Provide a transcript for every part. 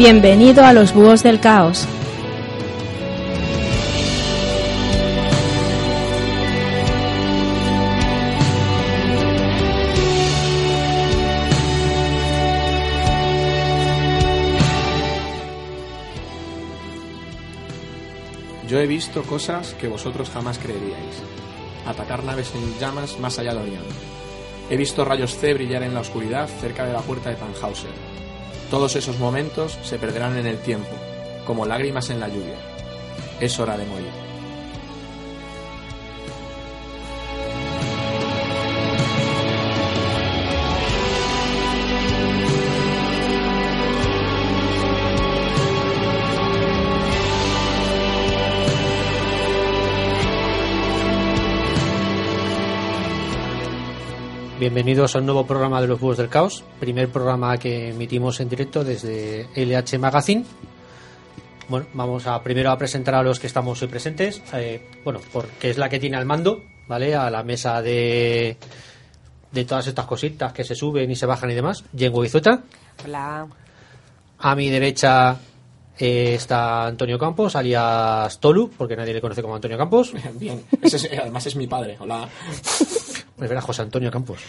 Bienvenido a los Búhos del Caos. Yo he visto cosas que vosotros jamás creeríais. Atacar naves en llamas más allá de Orión. He visto rayos C brillar en la oscuridad cerca de la puerta de Tannhauser. Todos esos momentos se perderán en el tiempo, como lágrimas en la lluvia. Es hora de morir. Bienvenidos a un nuevo programa de los Búhos del Caos, primer programa que emitimos en directo desde LH Magazine. Bueno, vamos a primero a presentar a los que estamos hoy presentes. Eh, bueno, porque es la que tiene al mando, ¿vale? A la mesa de, de todas estas cositas que se suben y se bajan y demás. Yengo Izueta. Hola. A mi derecha eh, está Antonio Campos, alias Tolu, porque nadie le conoce como Antonio Campos. Bien, Ese es- además es mi padre. Hola. Es verdad, José Antonio Campos.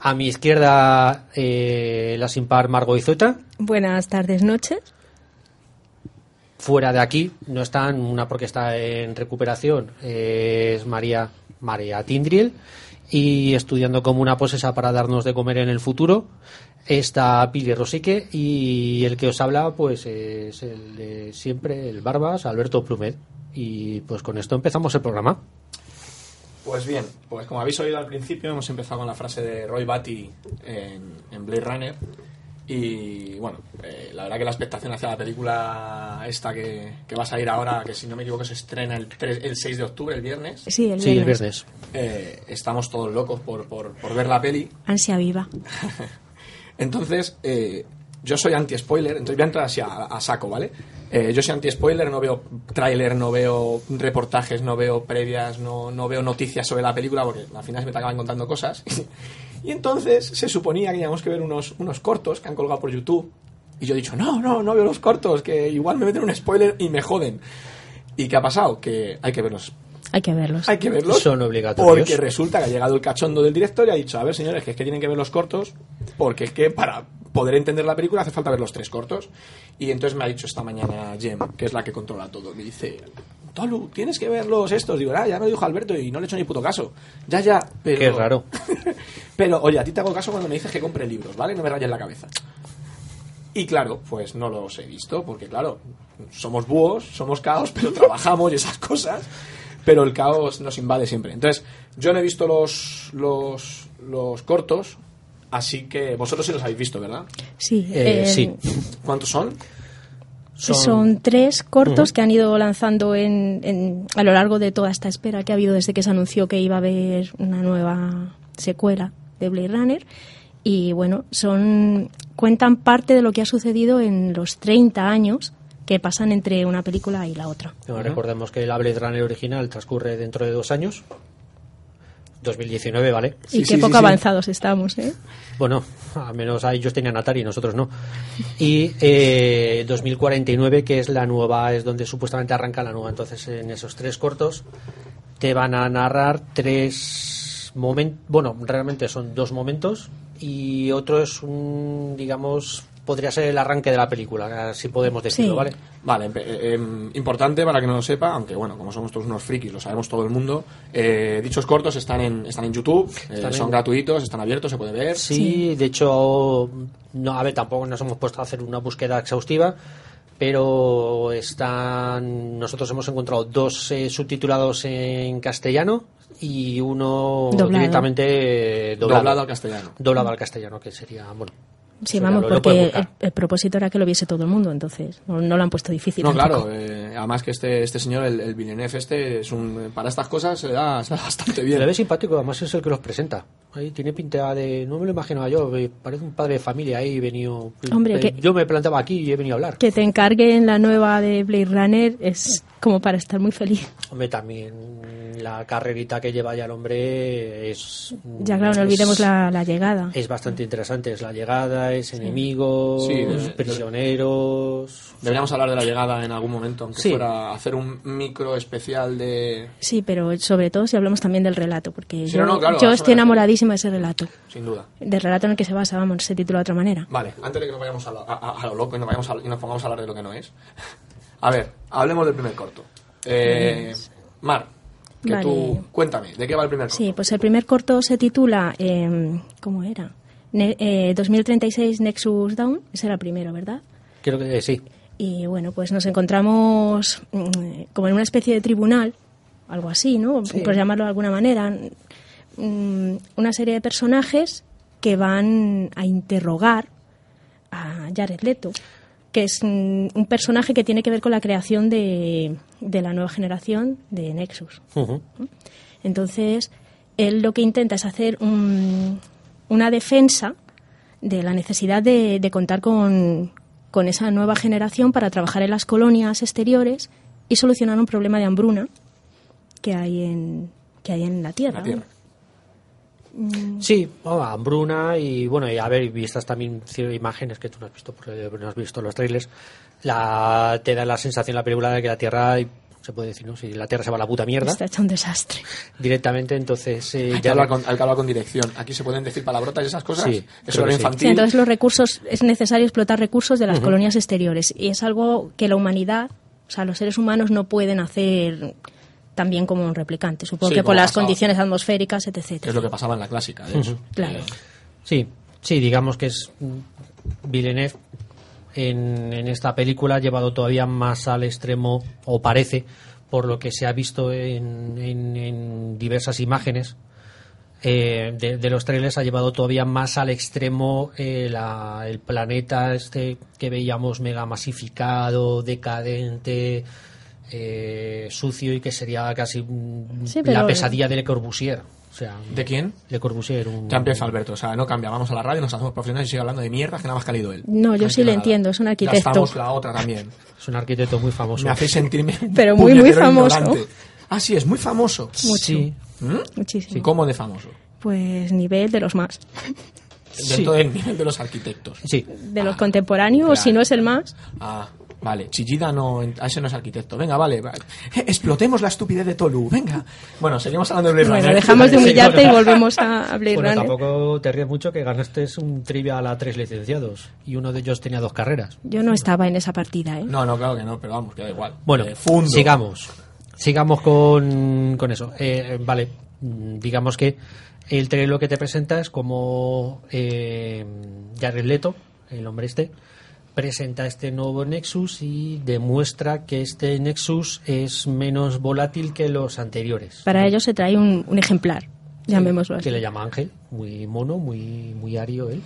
A mi izquierda, eh, la sin par Margo Izueta. Buenas tardes, noches. Fuera de aquí, no están, una porque está en recuperación, eh, es María, María Tindriel. Y estudiando como una posesa para darnos de comer en el futuro, está Pili Rosique. Y el que os habla, pues es el de siempre, el Barbas, Alberto Plumet. Y pues con esto empezamos el programa. Pues bien, pues como habéis oído al principio, hemos empezado con la frase de Roy Batty en, en Blade Runner. Y bueno, eh, la verdad que la expectación hacia la película esta que, que va a salir ahora, que si no me equivoco se estrena el, tres- el 6 de octubre, el viernes, Sí, el Sí, el viernes. viernes. eh, estamos todos locos por, por, por ver la peli. Ansia viva. Entonces, eh, yo soy anti-spoiler, entonces voy a entrar así a, a saco, ¿vale? Eh, yo soy anti-spoiler, no veo tráiler, no veo reportajes, no veo previas, no, no veo noticias sobre la película, porque al final se me acaban contando cosas. y entonces se suponía que teníamos que ver unos, unos cortos que han colgado por YouTube. Y yo he dicho, no, no, no veo los cortos, que igual me meten un spoiler y me joden. ¿Y qué ha pasado? Que hay que verlos. Hay que verlos. Hay que verlos. Son obligatorios. Porque resulta que ha llegado el cachondo del director y ha dicho, a ver señores, que es que tienen que ver los cortos, porque es que para poder entender la película hace falta ver los tres cortos. Y entonces me ha dicho esta mañana Jem, que es la que controla todo, me dice, Tolu, tienes que ver los estos. Digo, ah, ya me lo dijo Alberto y no le he hecho ni puto caso. Ya, ya, pero... Qué raro. pero, oye, a ti te hago caso cuando me dices que compre libros, ¿vale? No me rayes la cabeza. Y claro, pues no los he visto, porque claro, somos búhos, somos caos, pero trabajamos y esas cosas, pero el caos nos invade siempre. Entonces, yo no he visto los, los, los cortos, así que vosotros sí los habéis visto, ¿verdad? Sí, Eh, eh, sí. ¿Cuántos son? Son, tres cortos que han ido lanzando en, en- a lo largo de toda esta espera que ha habido desde que se anunció que iba a haber una nueva secuela de Blade Runner. Y bueno, son cuentan parte de lo que ha sucedido en los 30 años que pasan entre una película y la otra. Bueno, Recordemos que la Blade Runner original transcurre dentro de dos años. 2019, ¿vale? Sí, y qué sí, poco sí, sí. avanzados estamos, ¿eh? Bueno, al menos ellos tenían Atari, nosotros no. Y eh, 2049, que es la nueva, es donde supuestamente arranca la nueva. Entonces, en esos tres cortos te van a narrar tres momentos. Bueno, realmente son dos momentos y otro es un, digamos, podría ser el arranque de la película, si podemos decirlo, Sí. ¿vale? Vale, eh, em, importante para que no lo sepa, aunque bueno, como somos todos unos frikis, lo sabemos todo el mundo, eh, dichos cortos están en, están en YouTube, eh, son en- gratuitos, están abiertos, se puede ver. Sí, de hecho, no, a ver, tampoco nos hemos puesto a hacer una búsqueda exhaustiva, pero están, nosotros hemos encontrado dos eh, subtitulados en castellano y uno Doblado. directamente eh, doblado. Doblado al castellano. Doblado al castellano, que sería, bueno. Sí, vamos, lo- porque el, el propósito era que lo viese todo el mundo, entonces no, no lo han puesto difícil. No, tampoco. claro, eh, además que este, este señor, el, el Villeneuve este, es un, para estas cosas se le da, se bastante bien. Le ve simpático, además es el que los presenta. Ahí tiene pinta de, no me lo imaginaba yo, parece un padre de familia ahí venido. Hombre, eh, que- yo me plantaba aquí y he venido a hablar. Que te encarguen la nueva de Blade Runner es como para estar muy feliz. Hombre, también la carrerita que lleva ya el hombre es. Ya claro, no es- olvidemos la, la llegada. Es bastante interesante. Es la llegada, Jedi, enemigos, Sí, de- prisioneros. Deberíamos hablar de la llegada en algún momento, aunque Sí. fuera hacer un micro especial de... Sí, pero sobre todo si hablamos también del relato, porque Sí, yo, no, no, claro, yo eso estoy enamoradísima de ese relato. Sin duda. Del relato en el que se basa, vamos, se titula de otra manera. Vale, antes de que nos vayamos a, lo- a- a- a lo loco y nos, vayamos a- y nos pongamos a hablar de lo que no es. A ver, hablemos del primer corto. Eh, Mar, que Vale. tú... Cuéntame, ¿de qué va el primer corto? Sí, pues el primer corto se titula, eh, ¿cómo era? Ne- eh, 2036 Nexus Down, ese era el primero, ¿verdad? Creo que eh, sí. Y bueno, pues nos encontramos mm, como en una especie de tribunal, algo así, ¿no? Por llamarlo de alguna manera. Mm, Una serie de personajes que van a interrogar a Jared Leto, que es mm, un personaje que tiene que ver con la creación de, de la nueva generación de Nexus. Entonces, él lo que intenta es hacer un- una defensa de la necesidad de, de contar con, con esa nueva generación para trabajar en las colonias exteriores y solucionar un problema de hambruna que hay en, que hay en la Tierra. La Tierra. Sí, oh, hambruna y bueno, y a ver, vistas también imágenes que tú no has visto, porque no has visto los trailers, la, te da la sensación la película de que la Tierra, se puede decir, ¿no? Si la Tierra se va a la puta mierda Está hecho un desastre. directamente, entonces eh, Hay que, ya hablar con, hay que hablar con dirección. Aquí se pueden decir palabrotas y esas cosas. Sí, Eso era que sí. infantil. Sí, entonces los recursos, es necesario explotar recursos de las colonias exteriores y es algo que la humanidad, o sea, los seres humanos no pueden hacer tan bien como un replicante. Supongo Sí, que por las pasaba. condiciones atmosféricas, etc. Es lo que pasaba en la clásica, de hecho. Claro. Sí, sí, digamos que es mm, Villeneuve en, en esta película ha llevado todavía más al extremo, o parece, por lo que se ha visto en, en- en diversas imágenes eh, de, de los trailers, ha llevado todavía más al extremo eh, la- el planeta este que veíamos mega masificado, decadente. eh, sucio y que sería casi Sí, la pesadilla de Le Corbusier. O sea, ¿De quién? Le Corbusier, un, Ya empieza Alberto, o sea, no cambia, vamos a la radio, nos hacemos profesionales y sigue hablando de mierda que nada más que ha leído él. No, yo sí le entiendo nada. entiendo, es un Ya arquitecto. estamos la otra también. Es un arquitecto muy famoso. Me hacéis sentirme Pero muy, muy puñetero famoso. ignorante. Ah, sí, es muy famoso. Sí. ¿Mm? Muchísimo. ¿Cómo de famoso? Pues nivel de los más. Dentro del nivel de los arquitectos. Sí. De los contemporáneos, claro. si no es el más. Ah, vale. Chillida no, a ese no es arquitecto. Venga, vale. vale. Eh, Explotemos la estupidez de Tolu. Venga. Bueno, seguimos hablando de Blade Bueno, Runner. dejamos de humillarte y bueno. volvemos a Blade Bueno, Runner. tampoco te ríes mucho que ganaste un trivial a tres licenciados y uno de ellos tenía dos carreras. Yo no estaba en esa partida, ¿eh? No, no, claro que no, pero vamos, queda igual. Bueno, Eh, fundo. sigamos. Sigamos con, con eso. Eh, vale, mm, digamos que el trailer lo que te presenta es como eh, Jared Leto, el hombre este, presenta este nuevo Nexus y demuestra que este Nexus es menos volátil que los anteriores. Para ello se trae un, un ejemplar, llamémoslo así. que le llama Ángel, muy mono, muy, muy ario él.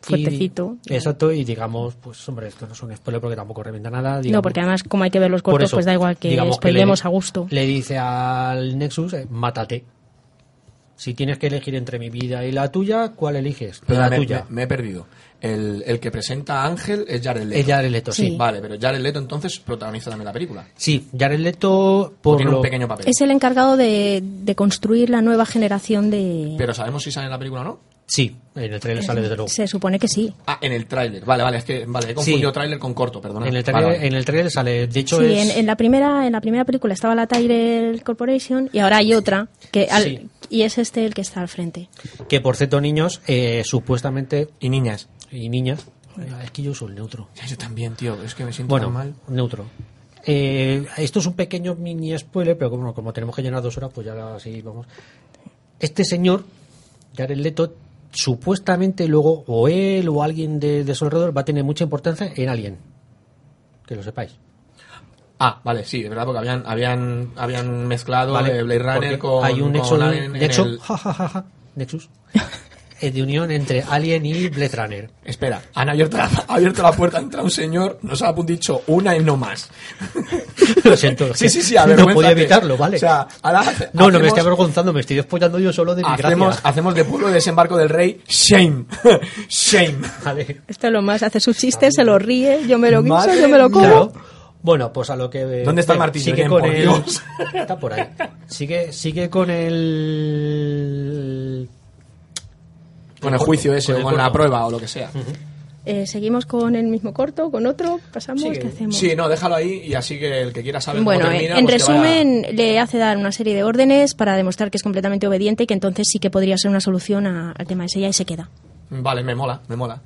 Fuertecito. Y- exacto, y digamos, pues hombre, esto no es un spoiler porque tampoco revienta nada. digamos. No, porque además, como hay que ver los cortos, eso, pues da igual que spoilemos le- a gusto. Le dice al Nexus, eh, mátate. Si tienes que elegir entre mi vida y la tuya, ¿cuál eliges? Pero la me, tuya. me- me he perdido. El, el que presenta a Ángel es Jared Leto. Es Jared Leto, sí. Sí. Vale, pero Jared Leto entonces protagoniza también la película. Sí, Jared Leto, por tiene lo- un pequeño papel. Es el encargado de, de construir la nueva generación de... Pero ¿sabemos si sale en la película o no? Sí, en el trailer sale desde luego. Se supone que sí. Ah, en el tráiler. Vale, vale, es que vale, he confundido Sí. tráiler con corto, perdona. En el Vale, vale. en el trailer sale, de hecho Sí, es... en, en la primera en la primera película estaba la Tyrell Corporation y ahora hay otra que al- Sí. y es este el que está al frente. Que por cierto, niños, eh, supuestamente, Y niñas. Y niñas, es que yo soy el neutro. Ya, yo también, tío, es que me siento Bueno, tan mal. neutro. Eh, esto es un pequeño mini spoiler, pero como, como tenemos que llenar dos horas, pues ya así vamos. Este señor, Jared Leto, supuestamente luego, o él o alguien de, de su alrededor, va a tener mucha importancia en Alien. Que lo sepáis. Ah, vale, sí, de verdad, porque habían, habían, habían mezclado ¿vale? eh, Blade Runner con. hay un con nexo, Alien en nexo- el- ja, ja, ja, ja, Nexus de unión entre Alien y Blade Runner. Espera, han abierto la, ha abierto la puerta, entra un señor, nos ha dicho una y no más. Lo siento. Sí, sí, sí, No podía evitarlo, ¿vale? O sea, ahora hace- no, no me estoy avergonzando, me estoy despollando yo solo de mi Hacemos, gracia. hacemos de pueblo de desembarco del rey, shame. shame. Vale. Esto es lo más, hace sus chistes, se lo ríe, yo me lo guiso, yo me lo como. Claro. Bueno, pues a lo que. ¿Dónde está el Venga, martillo? Sigue con por el. Dios. Está por ahí. Sigue, sigue con el. Con el juicio ese con o con la prueba o lo que sea. Eh, seguimos con el mismo corto, con otro, pasamos, ¿qué hacemos? Sí, no, déjalo ahí y así que el que quiera saber Bueno, cómo termina, en pues que vaya- resumen, le hace dar una serie de órdenes para demostrar que es completamente obediente y que entonces sí que podría ser una solución a- al tema de ella y se queda. Vale, me mola, me mola.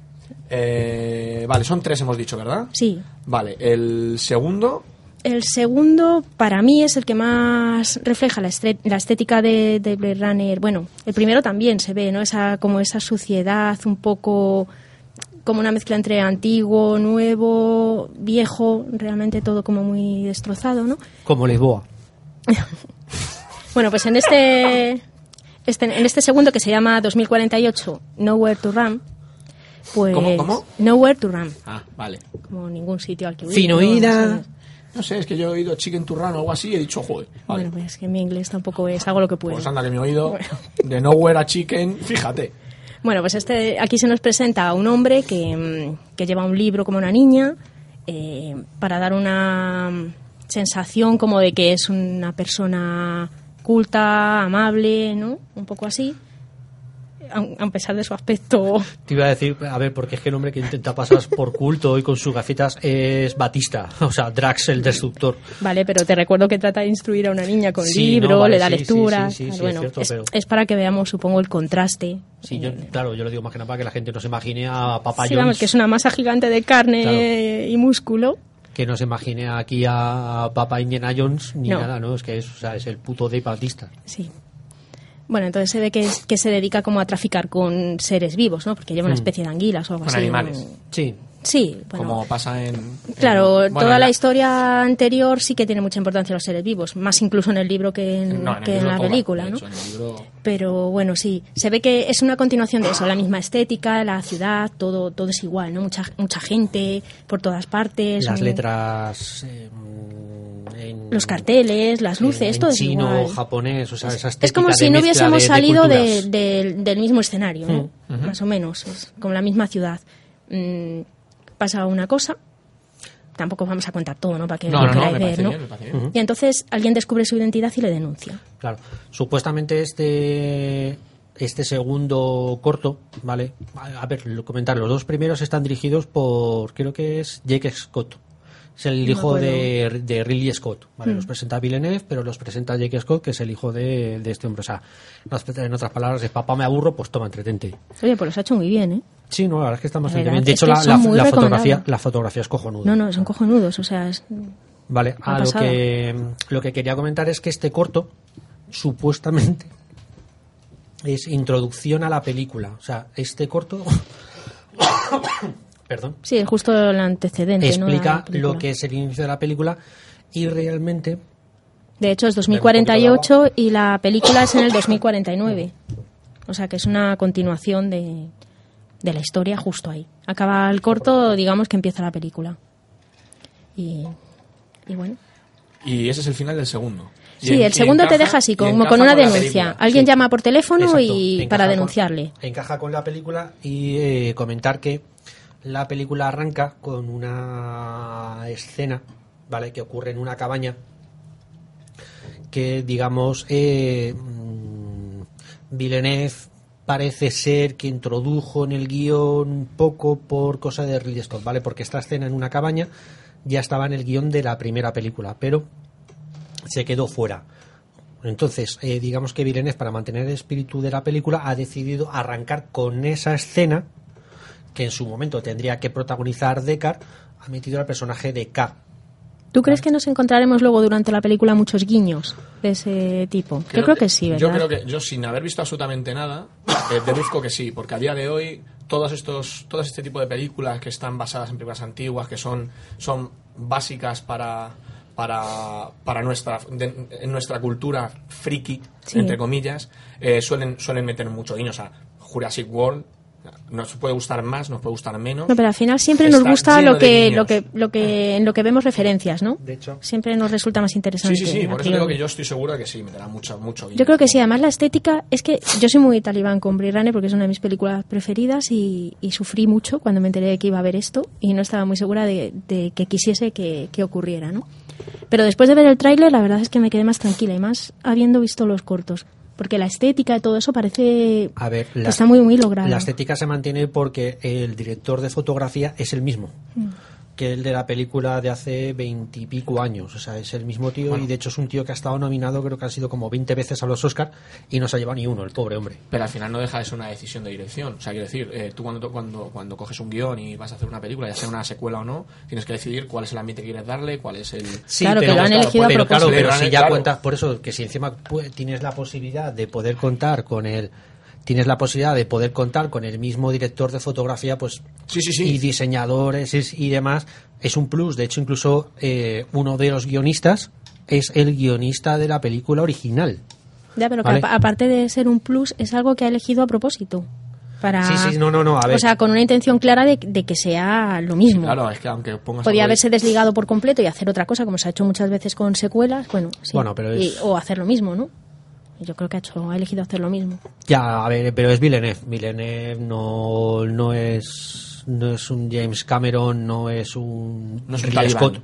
Eh, vale, son tres hemos dicho, ¿verdad? Sí. Vale, el segundo... El segundo, para mí, es el que más refleja la, estética de, de Blade Runner. Bueno, el primero también se ve, ¿no? Esa, como esa suciedad, un poco como una mezcla entre antiguo, nuevo, viejo, realmente todo como muy destrozado, ¿no? Como Lisboa. Bueno, pues en este, este, en este segundo que se llama 2048, Nowhere to Run, pues... ¿Cómo, cómo? Nowhere to Run, Ah, vale. como ningún sitio al que huir. ¿no? No sé, es que yo he oído Chicken Turran o algo así y he dicho, joder. Vale. Bueno, pues que mi inglés tampoco es, hago lo que puedo. Pues anda que me he oído de Nowhere a Chicken, fíjate. Bueno, pues este, aquí se nos presenta a un hombre que, mm, que lleva un libro como una niña eh, para dar una mm, sensación como de que es una persona culta, amable, ¿no? Un poco así. A, pesar de su aspecto. Te iba a decir, a ver, porque es que el hombre que intenta pasar por culto y con sus gafitas es Batista, o sea, Drax el destructor. Vale, pero te recuerdo que trata de instruir a una niña con Sí, libro, no, vale, le da sí, sí, lecturas. sí, sí, sí, bueno, es cierto, es, pero- es para que veamos, supongo, el contraste. Sí, yo, claro, yo lo digo más que nada para que la gente no se imagine a Jones, vamos, que es una masa gigante de carne Claro. y músculo. que no se imagine aquí a Papa Indiana Jones ni No. nada, ¿no? Es que es, o sea, es el puto de Batista. Sí. Bueno, entonces se ve que, es- que se dedica como a traficar con seres vivos, ¿no? Porque lleva una especie de anguilas o algo Con así. animales. Sí, Sí, bueno. Como pasa en... en- Claro, bueno, toda en la historia anterior sí que tiene mucha importancia los seres vivos, más incluso en el libro que en, No, en que libro la toda, película, ¿no? hecho, libro- Pero bueno, sí, se ve que es una continuación de eso, la misma estética, la ciudad, todo todo es igual, ¿no? Mucha mucha gente por todas partes. las letras eh, en, Los carteles, las luces, en todo es chino, igual. japonés, o sea, esa Es como si no hubiésemos de- salido de- del mismo escenario, ¿no? Mm. más o menos, es como la misma ciudad. Mm, pasa una cosa, tampoco vamos a contar todo, ¿no? Para que No, lo no, no, me ver, ¿no? bien, me parece bien. Y entonces alguien descubre su identidad y le denuncia. Claro, supuestamente este este segundo corto, ¿vale? A ver, lo- comentar, los dos primeros están dirigidos por, creo que es Jake Scott. Es el hijo de, de Ridley Scott, ¿vale? Mm. Los presenta Villeneuve, pero los presenta Jake Scott, que es el hijo de, de este hombre. O sea, en en otras palabras, es papá me aburro, pues toma, entretente. Oye, pues los ha hecho muy bien, ¿eh? Sí, no, la verdad es que está bastante bien. De hecho, la, fotografía, la fotografía es cojonuda. No, no, son cojonudos, o sea, es- Vale, a lo que, lo que quería comentar es que este corto, supuestamente, es introducción a la película. O sea, este corto, perdón, sí, es justo el antecedente, explica lo que es el inicio de la película y realmente, De hecho, es Dame un 2048 y la película es en el 2049. O sea, que es una continuación de, de la historia justo ahí. Acaba el corto, digamos que empieza la película. Y, y bueno. Y ese es el final del segundo. Sí, en- el segundo te deja así, como con una denuncia. película. Alguien Sí. llama por teléfono Exacto, y encaja para con- denunciarle. encaja con la película y eh, comentar que la película arranca con una escena, ¿vale? Que ocurre en una cabaña que, digamos, eh, mm, Villeneuve parece ser que introdujo en el guion un poco por cosa de Ridley Scott, ¿vale? Porque esta escena en una cabaña ya estaba en el guion de la primera película, pero se quedó fuera. Entonces, eh, digamos que Villeneuve, para mantener el espíritu de la película, ha decidido arrancar con esa escena que en su momento tendría que protagonizar Deckard, ha metido al personaje de K. ¿Tú crees que nos encontraremos luego durante la película muchos guiños de ese tipo? yo creo que, sí, ¿verdad? Yo creo que, yo sin haber visto absolutamente nada, eh, deduzco que sí, porque a día de hoy todos estos, todo este tipo de películas que están basadas en películas antiguas, que son, son básicas para, para, para nuestra, de- en nuestra cultura friki, Sí. entre comillas, eh, suelen, suelen meter mucho guiño. O sea, Jurassic World nos puede gustar más, nos puede gustar menos. No, pero al final siempre nos gusta lo que, lo que, lo que, en lo que vemos referencias, ¿no? De hecho. Siempre nos resulta más interesante. Sí, sí, sí, por eso digo que yo estoy seguro de que sí, meterá mucho, mucho guiño. Yo creo que sí, además la estética, es que yo soy muy talibán con Blade Runner porque es una de mis películas preferidas y, y sufrí mucho cuando me enteré de que iba a haber esto y no estaba muy segura de, de que quisiese que, que ocurriera, ¿no? Pero después de ver el tráiler, la verdad es que me quedé más tranquila y más habiendo visto los cortos. Porque la estética de todo eso parece A ver, que la- está muy, muy logrado. La estética se mantiene porque el director de fotografía es el mismo Mm. Que el de la película de hace veintipico años. O sea, es el mismo tío y de hecho es un tío que ha estado nominado, creo que ha sido como 20 veces a los Oscar y no se ha llevado ni uno, el pobre hombre. Pero al final no deja de ser una decisión de dirección. O sea, quiero decir, eh, tú cuando, cuando, cuando coges un guion y vas a hacer una película, ya sea una secuela o no, tienes que decidir cuál es el ambiente que quieres darle, cuál es el... Sí, Claro, que lo han elegido a pero claro, propósito. pero si han- ya claro. cuentas por eso, que si encima tienes la posibilidad de poder contar con el tienes la posibilidad de poder contar con el mismo director de fotografía, pues Sí, sí, sí. y diseñadores es- y demás, es un plus. De hecho, incluso eh, uno de los guionistas es el guionista de la película original. Ya, pero Vale. aparte de ser un plus, es algo que ha elegido a propósito. Para, Sí, sí, no, no, no, a ver. O sea, con una intención clara de, de que sea lo mismo. Claro, es que aunque pongas... De- haberse desligado por completo y hacer otra cosa, como se ha hecho muchas veces con secuelas. Bueno, sí. Bueno, pero es- Y- o hacer lo mismo, ¿no? Yo creo que ha, hecho, ha elegido hacer lo mismo. Ya, a ver, pero es Villeneuve. Villeneuve no, no es no es un James Cameron, no es un No es un Ridley. Scott.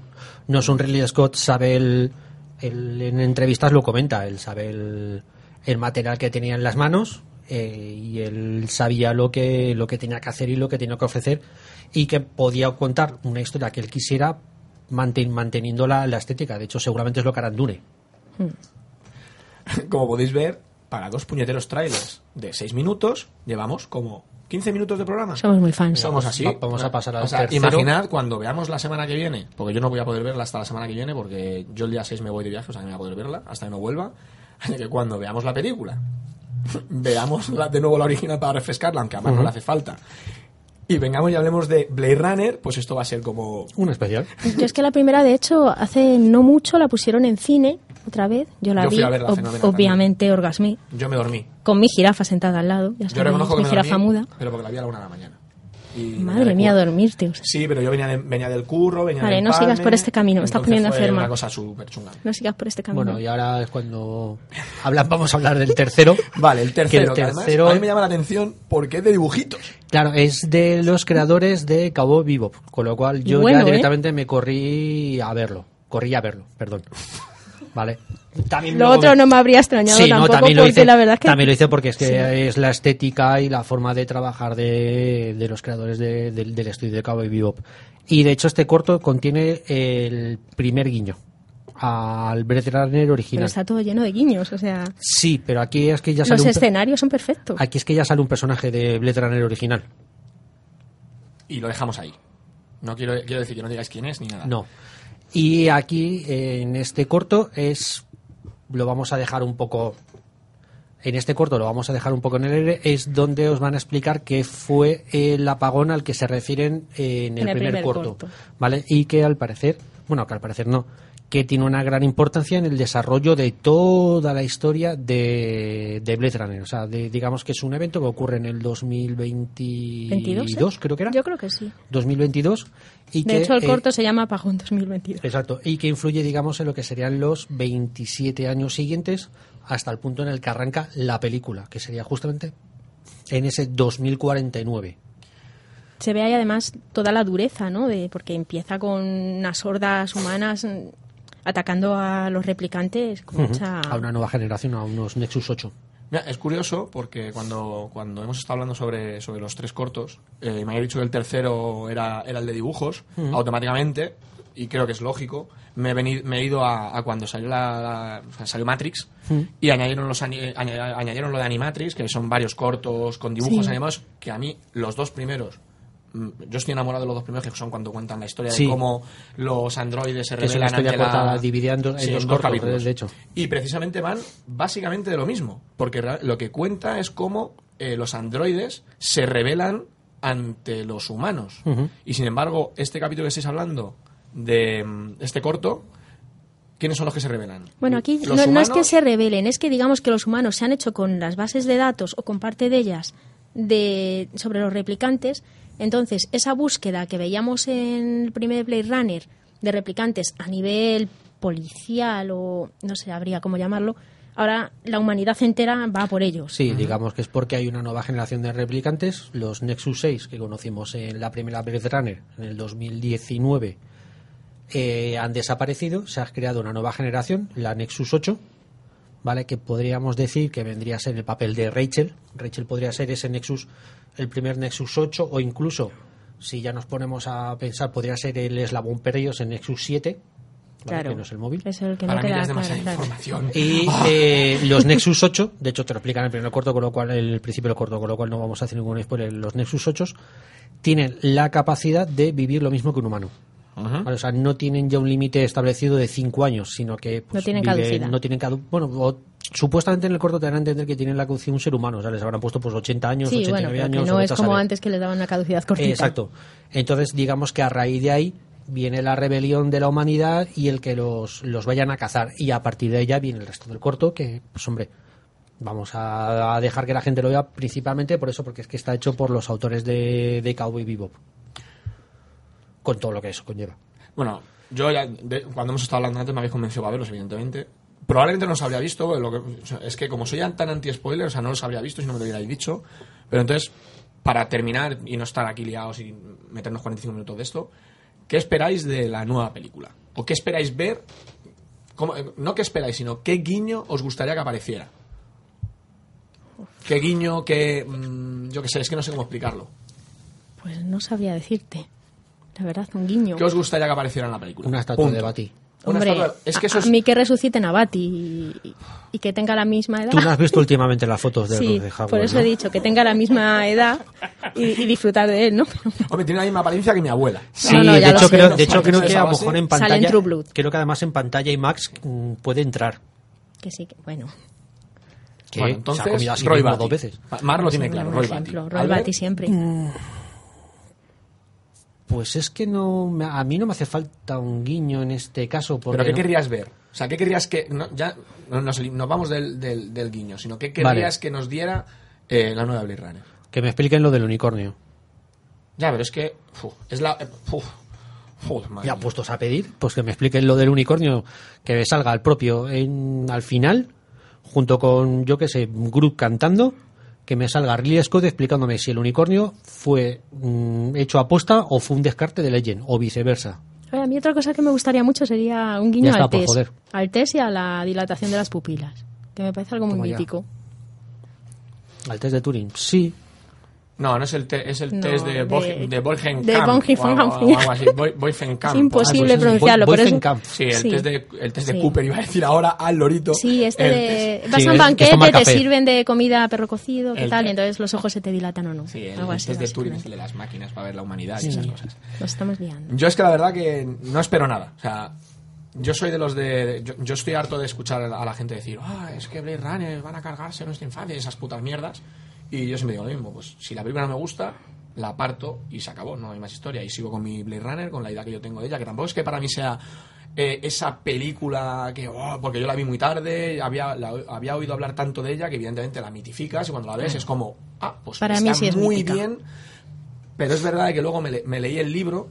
No es un Ridley Scott, sabe el, el- en entrevistas lo comenta, él sabe el, el material que tenía en las manos eh, y él sabía lo que lo que tenía que hacer y lo que tenía que ofrecer y que podía contar una historia que él quisiera manten- manteniendo la, la estética. De hecho, seguramente es lo que hará en Dune. Como podéis ver, para dos puñeteros trailers de 6 minutos, llevamos como 15 minutos de programa. Somos muy fans. Somos así. Va- vamos a pasar al O sea, tercero. Imaginad cuando veamos la semana que viene, porque yo no voy a poder verla hasta la semana que viene, porque yo el día 6 me voy de viaje, o sea, que no voy a poder verla hasta que no vuelva. Así que cuando veamos la película, veamos la- de nuevo la original para refrescarla, aunque además no le hace falta, y vengamos y hablemos de Blade Runner, pues esto va a ser como... Un especial. Yo es que la primera, de hecho, hace no mucho la pusieron en cine otra vez. Yo la Yo fui vi, a verla ob- obviamente orgasmé, Yo me dormí. con mi jirafa sentada al lado. Ya Yo está, reconozco que mi me jirafa dormí, muda. pero porque la vi a la una de la mañana. Y venía Madre mía, dormirte. o sea, Sí, pero yo venía, de- venía del curro, venía Vale, del no sigas empalme, por este camino, me estás poniendo fue enferma. una cosa súper chunga. No sigas por este camino. Bueno, y ahora es cuando habla- vamos a hablar del tercero. Vale, el tercero, Que que el además tercero- a mí me llama la atención porque es de dibujitos. Claro, es de los creadores de Cabo Vivo, con lo cual yo Bueno, ya ¿eh? directamente me corrí a verlo. Corrí a verlo, perdón. Vale. También Lo otro no me habría extrañado Sí, no, tampoco también lo porque hice, la verdad es que... también lo hice porque es que Sí. es la estética y la forma de trabajar de, de los creadores de- del- del estudio de Cowboy Bebop. Y de hecho este corto contiene el primer guiño al Blade Runner Pero original. está todo lleno de guiños, o sea... Sí, pero aquí es que ya sale Los escenarios son perfectos. aquí es que ya sale un personaje de Blade Runner original. Y lo dejamos ahí. No quiero, quiero decir que no digáis quién es ni nada. No. Y aquí, en este corto, es. Lo vamos a dejar un poco. En este corto lo vamos a dejar un poco en el aire. Es donde os van a explicar qué fue el apagón al que se refieren en el, En el primer, primer corto. corto. ¿Vale? Y que al parecer. Bueno, que al parecer no. Que tiene una gran importancia en el desarrollo de toda la historia de, de Blade Runner. O sea, de- digamos que es un evento que ocurre en el 2022, 22, ¿eh? creo que era. Yo creo que sí. 2022. Y De que, hecho, el eh, corto se llama Apagón 2022. Exacto, y que influye, digamos, en lo que serían los 27 años siguientes hasta el punto en el que arranca la película, que sería justamente en ese 2049. Se ve ahí además toda la dureza, ¿no? De, porque empieza con unas hordas humanas atacando a los replicantes con mucha... A una nueva generación, a unos Nexus 8. Mira, es curioso porque cuando, cuando hemos estado hablando sobre, sobre los tres cortos, eh, me había dicho que el tercero era, era el de dibujos, automáticamente, y creo que es lógico, me he, veni- me he ido a, a cuando salió, la, salió Matrix y añadieron, los, añadieron lo de Animatrix, que son varios cortos con dibujos Sí. animados, que a mí los dos primeros yo estoy enamorado de los dos primeros que son cuando cuentan la historia Sí. de cómo los androides se Que es una revelan historia ante la- cortada, dividida en Sí, dos en cortos, capítulos. de hecho. Y precisamente van básicamente de lo mismo, porque lo que cuenta es cómo eh, los androides se rebelan ante los humanos. Y sin embargo, este capítulo que estáis hablando de mm, este corto, ¿quiénes son los que se rebelan? Bueno, aquí no, no es que se rebelen, es que digamos que los humanos se han hecho con las bases de datos o con parte de ellas de, sobre los replicantes. Entonces, esa búsqueda que veíamos en el primer Blade Runner de replicantes a nivel policial o no sé, habría cómo llamarlo, ahora la humanidad entera va por ellos. Sí, digamos que es porque hay una nueva generación de replicantes, los Nexus 6 que conocimos en la primera Blade Runner en el 2019 eh, han desaparecido, se ha creado una nueva generación, la Nexus 8, ¿vale? Que podríamos decir que vendría a ser el papel de Rachel. Rachel podría ser ese Nexus, el primer Nexus 8, o incluso, si ya nos ponemos a pensar, podría ser el eslabón perdido en Nexus 7, ¿vale? Claro. que no es el móvil. Es el que Para no mí es demasiada claro. información. Y Ah. eh, los Nexus 8, de hecho te lo explican en el primer corto, con lo cual el principio del corto, con lo cual no vamos a hacer ningún spoiler. Los Nexus 8 tienen la capacidad de vivir lo mismo que un humano. Ajá. Vale, O sea, no tienen ya un límite establecido de 5 años, sino que pues, No tienen viven- caducidad. no tienen cadu- bueno, o- supuestamente en el corto te a entender que tienen la caducidad un ser humano, o sea, les habrán puesto pues 80 años, Sí, 89 bueno, años. no es a como saber. antes que le daban una caducidad cortita. Exacto. Entonces, digamos que a raíz de ahí viene la rebelión de la humanidad y el que los, los vayan a cazar. Y a partir de ella viene el resto del corto, que, pues hombre, vamos a, a dejar que la gente lo vea principalmente por eso, porque es que está hecho por los autores de, de Cowboy Bebop. Con todo lo que eso conlleva. Bueno, yo ya, de- cuando hemos estado hablando antes me habéis convencido para verlos, evidentemente. Probablemente no los habría visto, lo que, o sea, es que como soy tan anti-spoiler, o sea, no los habría visto si no me lo hubierais dicho. Pero entonces, para terminar y no estar aquí liados y meternos 45 minutos de esto, ¿qué esperáis de la nueva película? ¿O qué esperáis ver? ¿Cómo- eh, no qué esperáis, sino qué guiño os gustaría que apareciera. ¿Qué guiño, qué... mm, yo qué sé, es que no sé cómo explicarlo. Pues no sabría decirte. La verdad, un guiño. ¿Qué os gustaría que apareciera en la película? Una estatua Punto. de Bati. Hombre, es que a- eso es... a, mí que resuciten a Bati y, y que tenga la misma edad. Tú no has visto últimamente las fotos de sí, los de Howard, por eso ¿no? he dicho que tenga la misma edad y, y disfrutar de él, ¿no? Hombre, tiene la misma apariencia que mi abuela. Sí, No, no, de hecho, sé. creo, de hecho creo que a lo mejor en sale en pantalla, True Blood. creo que además en pantalla IMAX mm, puede entrar. Que sí, que bueno. Que Bueno, se entonces, ha comido a sí Roy Batty. dos veces. Mar lo tiene Sí, claro, Roy ejemplo, Batty. Roy Batty siempre. Pues es que no, me- a mí no me hace falta un guiño en este caso. Porque ¿Pero qué no- querrías ver? O sea, ¿qué querrías que... no, ya no nos, nos vamos del, del, del guiño, sino ¿qué querrías Vale. que nos diera eh, la nueva Blade Runner? que me expliquen lo del unicornio. Ya, pero es que... uf, es la... eh, uf, madre Ya puestos a pedir, pues que me expliquen lo del unicornio, que salga el propio en, al final, junto con, yo qué sé, Groot cantando, que me salga Ridley Scott explicándome si el unicornio fue mm, hecho a posta o fue un descarte de Legend, o viceversa. A ver, a mí otra cosa que me gustaría mucho sería un guiño Ya está, al por test. Al test y a la dilatación de las pupilas. Que me parece algo muy Toma ya. mítico. Al test de Turing, sí. No, no es el, te- es el No, test de, de- Borg- de Borgenkamp. de Borgenkamp. Es imposible pronunciarlo, Boy- por eso-. Sí, el Sí. test de, el test de Sí. Cooper iba a decir ahora al lorito. Sí, este El de... Vas Sí, a un banquete, te sirven de comida perro cocido, ¿qué El tal? Y entonces los ojos se te dilatan o no. Sí, el, Algo el así, test de Turing es el de las máquinas para ver la humanidad y esas cosas. Nos estamos liando. Yo es que la verdad que no espero nada. O sea, yo soy de los de. Yo, yo estoy harto de escuchar a la gente decir, ah, es que Blade Runner van a cargarse nuestra infancia y esas putas mierdas. Y yo siempre digo lo mismo, pues si la película no me gusta, la aparto y se acabó, no hay más historia. Y sigo con mi Blade Runner, con la idea que yo tengo de ella, que tampoco es que para mí sea eh, esa película que, oh, porque yo la vi muy tarde, había, la- había oído hablar tanto de ella que evidentemente la mitificas y cuando la ves es como, ah, pues Para está mí sí es muy mítica. bien, pero es verdad que luego me, le- me leí el libro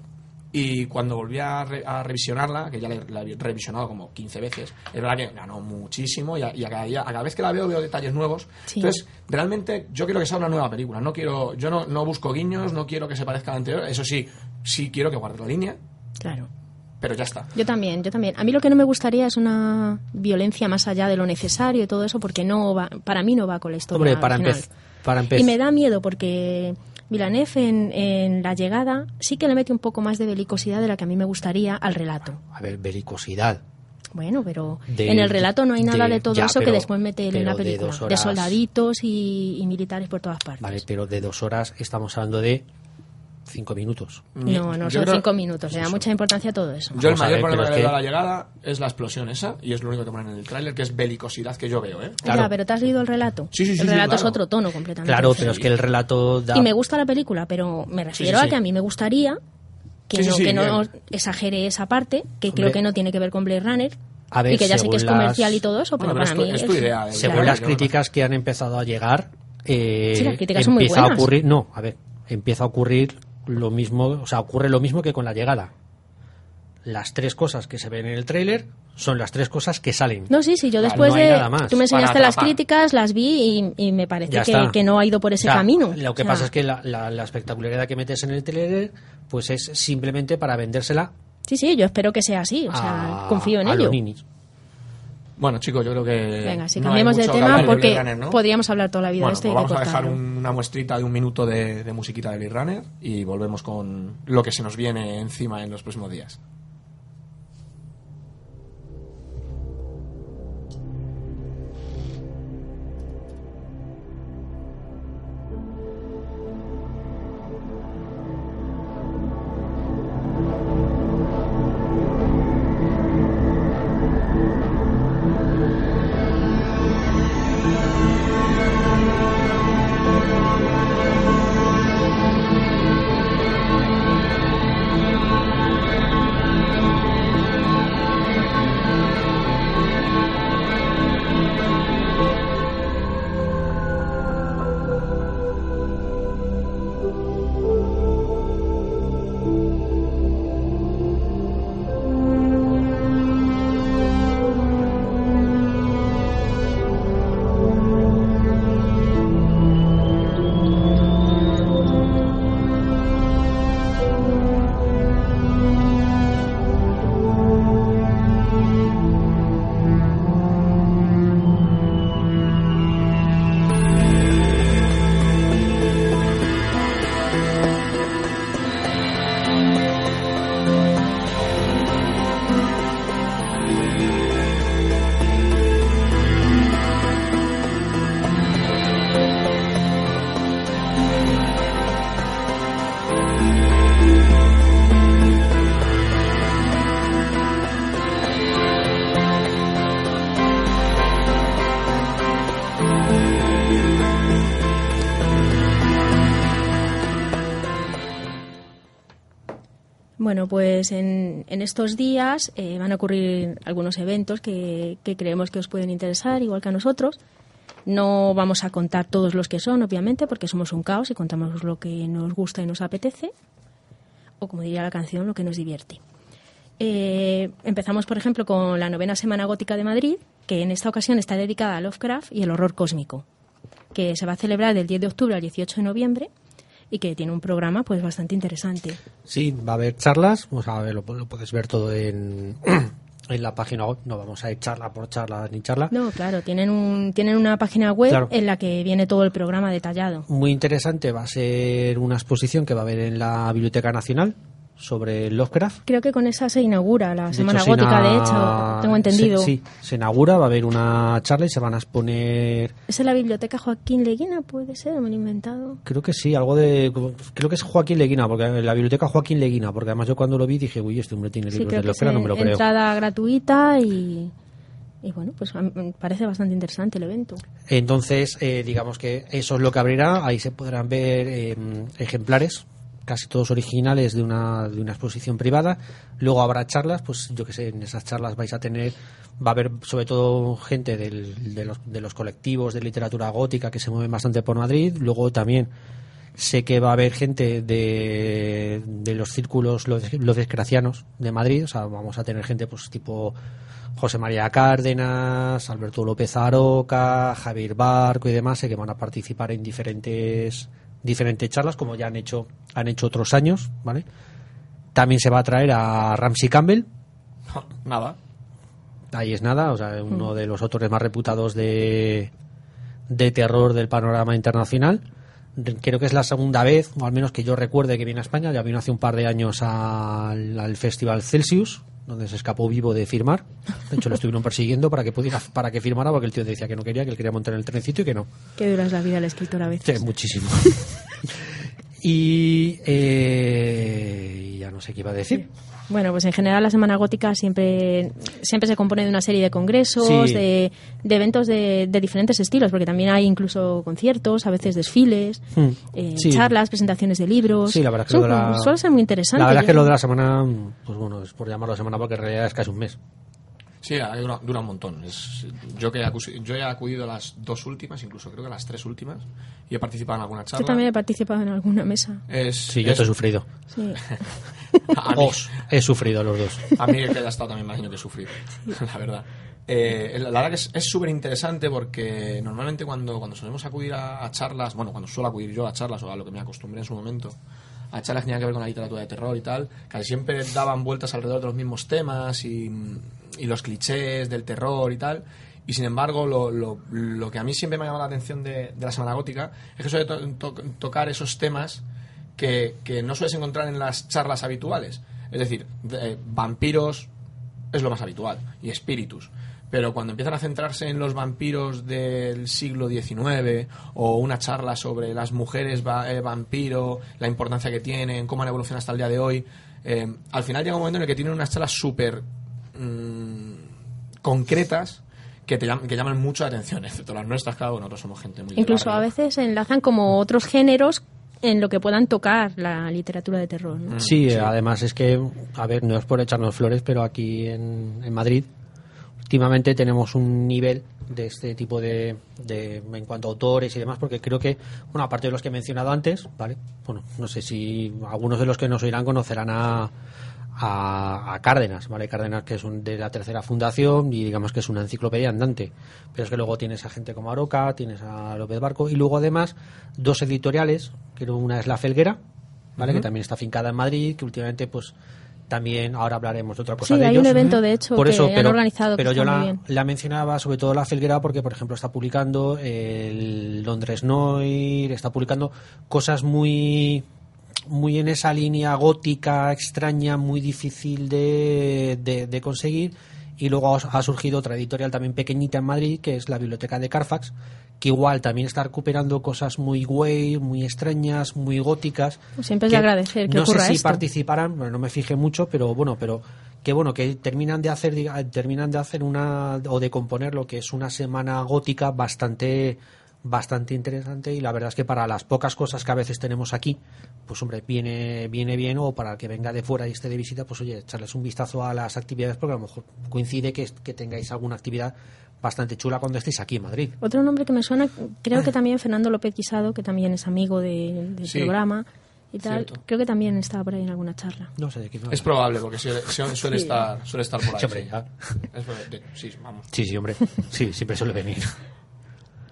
y cuando volví a, re- a revisionarla, que ya la, la he revisionado como 15 veces, es verdad que ganó muchísimo y a, y a cada, día- a cada vez que la veo veo detalles nuevos. Sí. Entonces, realmente yo quiero que sea una nueva película. No quiero, yo no, no busco guiños, no quiero que se parezca a la anterior. Eso sí, sí quiero que guarde la línea, Claro. pero ya está. Yo también, yo también. A mí lo que no me gustaría es una violencia más allá de lo necesario y todo eso, porque no va, para mí no va con la historia. Hombre, para, original. empez- para Y empezar. me da miedo porque Villeneuve en, en La llegada sí que le mete un poco más de belicosidad de la que a mí me gustaría al relato. A ver, belicosidad. Bueno, pero De- en el relato no hay nada de, de- todo ya, eso que pero- después mete en la de película. De, horas- soldaditos y, y militares por todas partes. Vale, pero de dos horas estamos hablando de cinco minutos. No, no Yo son creo- cinco minutos. Le da mucha importancia a todo eso. Yo el Vamos mayor ver, problema que a la llegada es la explosión esa, y es lo único que ponen en el tráiler, que es belicosidad que yo veo, ¿eh? claro. Ya, pero ¿te has leído el relato? Sí, sí, sí, El sí, relato es otro tono completamente. Claro, diferente. pero es que el relato da... Y me gusta la película, pero me refiero sí, a sí. que a mí me gustaría que no, sí, que no exagere esa parte, que Hombre. creo que no tiene que ver con Blade Runner. A ver, y que ya sé que es comercial las- y todo eso, pero Bueno, para pero mí es tu- es tu idea, eh. Según Claro, las críticas que han empezado a llegar, eh, Sí, las críticas son muy a buenas. ocurrir, no, a ver, empieza a ocurrir lo mismo, o sea, ocurre lo mismo que con la llegada. Las tres cosas que se ven en el tráiler son las tres cosas que salen. No, sí, sí, yo Vale, después no de... Tú me enseñaste las críticas, las vi y, y me parece que, no ha ido por ese camino. Lo que O sea, pasa es que la, la- la espectacularidad que metes en el trailer, pues es simplemente para vendérsela Sí, sí, yo espero que sea así, o sea, a, confío en a ello. los ninis. Bueno, chicos, yo creo que. Venga, si no hay de tema de porque Blade Runner, ¿no? podríamos hablar toda la vida Bueno, de esto y pues vamos a dejar un- una muestrita de un minuto de, de musiquita de Blade Runner y volvemos con lo que se nos viene encima en los próximos días. Bueno, pues en, estos días eh, van a ocurrir algunos eventos que, que creemos que os pueden interesar, igual que a nosotros. No vamos a contar todos los que son, obviamente, porque somos un caos y contamos lo que nos gusta y nos apetece, o como diría la canción, lo que nos divierte. Eh, empezamos, por ejemplo, con la novena Semana Gótica de Madrid, que en esta ocasión está dedicada a Lovecraft y el horror cósmico, que se va a celebrar del 10 de octubre al 18 de noviembre y que tiene un programa pues bastante interesante. Sí, va a haber charlas, vamos a ver, lo, lo puedes ver todo en, en la página web, no vamos a ir charla por charla ni charla. No, claro, tienen, un, tienen una página web Claro. en la que viene todo el programa detallado. Muy interesante va a ser una exposición que va a haber en la Biblioteca Nacional sobre Lovecraft. Creo que con esa se inaugura la De Semana hecho, se Gótica, ina- de hecho, tengo entendido. se- sí, se inaugura, va a haber una charla y se van a exponer, ¿Es en la Biblioteca Joaquín Leguina? ¿Puede ser? ¿Me lo he inventado? creo que sí, algo de, creo que es Joaquín Leguina, porque en la biblioteca Joaquín Leguina, porque además yo cuando lo vi dije, uy, este hombre tiene Sí, libros de Lovecraft, no me lo creo. entrada gratuita y, y bueno, pues parece bastante interesante el evento. Entonces, eh, digamos que eso es lo que abrirá. Ahí se podrán ver eh, ejemplares, casi todos originales, de una, de una exposición privada. Luego habrá charlas, pues yo que sé, en esas charlas vais a tener, va a haber sobre todo gente de, los, de los colectivos de literatura gótica que se mueven bastante por Madrid. Luego también sé que va a haber gente de, de los círculos los, los de Madrid. O sea, vamos a tener gente pues tipo José María Cárdenas, Alberto López Aroca, Javier Barco y demás, sé que van a participar en diferentes diferentes charlas, como ya han hecho han hecho otros años, ¿vale? También se va a traer a Ramsey Campbell, Nada. ahí es nada, o sea, uno de los autores más reputados de, de terror del panorama internacional. Creo que es la segunda vez, o al menos que yo recuerde que viene a España, ya vino hace un par de años al, al Festival Celsius, donde se escapó vivo de firmar. De hecho, lo estuvieron persiguiendo para que pudiera, para que firmara, porque el tío decía que no quería, que él quería montar en el trencito y que no. Qué dura es la vida del escritor a veces. Sí, muchísimo. y eh, ya no sé qué iba a decir. Bueno, pues en general la Semana Gótica siempre, siempre se compone de una serie de congresos, Sí. de, de eventos de, de diferentes estilos, porque también hay incluso conciertos, a veces desfiles, Hmm. eh, Sí. charlas, presentaciones de libros. Sí, la verdad es que Son- lo de la- suele ser muy interesante. La verdad es que lo de la semana, pues bueno, es por llamarlo semana porque en realidad es casi un mes. Sí, dura, dura un montón. Es- yo, que he acusi- yo he acudido a las dos últimas, incluso creo que a las tres últimas, y he participado en alguna charla. Yo también he participado en alguna mesa. Es, Sí, yo es- te he sufrido. Sí. a, mí, Os he sufrido los dos. a mí que haya estado también me imagino que he sufrido, la verdad. Eh, la verdad que es súper interesante porque normalmente cuando, cuando solemos acudir a, a charlas, bueno, cuando suelo acudir yo a charlas o a lo que me acostumbré en su momento, a charlas que tenían que ver con la literatura de terror y tal, casi siempre daban vueltas alrededor de los mismos temas y y los clichés del terror y tal. Y sin embargo, lo, lo, lo que a mí siempre me ha llamado la atención de, de la Semana Gótica es que suele to- to- tocar esos temas que, que no sueles encontrar en las charlas habituales. Es decir, de- eh, vampiros es lo más habitual y espíritus. Pero cuando empiezan a centrarse en los vampiros del siglo XIX o una charla sobre las mujeres eh, vampiro, la importancia que tienen, cómo han evolucionado hasta el día de hoy, eh, al final llega un momento en el que tienen unas charlas súper mm, concretas que, te llam- que llaman mucho la atención, excepto las nuestras, claro, nosotros somos gente muy... Incluso a veces enlazan como otros géneros en lo que puedan tocar la literatura de terror. ¿no? Sí, además es que, a ver, no es por echarnos flores, pero aquí en, en Madrid últimamente tenemos un nivel de este tipo de, de- en cuanto a autores y demás, porque creo que, bueno, aparte de los que he mencionado antes, ¿vale? Bueno, no sé si algunos de los que nos oirán conocerán a, a, a Cárdenas, ¿vale? Cárdenas que es un, de la tercera fundación y digamos que es una enciclopedia andante, pero es que luego tienes a gente como Aroca, tienes a López Barco y luego además dos editoriales, que una es La Felguera, ¿vale? Que también está fincada en Madrid, que últimamente pues también ahora hablaremos de otra cosa Sí, de hay ellos. un evento, de hecho, Por que eso, han pero, organizado, pero yo la, la mencionaba sobre todo la Felguera porque por ejemplo está publicando el Londres Noir, está publicando cosas muy muy en esa línea gótica extraña, muy difícil de, de- de conseguir. Y luego ha surgido otra editorial también pequeñita en Madrid, que es la Biblioteca de Carfax, que igual también está recuperando cosas muy güey, muy extrañas, muy góticas. Pues siempre es de agradecer que no sé si esto. participarán, bueno, no me fijé mucho, pero bueno, pero que bueno, que terminan de hacer diga- terminan de hacer una o de componer lo que es una semana gótica bastante bastante interesante y la verdad es que para las pocas cosas que a veces tenemos aquí, pues hombre, viene viene bien o para el que venga de fuera y esté de visita, pues oye, echarles un vistazo a las actividades porque a lo mejor coincide que, que tengáis alguna actividad bastante chula cuando estéis aquí en Madrid. Otro nombre que me suena, creo que también Fernando López Quisado, que también es amigo de- del Sí, programa y tal. cierto. Creo que también estaba por ahí en alguna charla. No sé de qué Es probable, porque suele, suele- suele Sí. estar, suele estar por ahí. Sí, hombre, sí. ya. Es probable. Sí, vamos. Sí, sí, hombre. Sí, siempre suele venir.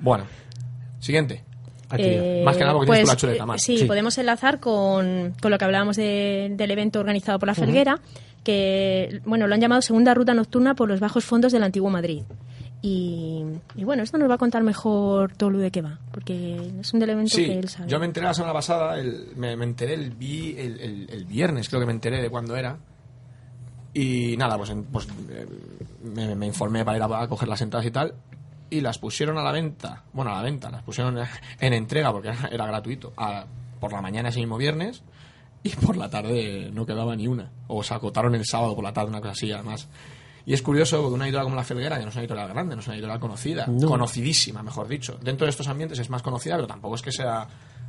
Bueno, siguiente. Eh, Más que nada porque tienes tú la chuleta, Mar. Sí, Sí. podemos enlazar con, con lo que hablábamos de- del evento organizado por la Felguera, que bueno, lo han llamado Segunda Ruta Nocturna por los bajos fondos del antiguo Madrid. Y, y bueno, esto nos va a contar mejor Tolu de qué va, porque es un del evento Sí, que él sabe. yo me enteré la semana pasada, el- me, me enteré el, vi- el, el- el viernes, creo que me enteré de cuándo era. Y nada, pues, en- pues, eh, me, me informé para ir a, a coger las entradas y tal. Y las pusieron a la venta, bueno, a la venta, las pusieron en entrega porque era, gratuito, a- por la mañana ese mismo viernes. Y por la tarde no quedaba ni una. O se acotaron el sábado por la tarde, una cosa así, además. Y es curioso porque una editorial como La Felguera, que no es una editorial grande, no es una editorial conocida, No. conocidísima, mejor dicho. Dentro de estos ambientes es más conocida, pero tampoco es que sea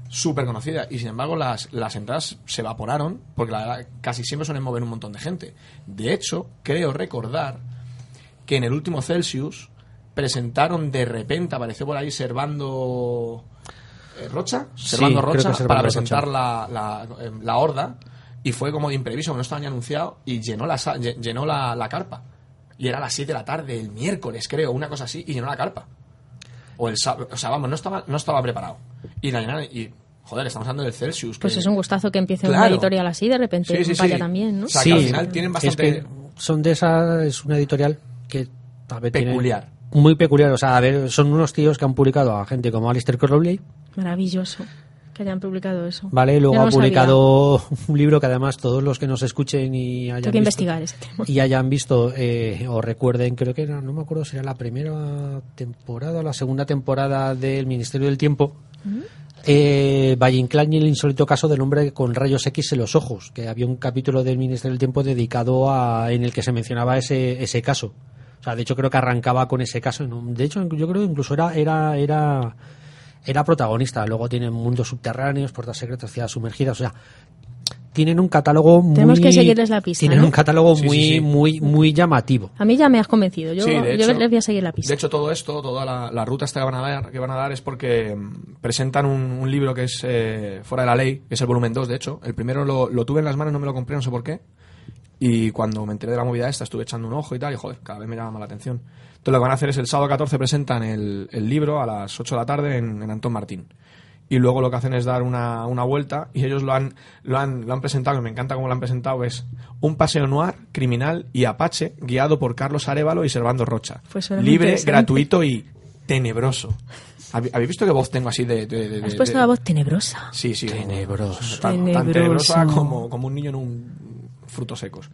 súper conocida. Y sin embargo, las, las entradas se evaporaron porque la verdad, casi siempre suelen mover un montón de gente. De hecho, creo recordar que en el último Celsius presentaron de repente, apareció por ahí Servando eh, Rocha, Servando Rocha, Servando para Rocha. presentar la, la, eh, la horda y fue como de impreviso, que no estaba ni anunciado y llenó la, llenó la, la carpa. Y era a las 7 de la tarde, el miércoles creo, una cosa así, y llenó la carpa. O el sábado, o sea, vamos, no estaba, no estaba preparado. Y la llenaron y, joder, estamos hablando del Celsius. Pues que- es un gustazo que empiece una Claro. editorial así, de repente Sí, sí, vaya sí. también, ¿no? O sea, que al final tienen bastante- Es que son de esas, es una editorial que a ver, tiene- Peculiar. Muy peculiar. O sea, a ver, son unos tíos que han publicado a gente como Alistair Crowley, Maravilloso que hayan publicado eso. ¿vale? Luego no ha sabía. publicado un libro que además todos los que nos escuchen y hayan que visto, investigar ese tema. y hayan visto eh, o recuerden, creo que era, no me acuerdo si era la primera temporada o la segunda temporada del Ministerio del Tiempo. Eh, Valle Inclán y el insólito caso del hombre con rayos X en los ojos, que había un capítulo del Ministerio del Tiempo dedicado a en el que se mencionaba ese, ese caso. O sea, de hecho creo que arrancaba con ese caso. ¿no? De hecho, yo creo que incluso era era era era protagonista. Luego tienen mundos subterráneos, puertas secretas, ciudades sumergidas. O sea, tienen un catálogo muy Tenemos que seguirles la pista, Tienen ¿no? un catálogo Sí, muy sí. muy muy llamativo. A mí ya me has convencido. Yo, Sí, de yo hecho- les voy a seguir la pista. De hecho, todo esto, toda la, la ruta esta que van a dar, que van a dar es porque mm, presentan un, un libro que es eh, Fuera de la Ley, que es el volumen 2, de hecho. El primero lo, lo tuve en las manos, no me lo compré, no sé por qué. Y cuando me enteré de la movida esta, estuve echando un ojo y tal, y joder, cada vez me llama más la atención. Entonces lo que van a hacer es el sábado 14 presentan el, el libro a las 8 de la tarde en, en Antón Martín. y luego lo que hacen es dar una, una vuelta y ellos lo han, lo, han, lo han presentado, que me encanta cómo lo han presentado, es un paseo noir, criminal y apache guiado por Carlos Arevalo y Servando Rocha. Pues Libre, gratuito y tenebroso. ¿Habéis visto qué voz tengo así de... de- de- Has puesto de- la voz tenebrosa. Sí, sí. Tenebroso. Tan, tan Tenebroso. tenebrosa como, como un niño en un frutos secos.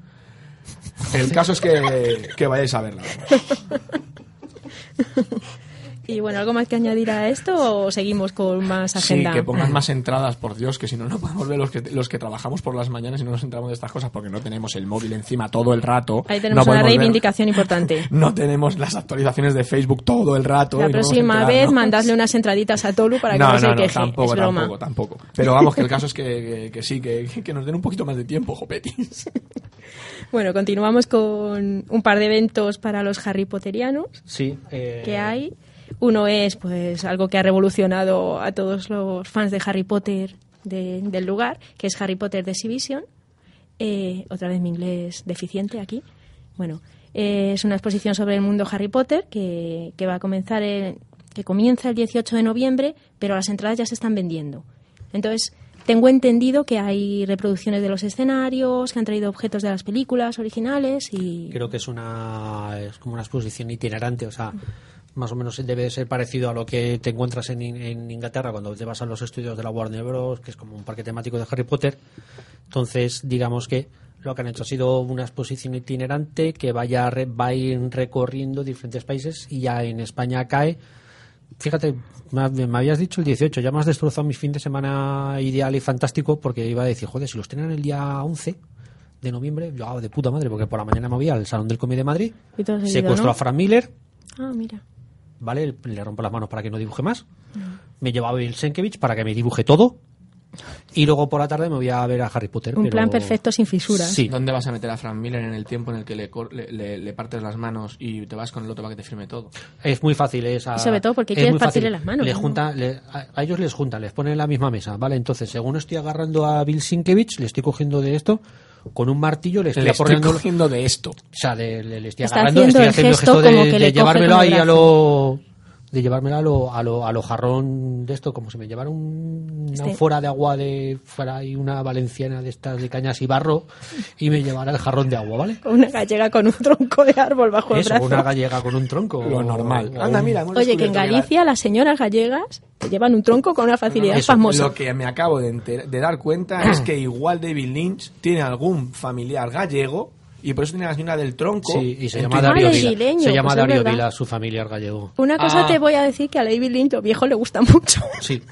El caso es que, que vayáis a verla. Y bueno, ¿algo más que añadir a esto o seguimos con más Sí, agenda? que pongan más entradas, por Dios, que si no, no podemos ver los que, los que trabajamos por las mañanas y no nos entramos de estas cosas porque no tenemos el móvil encima todo el rato. Ahí tenemos No una ver- reivindicación importante. no tenemos las actualizaciones de Facebook todo el rato. La no próxima vez mandadle unas entraditas a Tolu para que no, no, se queje. tampoco, es broma. tampoco, tampoco. Pero vamos, que el caso es que, que- que sí, que, que nos den un poquito más de tiempo, Jopetis. Bueno, continuamos con un par de eventos para los Harry Potterianos Sí. eh, que hay. Uno es pues algo que ha revolucionado a todos los fans de Harry Potter de- del lugar, que es Harry Potter Exhibition. Eh, otra vez mi inglés deficiente aquí. Bueno, eh, es una exposición sobre el mundo Harry Potter que, que va a comenzar el- que comienza el 18 de noviembre, pero las entradas ya se están vendiendo. Entonces, tengo entendido que hay reproducciones de los escenarios, que han traído objetos de las películas originales y Creo que es una es como una exposición itinerante, o sea, más o menos debe ser parecido a lo que te encuentras en, en Inglaterra cuando te vas a los estudios de la Warner Bros, que es como un parque temático de Harry Potter. Entonces, digamos que lo que han hecho ha sido una exposición itinerante que vaya re- va a ir recorriendo diferentes países y ya en España cae. Fíjate, me habías dicho el 18, ya me has destrozado mi fin de semana ideal y fantástico porque iba a decir, joder, si los tienen el día 11 de noviembre, yo ah, de puta madre, porque por la mañana me voy al Salón del Cómic de Madrid, secuestro ¿no? a Frank Miller, Ah, mira. ¿Vale? Le rompo las manos para que no dibuje más. Me llevaba a Bill Sienkiewicz para que me dibuje todo. Y luego por la tarde me voy a ver a Harry Potter. Un pero- plan perfecto sin fisuras. Sí. ¿Dónde vas a meter a Frank Miller en el tiempo en el que le, le, le- le partes las manos y te vas con el otro para que te firme todo? Es muy fácil. Es a- sobre todo porque es quieres muy fácil. partirle las manos, Le ¿no? junta, le- a, a ellos les juntan, les ponen en la misma mesa, ¿vale? Entonces, según estoy agarrando a Bill Sienkiewicz, le estoy cogiendo de esto, con un martillo le estoy Le estoy aporreando... cogiendo de esto. O sea, de- le, le estoy Está agarrando, haciendo estoy haciendo el gesto gesto de, como que de le llevármelo ahí a lo de llevármelo a lo, a lo, a lo jarrón de esto, como si me llevara un, una Este- ánfora de agua de fuera y una valenciana de estas de cañas y barro y me llevara el jarrón de agua, ¿vale? Una gallega con un tronco de árbol bajo el Eso, brazo. una gallega con un tronco. Lo normal. o Anda, mira, Oye, que en Galicia las señoras gallegas te llevan un tronco con una facilidad Eso, famosa. Lo que me acabo de, enter- de dar cuenta es que igual David Lynch tiene algún familiar gallego y por eso tiene la señora del tronco. Sí, y se llama. Darío Ah, Vila. legileño, Se llama pues es Darío. Vila, su familia es gallego. Una cosa Ah. te voy a decir que a David Lynch los viejos le gustan mucho. Sí.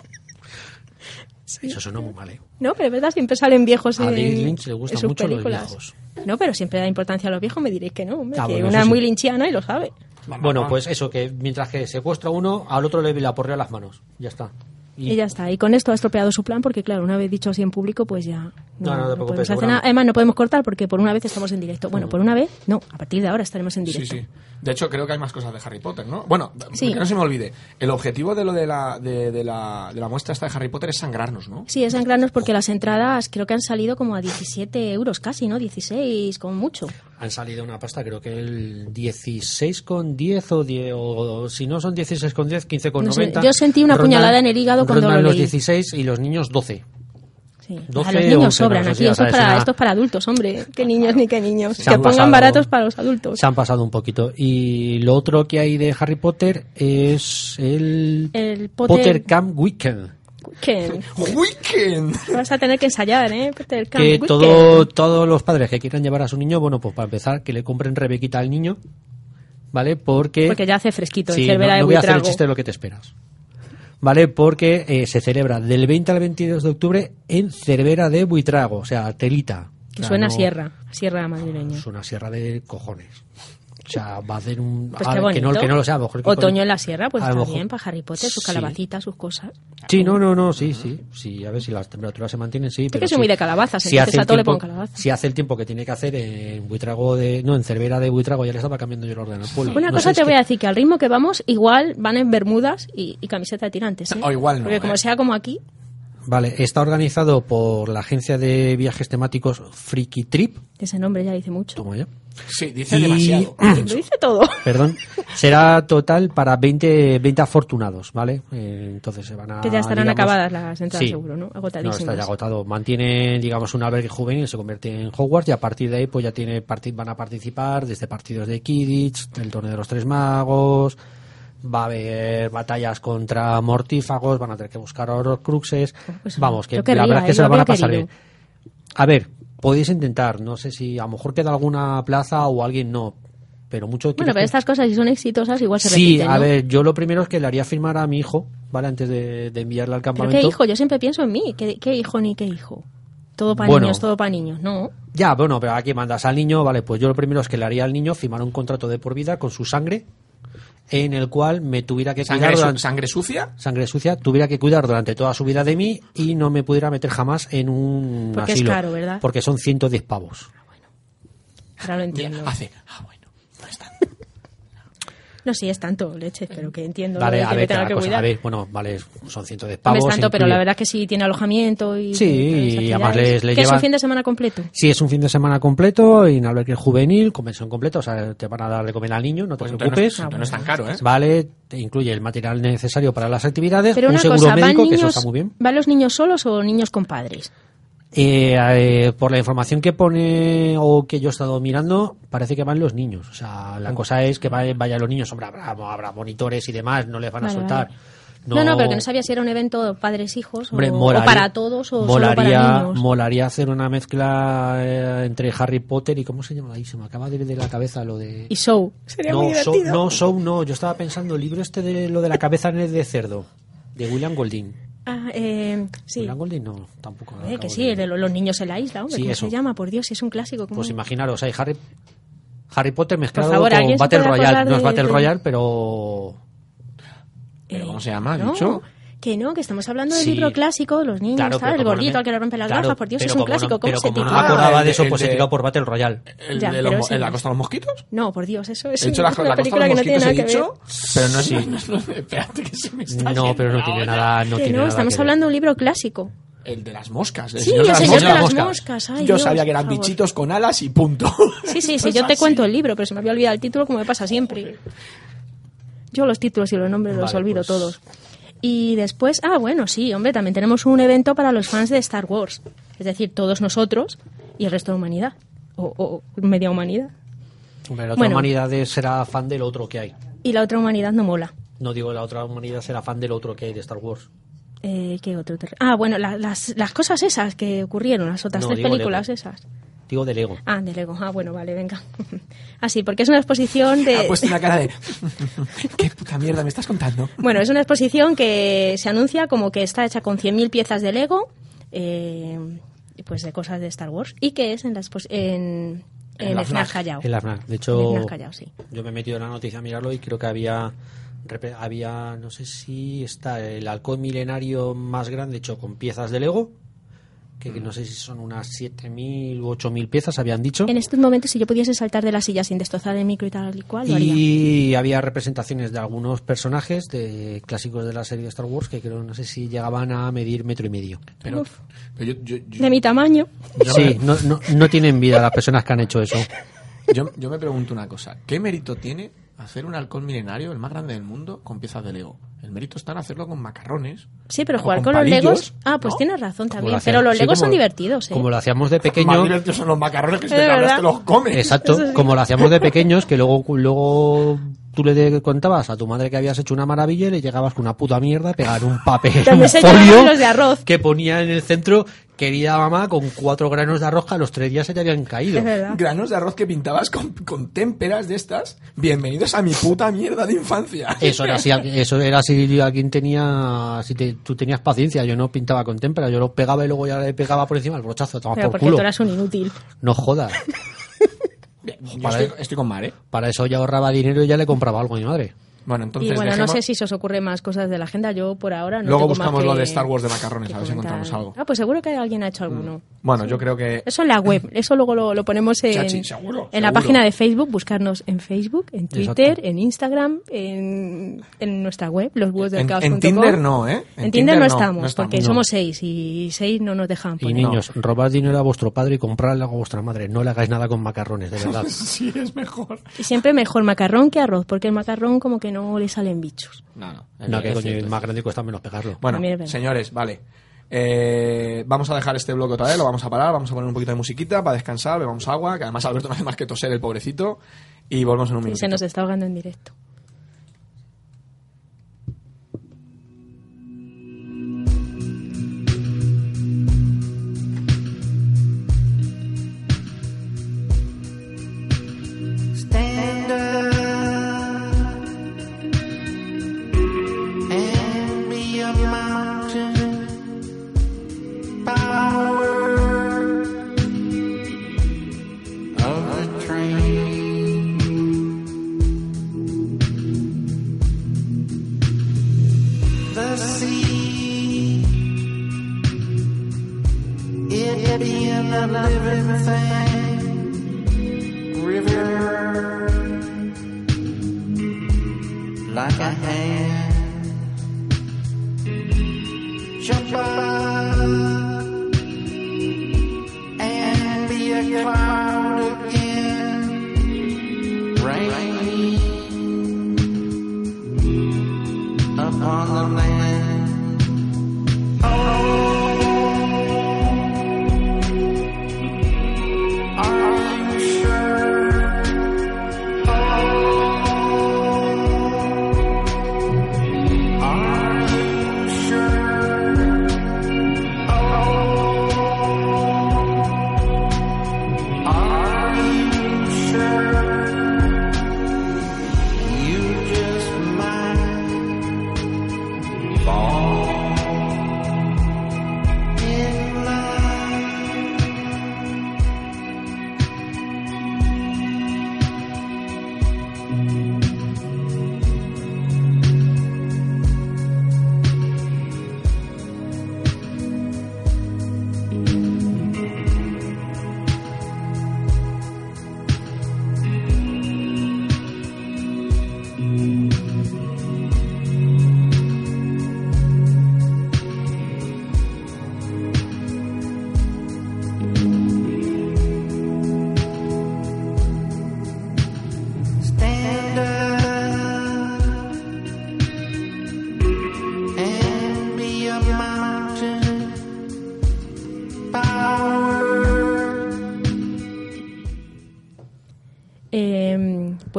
Eso suena muy mal, ¿eh? No, pero es verdad, siempre salen viejos A en, David Lynch le gustan mucho los películas. viejos. No, pero siempre da importancia a los viejos, me diréis que no, hombre, Ah, que bueno, una es muy sí. linchiana y lo sabe. Bueno, pues eso, que mientras que secuestra a uno, al otro le le aporrea las manos. Ya está. Y ya está. Y con esto ha estropeado su plan porque, claro, una vez dicho así en público, pues ya No, no te preocupes, podemos hacer seguramente. nada. Además, no podemos cortar porque por una vez estamos en directo. Bueno, por una vez, no. A partir de ahora estaremos en Sí, directo. sí. De hecho, creo que hay más cosas de Harry Potter, ¿no? Bueno, Sí. que no se me olvide. El objetivo de lo de la, de, de la, de la muestra esta de Harry Potter es sangrarnos, ¿no? Sí, es sangrarnos porque las entradas creo que han salido como a 17 euros casi, ¿no? 16, como mucho. Han salido una pasta, creo que el 16 con 10 o, 10, o si no son 16 con 10, 15 con No sé, 90. yo sentí una puñalada en el hígado cuando lo los leí. 16 y los niños 12. Sí. 12 a los niños 11, sobran aquí. esto, es para, esto es para adultos, hombre. Qué niños ni qué niños. Se que pongan pasado- baratos para los adultos. Se han pasado un poquito. Y lo otro que hay de Harry Potter es el, El Potter- Camp Weekend. Que ¡Weekend! vas a tener que ensayar, ¿eh? Potter Camp que Weekend. todo, todos los padres que quieran llevar a su niño, bueno, pues para empezar, que le compren Rebequita al niño, ¿vale? Porque, Porque ya hace fresquito Sí, no, no voy a hacer el chiste de lo que te esperas. ¿Vale? Porque eh, se celebra del 20 al 22 de octubre en Cervera de Buitrago, o sea, telita. Que O sea, suena a no- sierra, a sierra madrileña. Es una sierra de cojones. O sea, va a hacer un... Pues a qué ver, que, no, que no lo sea, mejor que con- Otoño en la sierra, pues está bien para Harry Potter, sus Sí. calabacitas, sus cosas. Sí, no, no, no, sí, sí, sí, a ver si las temperaturas se mantienen, sí. pero que soy sí. muy de calabazas, Si entonces hace a el le tiempo- pongo calabaza. Si hace el tiempo que tiene que hacer en Buitrago de... No, en Cervera de Buitrago, ya le estaba cambiando yo el orden al pueblo. Una No cosa te es voy a decir, que al ritmo que vamos, igual van en bermudas y, y camiseta de tirantes, ¿eh? O igual no, Porque como ¿eh? sea como aquí, Vale, está organizado por la agencia de viajes temáticos Freaky Trip. Ese nombre ya dice mucho. Toma ya. Sí, dice Y- demasiado. Lo dice todo. Perdón. Será total para 20 20 afortunados, ¿vale? Eh, entonces se van a. Que ya estarán digamos- acabadas las entradas, Sí. seguro, ¿no? No, Agotadísimas. está ya agotado. Mantiene, digamos, un albergue juvenil, se convierte en Hogwarts y a partir de ahí pues ya tiene van a participar desde partidos de Quidditch, del torneo de los tres magos, va a haber batallas contra mortífagos, van a tener que buscar horcruxes. Pues, Vamos, que la verdad es que ¿eh? se lo van a pasar bien. A ver, podéis intentar, no sé si a lo mejor queda alguna plaza o alguien no, pero mucho Bueno, pero estas cosas, si son exitosas, igual se Sí, repiten, a ver, yo lo primero es que le haría firmar a mi hijo, ¿vale? Antes de, de enviarle al Pero campamento. qué hijo, yo siempre pienso en mí. ¿Qué, qué hijo ni qué hijo? Todo para Bueno. niños, todo para niños. No. Ya, bueno, pero aquí mandas al niño, vale, pues yo lo primero es que le haría al niño firmar un contrato de por vida con su sangre, en el cual me tuviera que ¿Sangre, cuidar durante, ¿Sangre sucia? sangre sucia, tuviera que cuidar durante toda su vida de mí y no me pudiera meter jamás en un Porque es asilo. caro, ¿verdad? Porque son 110 pavos. Ahora lo entiendo. Hace. Ah, bueno. No es sí, es tanto, leche, pero que entiendo lo Vale, de a que me ver, que cosa, a ver, bueno, vale, son 110 No es pavos. tanto, pero la verdad es que sí tiene alojamiento y... Sí, y y además les- les ¿Qué es un fin de semana completo? Sí, es un fin de semana completo, en albergue juvenil, convención completa, o sea, te van a dar de comer al niño, no te Pues entonces no, preocupes. es- no es tan caro, ¿eh? Vale, te incluye el material necesario para las actividades, Pero un una seguro cosa, ¿van médico, que eso está muy bien. ¿van los niños solos o niños con padres? Eh, eh, por la información que pone o que yo he estado mirando, parece que van los niños. O sea, la cosa es que vaya- vayan los niños. Hombre, habrá, habrá monitores y demás, no les van a soltar. vale. No, no, pero que no sabía si era un evento padres-hijos o, para todos o solo molaría, para niños. molaría hacer una mezcla eh, entre Harry Potter y ¿cómo se llama? Ahí se me acaba de ir de la cabeza lo de Y show. Sería no, muy show, divertido. no, show no. Yo estaba pensando el libro este de lo de la cabeza de cerdo de William Golding. Ah, eh, sí. William Golding no, tampoco. Eh, que sí, de- de lo- los niños en la isla, hombre. Sí, ¿Cómo eso. se llama? Por Dios, es un clásico. ¿cómo? Pues imaginaros, hay Harry Harry Potter mezclado favor, con ¿alguien se Battle Royale. No es Battle de- Royale, pero ¿Pero cómo se llama? No, ¿Dicho? Que no, que estamos hablando del Sí. libro clásico, los niños, Claro, tal, pero el gordito me- al que le rompen las Claro, gafas, por Dios, es un no- clásico. ¿Cómo se como no me titula? acordaba el de eso, pues el tirado por Battle Royale. ¿El Ya, de los ¿en la no. costa de los mosquitos? No, por Dios, eso es He la, una la costa de película los que no tiene nada he que ver. dicho, pero no es... no- no- espérate que se me está No, pero no tiene nada, no Que tiene no, nada estamos hablando de un libro clásico. El de las moscas. El Sí, señor el de las señor de las moscas. Ay, Yo Dios, sabía que eran bichitos con alas y punto. Sí, sí, sí, yo te cuento el libro, pero se me había olvidado el título como me pasa siempre. Yo los títulos y los nombres los olvido pues- todos. Y después, ah, bueno, sí, hombre, también tenemos un evento para los fans de Star Wars. Es decir, todos nosotros y el resto de la humanidad. O, o media humanidad. Hombre, la otra Bueno. humanidad será fan del otro que hay. Y la otra humanidad no mola. No digo la otra humanidad será fan del otro que hay de Star Wars. Eh, ¿Qué otro? Ah, bueno, la- las, las cosas esas que ocurrieron, las otras No, tres películas esas. Digo de Lego. Ah, de Lego. Ah, bueno, vale, venga. Ah, sí, porque es una exposición de... Ha puesto una cara de... ¿Qué puta mierda me estás contando? Bueno, es una exposición que se anuncia como que está hecha con 100.000 piezas de Lego, eh, pues de cosas de Star Wars, y que es en la en, En en la el FNAC FNAC. Callao. En la FNAC. De hecho, el FNAC Callao, sí. yo me he metido en la noticia a mirarlo y creo que había había no sé si está el halcón milenario más grande hecho con piezas de Lego que, no sé si son unas 7.000 u 8.000 piezas habían dicho En estos momentos, si yo pudiese saltar de la silla sin destrozar el micro y tal y cual, lo haría. y había representaciones de algunos personajes de clásicos de la serie de Star Wars que creo no sé si llegaban a medir metro y medio Pero, Uf. pero yo, yo, yo- De mi tamaño. sí no, no, no tienen vida las personas que han hecho eso yo- yo me pregunto una cosa. ¿Qué mérito tiene hacer un halcón milenario, el más grande del mundo, con piezas de Lego? El mérito está en hacerlo con macarrones. Sí, pero jugar con con, los Legos... Ah, pues ¿no? tienes razón también. Pero los sí, Legos como- son divertidos, ¿eh? como lo hacíamos de Más pequeño divertidos son los macarrones que si te los comes. Exacto, como lo hacíamos de pequeños, que luego, luego tú le contabas a tu madre que habías hecho una maravilla y le llegabas con una puta mierda, pegar un papel, un folio de arroz. que ponía en el centro, querida mamá, con cuatro granos de arroz que a los tres días se te habían caído. Granos de arroz que pintabas con, con témperas de estas. Bienvenidos a mi puta mierda de infancia. Eso era así, eso era si alguien tenía, si te- tú tenías paciencia, yo no pintaba con témpera, yo lo pegaba y luego ya le pegaba por encima el brochazo, toma Pero por porque culo. tú eras un inútil. No jodas. Yo estoy, estoy con Mar, ¿eh? Para eso ya ahorraba dinero y ya le compraba algo a mi madre. Bueno, entonces y bueno, no dejemos- sé si se os ocurre más cosas de la agenda. Yo por ahora no Luego tengo más buscamos que- lo de Star Wars de macarrones, a ver si encontramos algo. Ah, pues seguro que alguien ha hecho alguno. Bueno, yo creo que... Eso en la web, eso luego lo, lo ponemos en, Chachi, seguro, en la seguro. página de Facebook, buscarnos en Facebook, en Twitter, Exacto. en Instagram, en, en nuestra web, En, loshuevosdelcaos.com. en Tinder no, ¿eh? En, Tinder no, estamos, no porque no. somos seis y seis no nos dejan Y poner. niños, robad dinero a vuestro padre y comprarle algo a vuestra madre. No le hagáis nada con macarrones, de verdad. Sí, es mejor. Y siempre mejor macarrón que arroz, porque el macarrón como que no le salen bichos. No, no. no, que coño, el más grande cuesta menos pegarlo. Bueno, señores, vale. Eh, vamos a dejar este bloque otra vez, lo vamos a parar, vamos a poner un poquito de musiquita para descansar, bebamos agua, que además Alberto no hace más que toser el pobrecito, y volvemos en un Y minuto. se nos está ahogando en directo.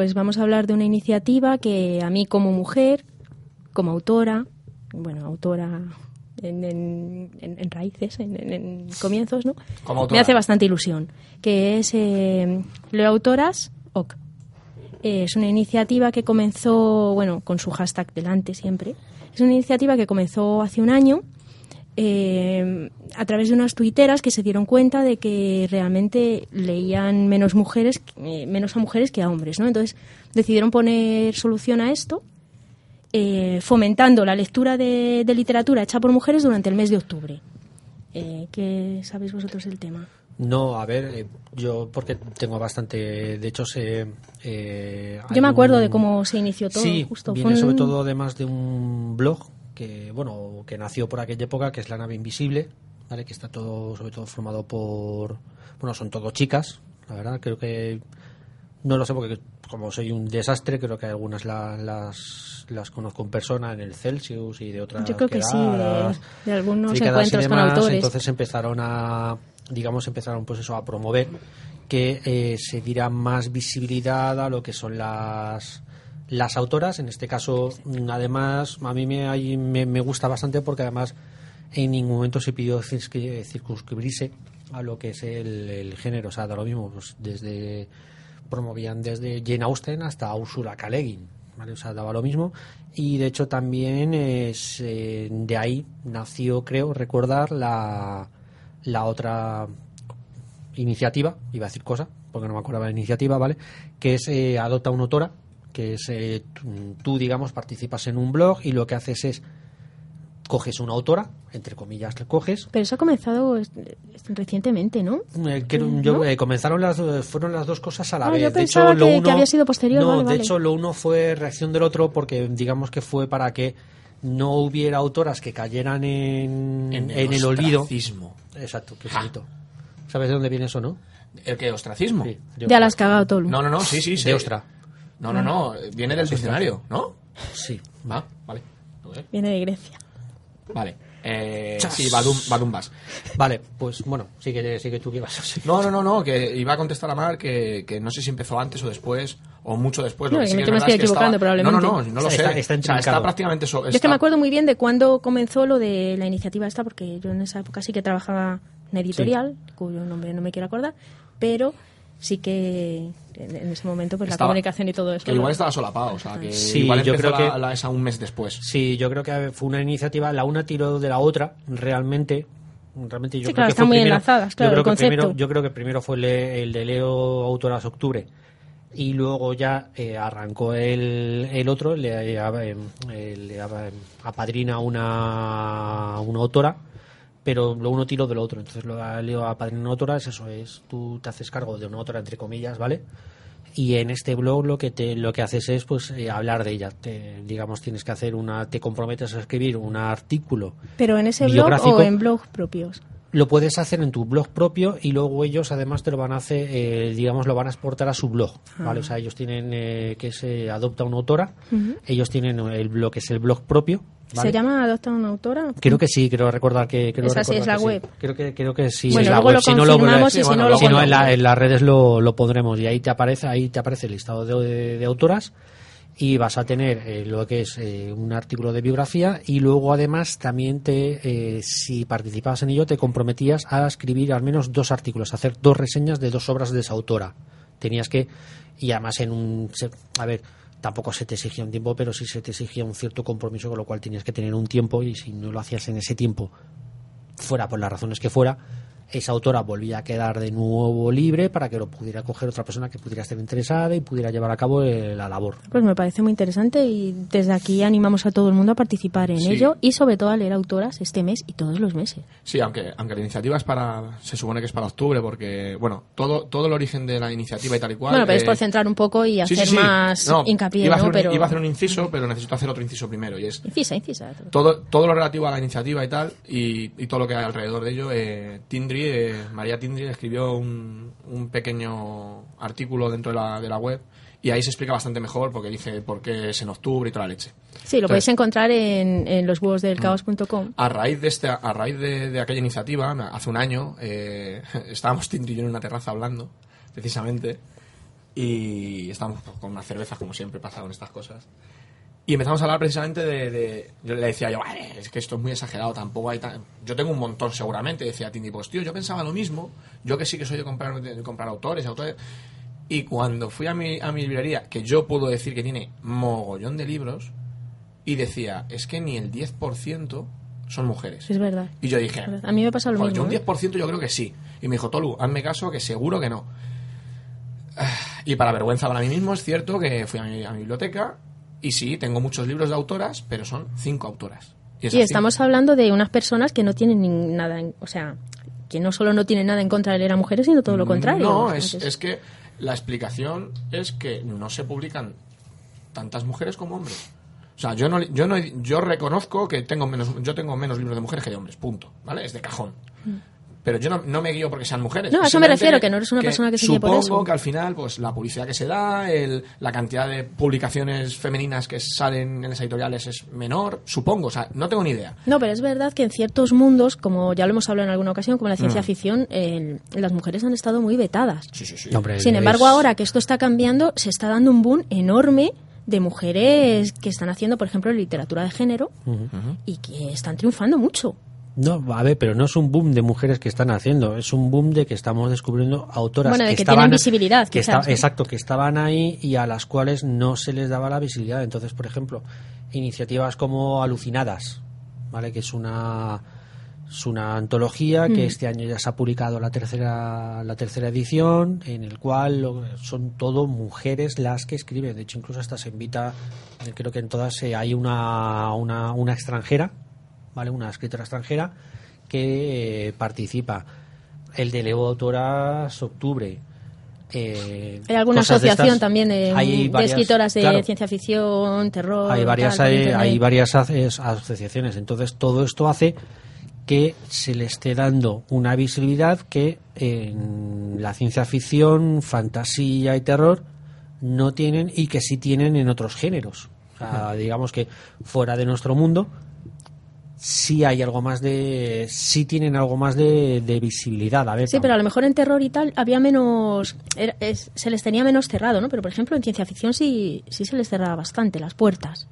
Pues vamos a hablar de una iniciativa que a mí como mujer, como autora, bueno, autora en, en- en- raíces, en, en- en comienzos, ¿no? Como autora. Me hace bastante ilusión, que es eh, Leo Autoras OC. Eh, es una iniciativa que comenzó, bueno, con su hashtag delante siempre. Es una iniciativa que comenzó hace un año eh, a través de unas tuiteras que se dieron cuenta de que realmente leían menos mujeres, eh, menos a mujeres que a hombres, ¿no? Entonces decidieron poner solución a esto, eh, fomentando la lectura de, de literatura hecha por mujeres durante el mes de octubre. Eh, ¿Qué sabéis vosotros del tema? No, a ver, eh, yo porque tengo bastante, de hecho se... eh, Yo me acuerdo un- de cómo se inició todo. Sí, justo. viene Fue un- sobre todo además de un blog que, bueno, que nació por aquella época, que es La Nave Invisible, ¿vale? Que está todo, sobre todo formado por, bueno, son todo chicas, la verdad, creo que, no lo sé porque como soy un desastre, creo que algunas la- las, las conozco en persona en el Celsius y de otras Yo creo que sí, de, algunos encuentros con demás, autores. Entonces empezaron a, digamos, empezaron pues eso, a promover que eh, se diera más visibilidad a lo que son las las autoras. En este caso, además, a mí me, hay- me, me gusta bastante porque además en ningún momento se pidió circun- circunscribirse a lo que es el, el género. O sea, da lo mismo, pues desde promovían desde Jane Austen hasta Ursula K. Le ¿vale? O sea, daba lo mismo. Y de hecho también es, eh, de ahí nació, creo, recordar la, la otra iniciativa, iba a decir cosa, porque no me acordaba la iniciativa, ¿vale? Que es eh, Adopta una autora, que es eh, tú- digamos, participas en un blog y lo que haces es coges una autora, entre comillas, la coges. Pero eso ha comenzado recientemente, ¿no? eh, que yo, eh, comenzaron las do- fueron las dos cosas a la Ah, vez. yo de hecho, lo que- que uno, había sido posterior, No, vale, de vale. hecho, lo uno fue reacción del otro porque digamos que fue para que no hubiera autoras que cayeran en, en el olvido. ostracismo. Exacto, qué Ja. bonito. ¿Sabes de dónde viene eso, no? ¿El qué? ¿Ostracismo? Sí, de Ya la has cagado, Tolu. No, no, no, sí, sí. sí. De ostra. No, no, no, viene del diccionario, ¿no? Sí. Va, vale. Viene de Grecia. Vale. Eh, Chas. sí, Badum, Badumbas. Vale, pues bueno, sigue, sigue tú que vas así. No, no, no, no, que iba a contestar a Mar que, que no sé si empezó antes o después, o mucho después. Lo No, que que sí me- que que estoy es que equivocando, estaba- probablemente. No, no, no, no lo sé. Está- está O sea, intrincado. está prácticamente... so- Yo es que me acuerdo muy bien de cuándo comenzó lo de la iniciativa esta, porque yo en esa época sí que trabajaba en editorial, cuyo nombre no me quiero acordar, pero sí que en, ese momento pues la comunicación y todo eso. Que igual estaba solapado, o sea, que Sí, igual yo creo la, que- la- esa un mes después. Sí, yo creo que fue una iniciativa, la una tiró de la otra, realmente. Realmente yo Sí, creo claro, que están fue muy primero- enlazadas, claro, yo creo el que concepto. primero, yo creo que primero fue el de, el de Leo Autoras Octubre y luego ya eh, arrancó el, el otro, le, eh, eh, le eh, apadrina una, una autora, pero lo uno tiró del otro. Entonces lo de Leo apadrina una autora es eso, es tú te haces cargo de una autora entre comillas, ¿vale? y en este blog lo que te lo que haces es pues eh, hablar de ella te, digamos tienes que hacer una te comprometes a escribir un artículo Pero en ese blog o en blogs propios. lo puedes hacer en tu blog propio y luego ellos además te lo van a hacer eh, digamos lo van a exportar a su blog vale o sea ellos tienen eh, que se adopta una autora ellos tienen el blog que es el blog propio ¿vale? ¿Se llama Adopta una autora? Creo que sí, creo recordar que. Creo Esa sí es la sí. web. Creo que, creo que sí. Bueno, es la luego web. lo Si no, lo- confirmamos sí, y si bueno, no si no, en, la- en las redes lo, lo pondremos y ahí te aparece ahí te aparece el listado de, de- de autoras y vas a tener eh, lo que es eh, un artículo de biografía y luego además también te eh, si participabas en ello te comprometías a escribir al menos dos artículos a hacer dos reseñas de dos obras de esa autora tenías que y además en un a ver tampoco se te exigía un tiempo pero sí se te exigía un cierto compromiso con lo cual tenías que tener un tiempo y si no lo hacías en ese tiempo fuera por las razones que fuera, esa autora volvía a quedar de nuevo libre para que lo pudiera coger otra persona que pudiera estar interesada y pudiera llevar a cabo la labor. Pues me parece muy interesante y desde aquí animamos a todo el mundo a participar en Sí. ello y sobre todo a leer autoras este mes y todos los meses. Sí, aunque, aunque la iniciativa es para, se supone que es para octubre, porque, bueno, todo, todo el origen de la iniciativa y tal y cual. bueno, pero es por centrar un poco y hacer sí, sí. más No, hincapié, iba a ¿no? hacer un- Pero... Iba a hacer un inciso, pero necesito hacer otro inciso primero, y es Incisa, incisa. todo, todo lo relativo a la iniciativa y tal, y, y todo lo que hay alrededor de ello. Eh, Tindri, eh, María Tindri escribió un, un pequeño artículo dentro de la, de la web, y ahí se explica bastante mejor, porque dice por qué es en octubre y toda la leche. Sí, lo Entonces, podéis encontrar en, en los huevos del caos.com. A raíz de este, a raíz de, de aquella iniciativa, hace un año, eh, estábamos Tindri y yo en una terraza hablando, precisamente, y estábamos con unas cervezas, como siempre pasa con estas cosas. Y empezamos a hablar precisamente de, de- Yo le decía yo, "Vale, es que esto es muy exagerado, tampoco hay tan... Yo tengo un montón seguramente, decía Tindri, pues tío, yo pensaba lo mismo, yo que sí que soy de comprar, de comprar autores, autores... Y cuando fui a mi, a mi librería, que yo puedo decir que tiene mogollón de libros, y decía, es que ni el 10% son mujeres. Es verdad. Y yo dije, A mí me pasa lo "Joder, mismo. Yo ¿eh? un 10% yo creo que sí. Y me dijo, Tolu, hazme caso que seguro que no. Ah, Y para vergüenza para mí mismo es cierto que fui a mi, a mi biblioteca y sí, tengo muchos libros de autoras, pero son cinco autoras. Y estamos cinco- hablando de unas personas que no tienen ni nada, en- o sea, que no solo no tienen nada en contra de leer a mujeres, sino todo lo contrario. No, es, es que la explicación es que no se publican tantas mujeres como hombres. O sea, yo no, yo no, yo reconozco que tengo menos, yo tengo menos libros de mujeres que de hombres, punto, ¿vale? Es de cajón. Pero yo no, no me guío porque sean mujeres. No, a Es eso me refiero, que no eres una persona que se guíe por Supongo eso. que al final, pues la publicidad que se da, el, la cantidad de publicaciones femeninas que salen en las editoriales es menor, supongo, o sea, no tengo ni idea. No, pero es verdad que en ciertos mundos, como ya lo hemos hablado en alguna ocasión, como la ciencia Mm. ficción, el- las mujeres han estado muy vetadas. Sí, sí, sí. Hombre, Sin es- embargo, ahora que esto está cambiando, se está dando un boom enorme de mujeres que están haciendo, por ejemplo, literatura de género y que están triunfando mucho. No, a ver, pero no es un boom de mujeres que están haciendo, es un boom de que estamos descubriendo autoras Bueno, de que, que estaban, tienen visibilidad, que quizás, esta- ¿no? exacto, que estaban ahí y a las cuales no se les daba la visibilidad. Entonces, por ejemplo, iniciativas como Alucinadas, ¿vale? Que es una Es una antología que este año ya se ha publicado la tercera, la tercera edición, en el cual lo- son todo mujeres las que escriben. De hecho, incluso hasta se invita, creo que en todas eh, hay una, una, una extranjera, ¿vale? Una escritora extranjera que eh, participa. El de Leo Autoras, octubre. Eh, Hay alguna de asociación también de, Hay de escritoras de claro ciencia ficción, terror. hay varias tal, hay, varias asociaciones entonces todo esto hace que se le esté dando una visibilidad que en la ciencia ficción fantasía y terror no tienen y que sí tienen en otros géneros O sea, digamos que fuera de nuestro mundo sí hay algo más de sí tienen algo más de, de visibilidad a ver Sí, pero a lo mejor en terror y tal había menos. era- es- se les tenía menos cerrado, ¿no? Pero por ejemplo en ciencia ficción sí, sí se les cerraba bastante las puertas.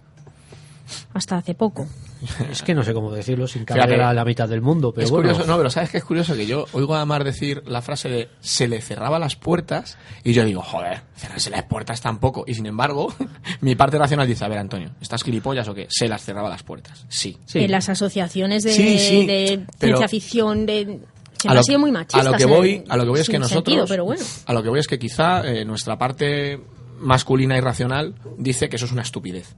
Hasta hace poco. es que no sé cómo decirlo sin Fíjate, caer a la mitad del mundo pero es bueno curioso, no, pero ¿sabes qué es curioso? Que yo oigo a Mar decir la frase de se le cerraba las puertas y yo digo, joder, cerrarse las puertas tampoco. Y sin embargo, mi parte racional dice, a ver, Antonio, ¿estás gilipollas o qué? Se las cerraba las puertas. Sí. Sí. En las asociaciones de, Sí, sí, de pero- ciencia ficción, de. A lo, muy a lo que voy, a lo que voy es que nosotros, sentido, pero bueno. a lo que voy es que quizá eh, nuestra parte masculina y racional dice que eso es una estupidez.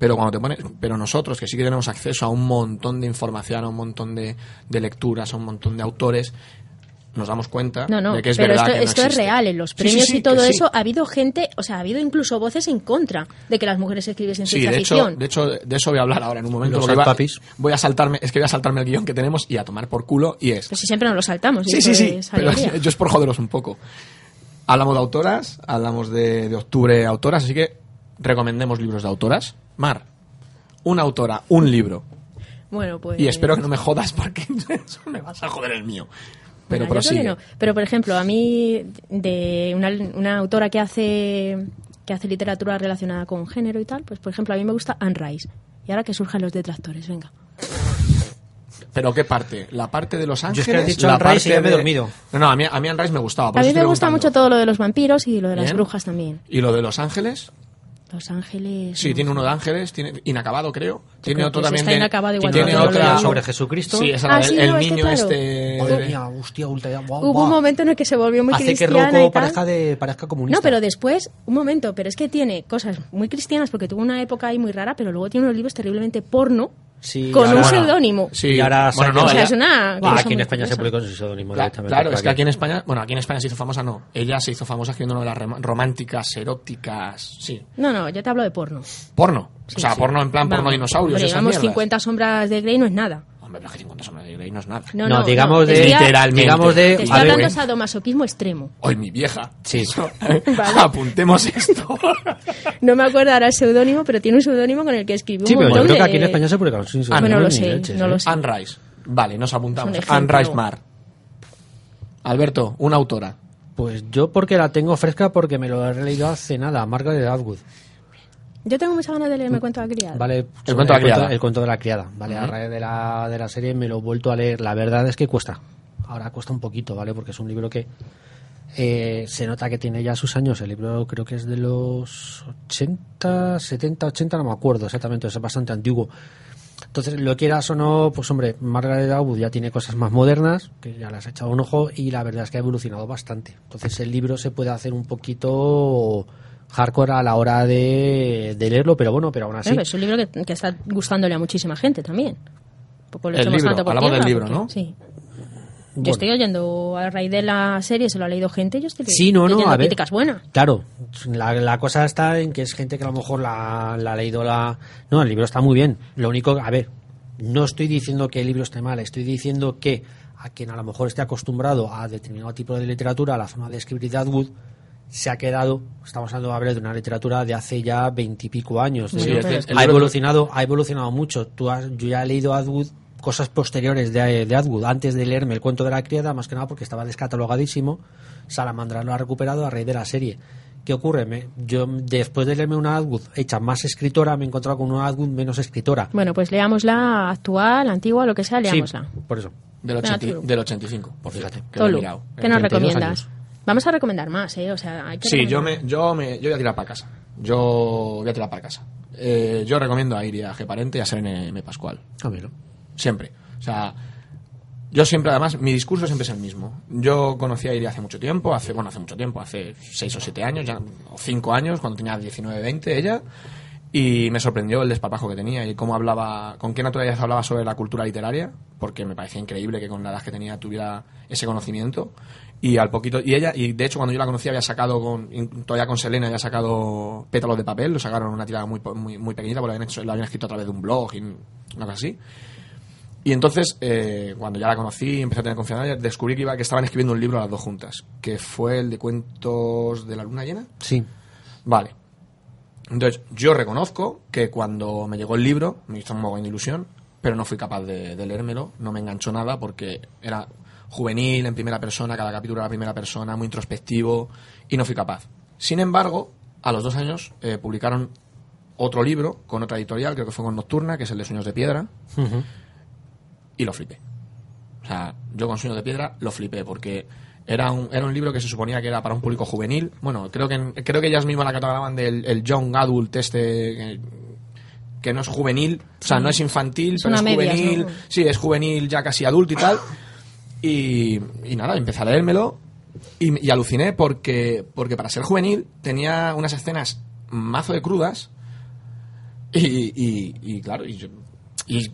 Pero cuando te pones, pero nosotros que sí que tenemos acceso a un montón de información, a un montón de, de lecturas, a un montón de autores, nos damos cuenta No, no, de que es pero verdad esto, que no esto es real. En los premios sí, sí, y todo eso ha habido gente, o sea, ha habido incluso voces en contra de que las mujeres escribiesen Sí, ciencia de hecho, ficción. de hecho, de eso voy a hablar ahora en un momento. Los porque voy a- saltapis. voy a saltarme, es que voy a saltarme el guion que tenemos y a tomar por culo y es. Pues si siempre nos lo saltamos. Sí, sí, sí, pero yo es por joderos un poco. Hablamos de autoras, hablamos de, de octubre autoras, así que recomendemos libros de autoras. Mar, una autora, un libro. Bueno, pues. Y espero que no me jodas porque eso me vas a joder el mío. Pero Bueno, yo prosigue. no. Pero, por ejemplo, a mí, de una, una autora que hace que hace literatura relacionada con género y tal, pues, por ejemplo, a mí me gusta Anne Rice. Y ahora que surjan los detractores, venga. ¿Pero qué parte? ¿La parte de Los es Ángeles? que has dicho la Anne Rice y ya me he de- dormido. No, no, a mí, a mí Anne Rice me gustaba. por A mí me gusta mucho todo lo de los vampiros y lo de las Bien. brujas también. ¿Y lo de Los Ángeles? Los Ángeles. Sí, no. tiene uno de Ángeles, tiene inacabado, creo. Tiene creo otro que también está de... inacabado igual tiene que no otra... sobre Jesucristo. Sí, esa Ah, la sí, no, el que niño claro. este... Madre mía, hostia, ultra, guau, Hubo guau. un momento en el que se volvió muy Hace que cristiana Rocco y tal. parezca, de, parezca comunista. No, pero después, un momento, pero es que tiene cosas muy cristianas porque tuvo una época ahí muy rara, pero luego tiene unos libros terriblemente porno Sí, con ahora- un seudónimo. Sí, Y ahora bueno, no, o sea, es una Ah, aquí en España se publicó con su seudónimo Cla- directamente. Claro, es que aquí en España, bueno, aquí en España se hizo famosa, no. Ella se hizo famosa escribiendo novelas románticas, eróticas, sí. No, no, yo te hablo de porno. Porno. o sea, sí. porno en plan porno Vamos, dinosaurios. Hombre, esas digamos, mierdas. 50 sombras de Grey no es nada. Hombre, pero que 50 sombras de Grey no es nada. No, No, no, digamos no, de- Literalmente. digamos de- Te estoy hablando de güey. sadomasoquismo extremo. Hoy mi vieja. Sí. Apuntemos esto. No me acuerdo ahora el seudónimo, pero tiene un seudónimo con el que escribió Sí, un pero yo creo que aquí en España se publicaron sin Ah, Bueno, seudónimo lo sé, leches, no ¿eh? lo sé. Anne Rice. Vale, nos apuntamos. Es un Anne. Rice Mar. Alberto, una autora. Pues yo porque la tengo fresca porque me lo he leído hace nada, Margaret Atwood. Yo tengo muchas ganas de leerme el cuento de la criada. Vale, El cuento de la criada. el cuento de la criada, vale, a raíz de la, de la serie me lo he vuelto a leer. La verdad es que cuesta. Ahora cuesta un poquito, ¿vale? Porque es un libro que eh, se nota que tiene ya sus años. El libro creo que es de los 80, 70, 80, no me acuerdo exactamente, es bastante antiguo. Entonces, lo quieras o no, pues hombre, Margaret Atwood ya tiene cosas más modernas, que ya las ha echado un ojo, y la verdad es que ha evolucionado bastante. Entonces, el libro se puede hacer un poquito hardcore a la hora de, de leerlo, pero bueno, pero aún así. Pero es un libro que, que está gustándole a muchísima gente también. Poco lo El libro, tanto por hablamos del tierra, libro, porque- ¿no? Sí. Bueno. Yo estoy oyendo a raíz de la serie, se lo ha leído gente, yo estoy Sí, no, no, leyendo a ver. críticas buenas. Claro, la, la cosa está en que es gente que a lo mejor la, la ha leído la... No, el libro está muy bien. Lo único, a ver, no estoy diciendo que el libro esté mal, estoy diciendo que a quien a lo mejor esté acostumbrado a determinado tipo de literatura, a la forma de escribir de Atwood, se ha quedado, estamos hablando de una literatura de hace ya veintipico años. De- Sí, es que el ha evolucionado, ha evolucionado mucho. Tú has- yo ya he leído Atwood, cosas posteriores de, de Atwood, antes de leerme el cuento de la criada, más que nada porque estaba descatalogadísimo. Salamandra lo ha recuperado a raíz de la serie. ¿Qué ocurre? Me- yo después de leerme una Atwood hecha más escritora, me he encontrado con una Atwood menos escritora. Bueno, pues leámosla actual, antigua, lo que sea, Sí, leámosla. por eso. Del, Venga, 80 Tulu. del 85, por fíjate. Que lo he Tolu, mirado. ¿qué nos 32 recomiendas? años. Vamos a recomendar más, ¿eh? O sea, hay que Sí, yo me, yo me, yo voy a tirar para casa. Yo voy a tirar para casa. Eh, yo recomiendo a Iria G. Parente y a Serene M. Pascual. A mí, ¿no? Siempre. O sea, Yo siempre, además, mi discurso siempre es el mismo. Yo conocí a Iria hace mucho tiempo, hace, bueno, hace mucho tiempo, hace 6 o 7 años, ya, o 5 años, cuando tenía 19, 20 ella, y me sorprendió el desparpajo que tenía y cómo hablaba, con qué naturalidad hablaba sobre la cultura literaria, porque me parecía increíble que con la edad que tenía tuviera ese conocimiento. Y al poquito, y ella, y de hecho cuando yo la conocí había sacado con, todavía con Selena había sacado pétalos de papel, lo sacaron en una tirada muy, muy, muy pequeñita, porque lo habían, hecho, lo habían escrito a través de un blog y una cosa así. Y entonces, eh, cuando ya la conocí, empecé a tener confianza, en ella, descubrí que, iba, que estaban escribiendo un libro las dos juntas, que fue el de cuentos de la luna llena. Sí. Vale. Entonces, yo reconozco que cuando me llegó el libro, me hizo un mogollón de ilusión, pero no fui capaz de, de leérmelo, no me enganchó nada porque era juvenil, en primera persona, cada capítulo era primera persona, muy introspectivo, y no fui capaz. Sin embargo, a los dos años eh, publicaron otro libro con otra editorial, creo que fue con Nocturna, que es el de Sueños de Piedra, y lo flipé. O sea, yo con Sueños de Piedra lo flipé porque era un, era un libro que se suponía que era para un público juvenil. Bueno, creo que creo que ellas mismas la catalogaban del el young adult este que, que no es juvenil, o sea, no es infantil, Es pero es juvenil. ¿no? Sí, es juvenil ya casi adulto y tal. Y, nada, empecé a leérmelo y, y aluciné porque, porque para ser juvenil tenía unas escenas mazo de crudas y, y, y claro, y,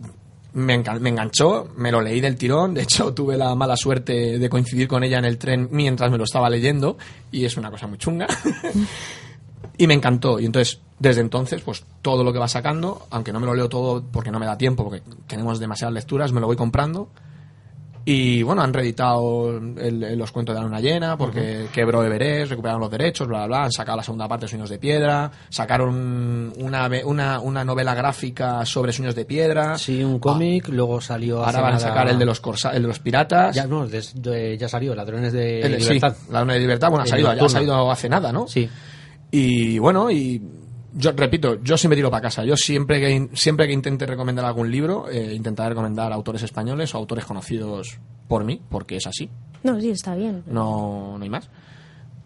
me enganchó, me lo leí del tirón, de hecho tuve la mala suerte de coincidir con ella en el tren mientras me lo estaba leyendo y es una cosa muy chunga. y me encantó y entonces desde entonces pues todo lo que va sacando, aunque no me lo leo todo porque no me da tiempo, porque tenemos demasiadas lecturas, me lo voy comprando. Y bueno, han reeditado el- el- los cuentos de la luna llena porque quebró Everest, recuperaron los derechos, bla, bla, bla. Han sacado la segunda parte de Sueños de Piedra, sacaron una, una, una novela gráfica sobre Sueños de Piedra. Sí, un cómic, luego salió Ahora van a sacar el de los, corsa- el de los piratas. Ya, no, de- ya salió, Ladrones de El- Libertad. la luna de libertad, bueno, ha salido, ya ha salido hace nada, ¿no? Sí. Y bueno, y yo repito, yo siempre tiro para casa. Yo siempre que, siempre que intente recomendar algún libro, eh, intentaré recomendar autores españoles o autores conocidos por mí, porque es así. No, sí, está bien. No, no hay más.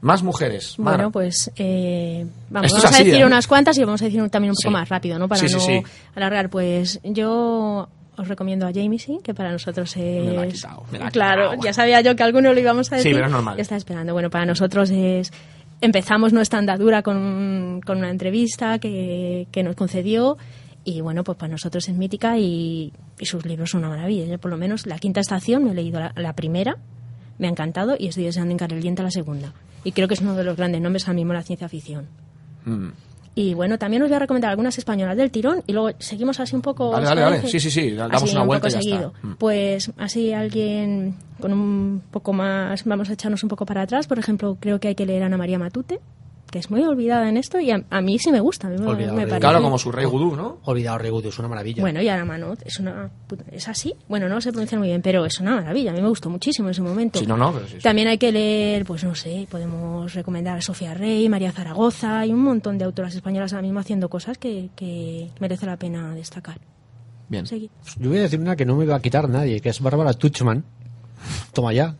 Más mujeres. Bueno, pues eh, vamos, así, a decir ¿eh? unas cuantas y vamos a decir también un poco Sí. más rápido, ¿no? Para Sí, sí, no sí. alargar. Pues yo os recomiendo a Jamie que para nosotros es... Me la ha quitado, me la ha claro, quitado. ya sabía yo que alguno lo íbamos a Sí, decir. pero es normal. Está esperando. Bueno, para nosotros es... Empezamos nuestra andadura con, con una entrevista que, que nos concedió y bueno, pues para nosotros es mítica y, y sus libros son una maravilla. Yo por lo menos la quinta estación me he leído la, la primera, me ha encantado y estoy deseando diente a la segunda. Y creo que es uno de los grandes nombres ahora mismo la ciencia ficción. Mm. Y bueno, también os voy a recomendar algunas españolas del tirón y luego seguimos así un poco. Vale. Sí, sí, sí, damos Así, una un vuelta y ya seguido. Mm. Pues así alguien con un poco más. Vamos a echarnos un poco para atrás. Por ejemplo, creo que hay que leer a Ana María Matute, que es muy olvidada en esto y a, a mí sí me gusta. A mí me, Olvidado, me olvidado. parece. Claro, como su rey gudú, ¿no? Olvidado Regudo, es una maravilla. Bueno, y Ana Manot es una. puta- ¿Es así? Bueno, no se pronuncia muy bien, pero es una maravilla. A mí me gustó muchísimo en su momento. Sí, no, no, pero sí, sí. También hay que leer, pues no sé, podemos recomendar a Sofía Rey, María Zaragoza, hay un montón de autoras españolas ahora mismo haciendo cosas que, que merece la pena destacar. Bien. Yo voy a decir una que no me va a quitar nadie, que es Bárbara Tuchman. Toma ya.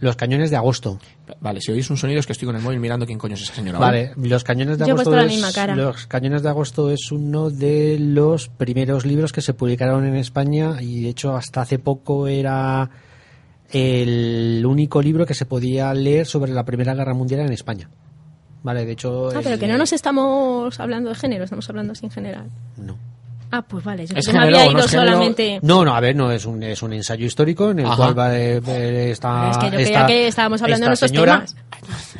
Los cañones de agosto. Vale, si oís un sonido es que estoy con el móvil mirando quién coño es esa señora. Vale, los cañones de Yo agosto. la es- misma cara. Los cañones de agosto es uno de los primeros libros que se publicaron en España y de hecho hasta hace poco era el único libro que se podía leer sobre la Primera Guerra Mundial en España. Vale, de hecho. Ah, pero que no nos estamos hablando de género, estamos hablando así en general. No. Ah, pues vale, yo Es que me había no ido es género. solamente... No, no, a ver, no, es un, es un ensayo histórico en el Ajá. cual va de, de esta. Es que yo creía esta- que estábamos hablando de nuestros señora, temas.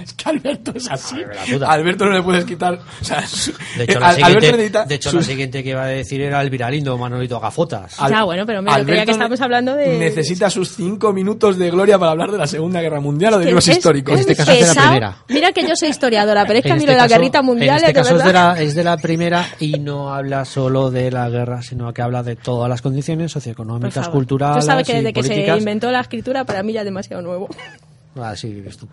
Es que Alberto es así. A Alberto no le puedes quitar. O sea, su- De hecho, eh, la siguiente, necesita de hecho, sus- la siguiente que iba a decir era Elvira Lindo, Manolito Gafotas. Al- Ya, bueno, pero yo creía que Alberto estábamos hablando de- Necesita sus cinco minutos de gloria para hablar de la Segunda Guerra Mundial o de libros es históricos. En este caso es de la primera. Mira que yo soy historiadora, pero es que a mí este lo de la guerrita mundial En este es caso es de, verdad. la, es de la primera y no habla solo de la guerra, sino que habla de todas las condiciones socioeconómicas, culturales Tú sabes que y desde que se políticas. inventó la escritura, para mí ya es demasiado nuevo. Ah, sí, ves tú.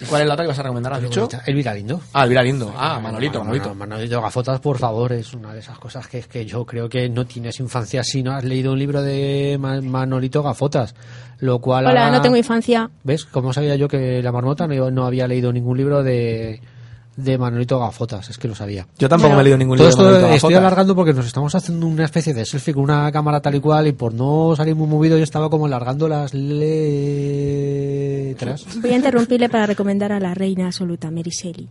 ¿Y cuál es la otra que vas a recomendar? ¿Has dicho? Elvira Lindo. Ah, Elvira Lindo. Ah, Manolito, Manolito. Manolito. Gafotas, por favor, es una de esas cosas que es que yo creo que no tienes infancia si no has leído un libro de Ma- Manolito Gafotas, lo cual Hola, ahora- no tengo infancia. ¿Ves? Como sabía yo que la marmota no, no había leído ningún libro de de Manuelito Gafotas, es que lo sabía. Yo tampoco me he leído ningún Todo libro de esto estoy Gafotas. alargando porque nos estamos haciendo una especie de selfie con una cámara tal y cual y por no salir muy movido yo estaba como alargando las letras. Voy a interrumpirle para recomendar a la reina absoluta, Mary Shelley.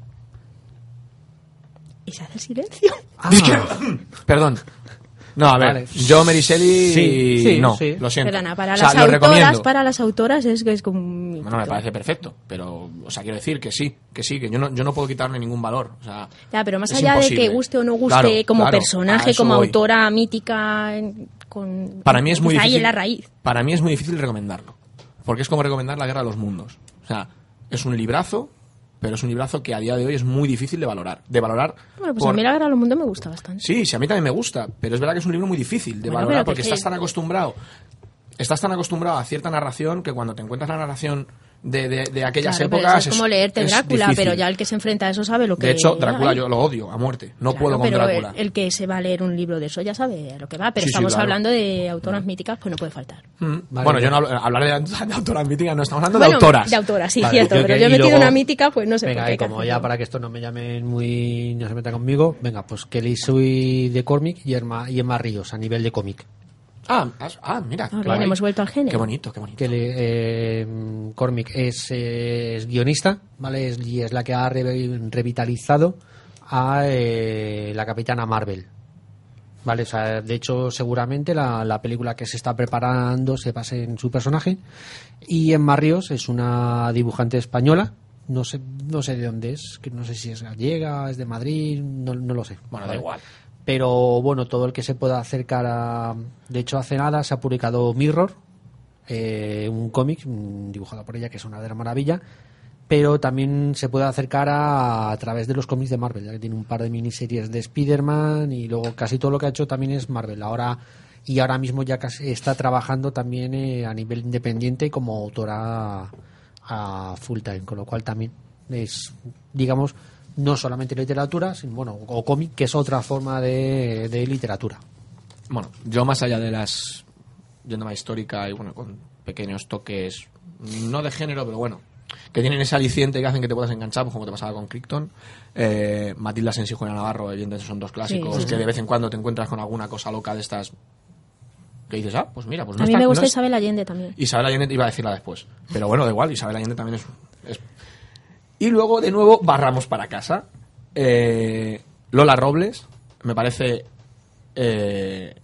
Y se hace el silencio. Ah, Perdón. No, a ver, Vale. yo Mary Shelley Sí, sí, no, sí. lo siento. Perdona, para O sea, las lo autoras, recomiendo. para las autoras es que es como un Bueno, me parece perfecto, pero, o sea, quiero decir que sí, que sí, que yo no, yo no puedo quitarle ningún valor. O sea, Ya, pero más allá imposible. de que guste o no guste Claro, como claro, personaje, como voy. autora mítica, con Para mí es muy está ahí difícil. en la raíz. Para mí es muy difícil recomendarlo, porque es como recomendar la Guerra de los Mundos. O sea, es un librazo, pero es un librazo que a día de hoy es muy difícil de valorar, de valorar. Bueno, pues por- a mí la Guerra del Mundo me gusta bastante. Sí, sí, a mí también me gusta, pero es verdad que es un libro muy difícil de Bueno, valorar porque que- estás tan acostumbrado, estás tan acostumbrado a cierta narración que cuando te encuentras la narración de, de, de aquellas Claro, pero épocas eso es como leerte es Drácula, difícil. pero ya el que se enfrenta a eso sabe lo que De hecho, Drácula hay. yo lo odio a muerte, no Claro, puedo con pero Drácula. El, el que se va a leer un libro de eso ya sabe a lo que va, pero Sí, sí, estamos claro. hablando de autoras míticas, pues no puede faltar. Mm, Vale, bueno, yo no hablo- hablar de, de autoras míticas, no estamos hablando de autoras. De autoras, sí, Vale, cierto, yo pero que- yo he metido luego- una mítica, pues no sé Venga, por qué. y como ya para que esto no me llamen muy. no se meta conmigo, venga, pues Kelly soy de cómic y Emma, y Emma Ríos a nivel de cómic. Ah, ah, mira. Ah, hemos vuelto al género. Qué bonito, qué bonito. que le- eh, Cormick es, eh, es guionista, ¿vale? Es- y es la que ha re- revitalizado a eh, la Capitana Marvel. ¿Vale? O sea, de hecho, seguramente la, la película que se está preparando se base en su personaje. Y Emma Ríos es una dibujante española. No sé, no sé de dónde es, que no sé si es gallega, es de Madrid, no, no lo sé. Bueno, da igual. Pero bueno, todo el que se pueda acercar a. De hecho, hace nada se ha publicado Mirror, eh, un cómic mm, dibujado por ella que es una verdadera maravilla. Pero también se puede acercar a, través de los cómics de Marvel, ya que tiene un par de miniseries de Spider-Man y luego casi todo lo que ha hecho también es Marvel. Ahora y ahora mismo ya casi está trabajando también eh, a nivel independiente como autora a full time, con lo cual también es, digamos, no solamente literatura, sino, bueno, o cómic, que es otra forma de, de literatura. Bueno, yo más allá de las. yendo más histórica y bueno, con pequeños toques, no de género, pero bueno, que tienen ese aliciente que hacen que te puedas enganchar, pues como te pasaba con Crichton. Eh, Matilda Sensi y Juana Navarro, evidentemente son dos clásicos Sí, sí, que sí. de vez en cuando te encuentras con alguna cosa loca de estas. que dices, ah, pues mira, pues no a mí está- me gusta es- Isabel Allende también. Isabel Allende iba a decirla después. Pero bueno, da igual, Isabel Allende también es. es- Y luego, de nuevo, barramos para casa. Eh, Lola Robles, me parece. eh,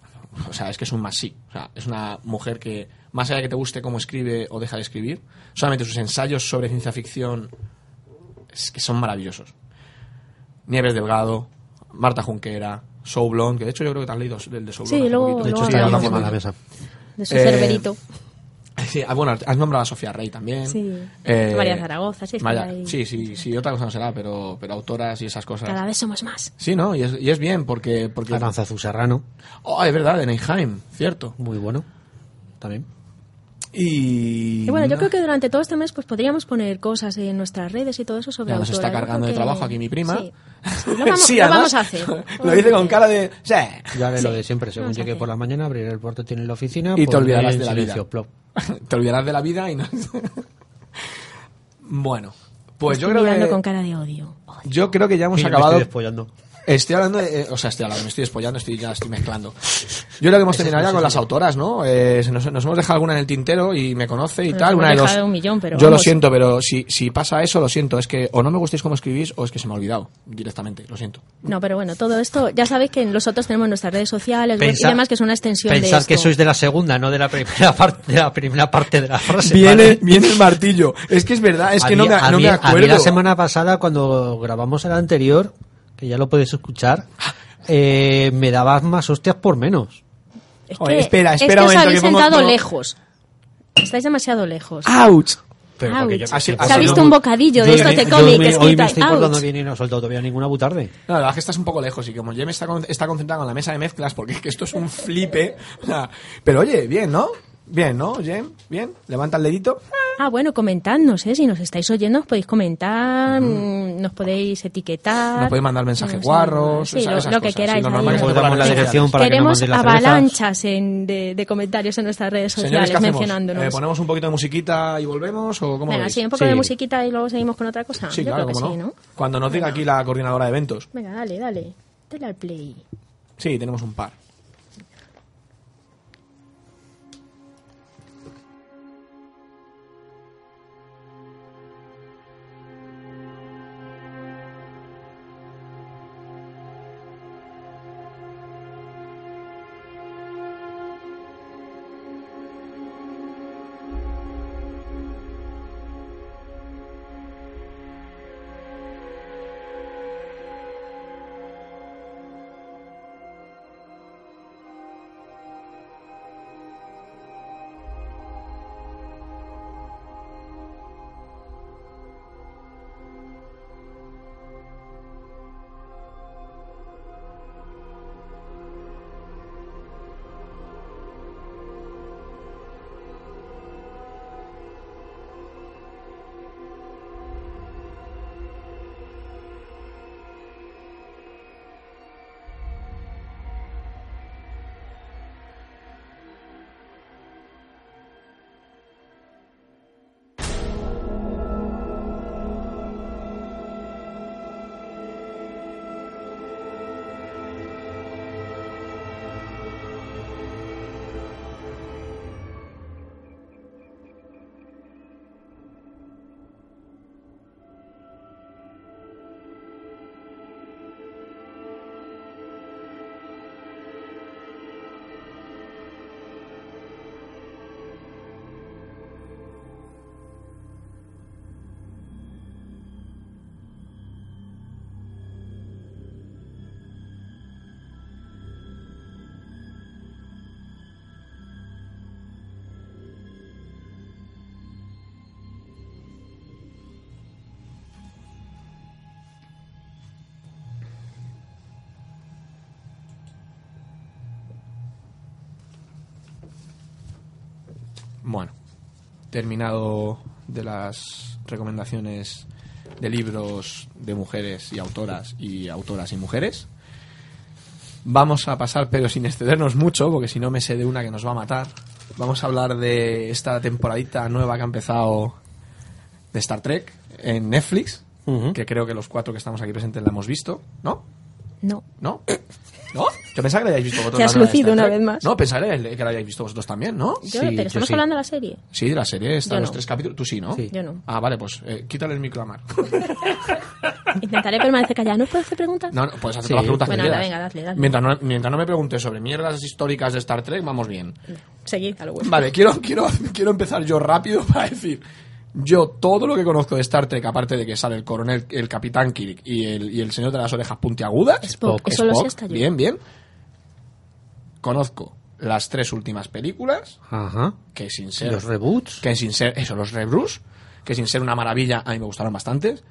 o sea, es que es un más sí. O sea, es una mujer que, más allá de que te guste cómo escribe o deja de escribir, solamente sus ensayos sobre ciencia ficción es que son maravillosos. Nieves Delgado, Marta Junquera, Soul Blonde, que de hecho yo creo que te has leído el de Soul Sí, Blonde hace luego-. De hecho, está hablamos. de la mesa. De su Eh, cerberito. Sí, ah, bueno, has nombrado a Sofía Rey también. Sí. Eh, María Zaragoza, sí, Maya- sí, sí, sí, otra cosa no será, pero, pero autoras y esas cosas. Cada vez somos más. Sí, ¿no? Y es, y es bien porque... porque... Aranzazu Serrano, Oh, es verdad, de Neheim, cierto. muy bueno. También. Y... Y bueno, yo creo que durante todo este mes pues podríamos poner cosas en nuestras redes y todo eso sobre Ya nos autoras. está cargando de que- trabajo aquí mi prima. Sí, Sí, lo vamos, Sí, lo además, vamos a hacer. Lo dice con cara de... Sí. Ya Sí. lo de siempre, según llegue por la mañana, abriré el puerto tiene en la oficina Y te olvidarás de la vida. plop. Te olvidarás de la vida y no... bueno, pues yo creo que... con cara de odio. Yo creo que ya hemos Y me acabado... estoy hablando de, eh, o sea, estoy hablando, me estoy despollando, estoy ya estoy mezclando. Yo creo que hemos terminado ya con las autoras, ¿no? Eh, nos, nos hemos dejado alguna en el tintero y me conoce y Nos tal, una de dos. un millón, pero Yo lo vamos. siento, pero si, si pasa eso, lo siento. Es que o no me gustéis cómo escribís o es que se me ha olvidado directamente, lo siento. No, pero bueno, todo esto, ya sabéis que nosotros tenemos nuestras redes sociales web Pensar- y demás, que es una extensión de Pensar esto. que sois de la segunda, no de la primera parte de la primera parte de la frase. Viene, ¿vale? viene el martillo. Es que es verdad, es A que mí- no me, a no mí- me A mí acuerdo. la semana pasada, cuando grabamos el anterior, que ya lo podéis escuchar, eh, me dabas más hostias por menos. Es que, espera, es espera que un os momento, habéis que sentado lejos. Estáis demasiado lejos. ¡Auch! Pero Ouch. yo- Así- así Se ha no- visto un bocadillo de estos de cómic escrito Hoy me estoy portando bien y no he soltado todavía ninguna butarde. No, la verdad es que estás un poco lejos y como Jem está, con- está concentrado en la mesa de mezclas porque es que esto es un flipe. Pero oye, bien, ¿no? Bien, ¿no, Jem? Bien. Levanta el dedito. Ah, bueno, comentadnos, ¿eh? Si nos estáis oyendo, os podéis comentar, mm, nos podéis etiquetar. Nos podéis mandar mensajes no sé, guarros, sí, esa- lo, esas lo que cosas. queráis. Sí, lo normal que la dirección para que nos Queremos las cervezas. avalanchas en- de, de comentarios en nuestras redes Señores, sociales ¿qué hacemos? mencionándonos. Eh, ¿Ponemos un poquito de musiquita y volvemos o cómo Venga, veis? sí, un poco Sí. de musiquita y luego seguimos con otra cosa. Sí, Yo claro, creo que no. ¿no? Cuando nos diga aquí la coordinadora de eventos. Venga, dale, dale. Dale al play. Sí, tenemos un par. Terminado de las recomendaciones de libros de mujeres y autoras y autoras y mujeres. Vamos a pasar, pero sin excedernos mucho, porque si no me sé de una que nos va a matar. Vamos a hablar de esta temporadita nueva que ha empezado de Star Trek en Netflix, que creo que los cuatro que estamos aquí presentes la hemos visto, ¿no? No. ¿No? ¿No? Yo pensaba que la hayáis visto vosotros. Te has lucido una vez más. No, pensaba que la hayáis visto vosotros también, ¿no? Yo, Sí, pero yo estamos sí. hablando de la serie. Sí, de la serie están los no. tres capítulos. Tú sí, ¿no? Sí. Yo no. Ah, vale, pues eh, quítale el micro a Mar. Intentaré permanecer callada. ¿No puedo hacer preguntas? No, no, puedes hacer Sí. todas las preguntas Bueno, que anda, quieras. venga, dale, dale. Mientras no, mientras no me preguntes sobre mierdas históricas de Star Trek, vamos bien. Seguid a lo vuestro. Vale, quiero, quiero, quiero empezar yo rápido para decir. Yo todo lo que conozco de Star Trek, aparte de que sale el coronel, el capitán Kirk y el, y el señor de las orejas puntiagudas, Spock, eso lo sé hasta yo. bien, bien. Conozco las tres últimas películas, Ajá. que sin ser Los reboots. que sin ser eso los reboots que sin ser una maravilla a mí me gustaron bastantes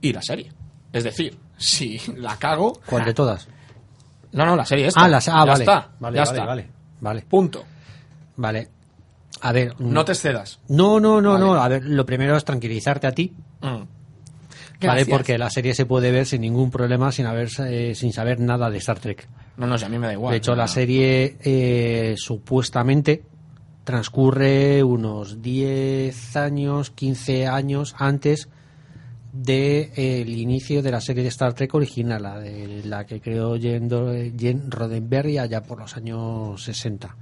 y la serie es decir si la cago ¿Cuál de todas? no no la serie esta Ah, las, ah ya vale. está Vale, ya vale, está vale. Vale. punto Vale. A ver. no te excedas No, no, no, Vale. no. A ver, lo primero es tranquilizarte a ti, Mm. ¿Vale? Porque la serie se puede ver sin ningún problema, sin haber, eh, sin saber nada de Star Trek. no no si a mí me da igual de hecho, no, la no. serie eh, supuestamente transcurre unos 10 años, 15 años antes del inicio de la serie de Star Trek original, la, de, la que creó Jen, Do- Jen Roddenberry allá por los años 60.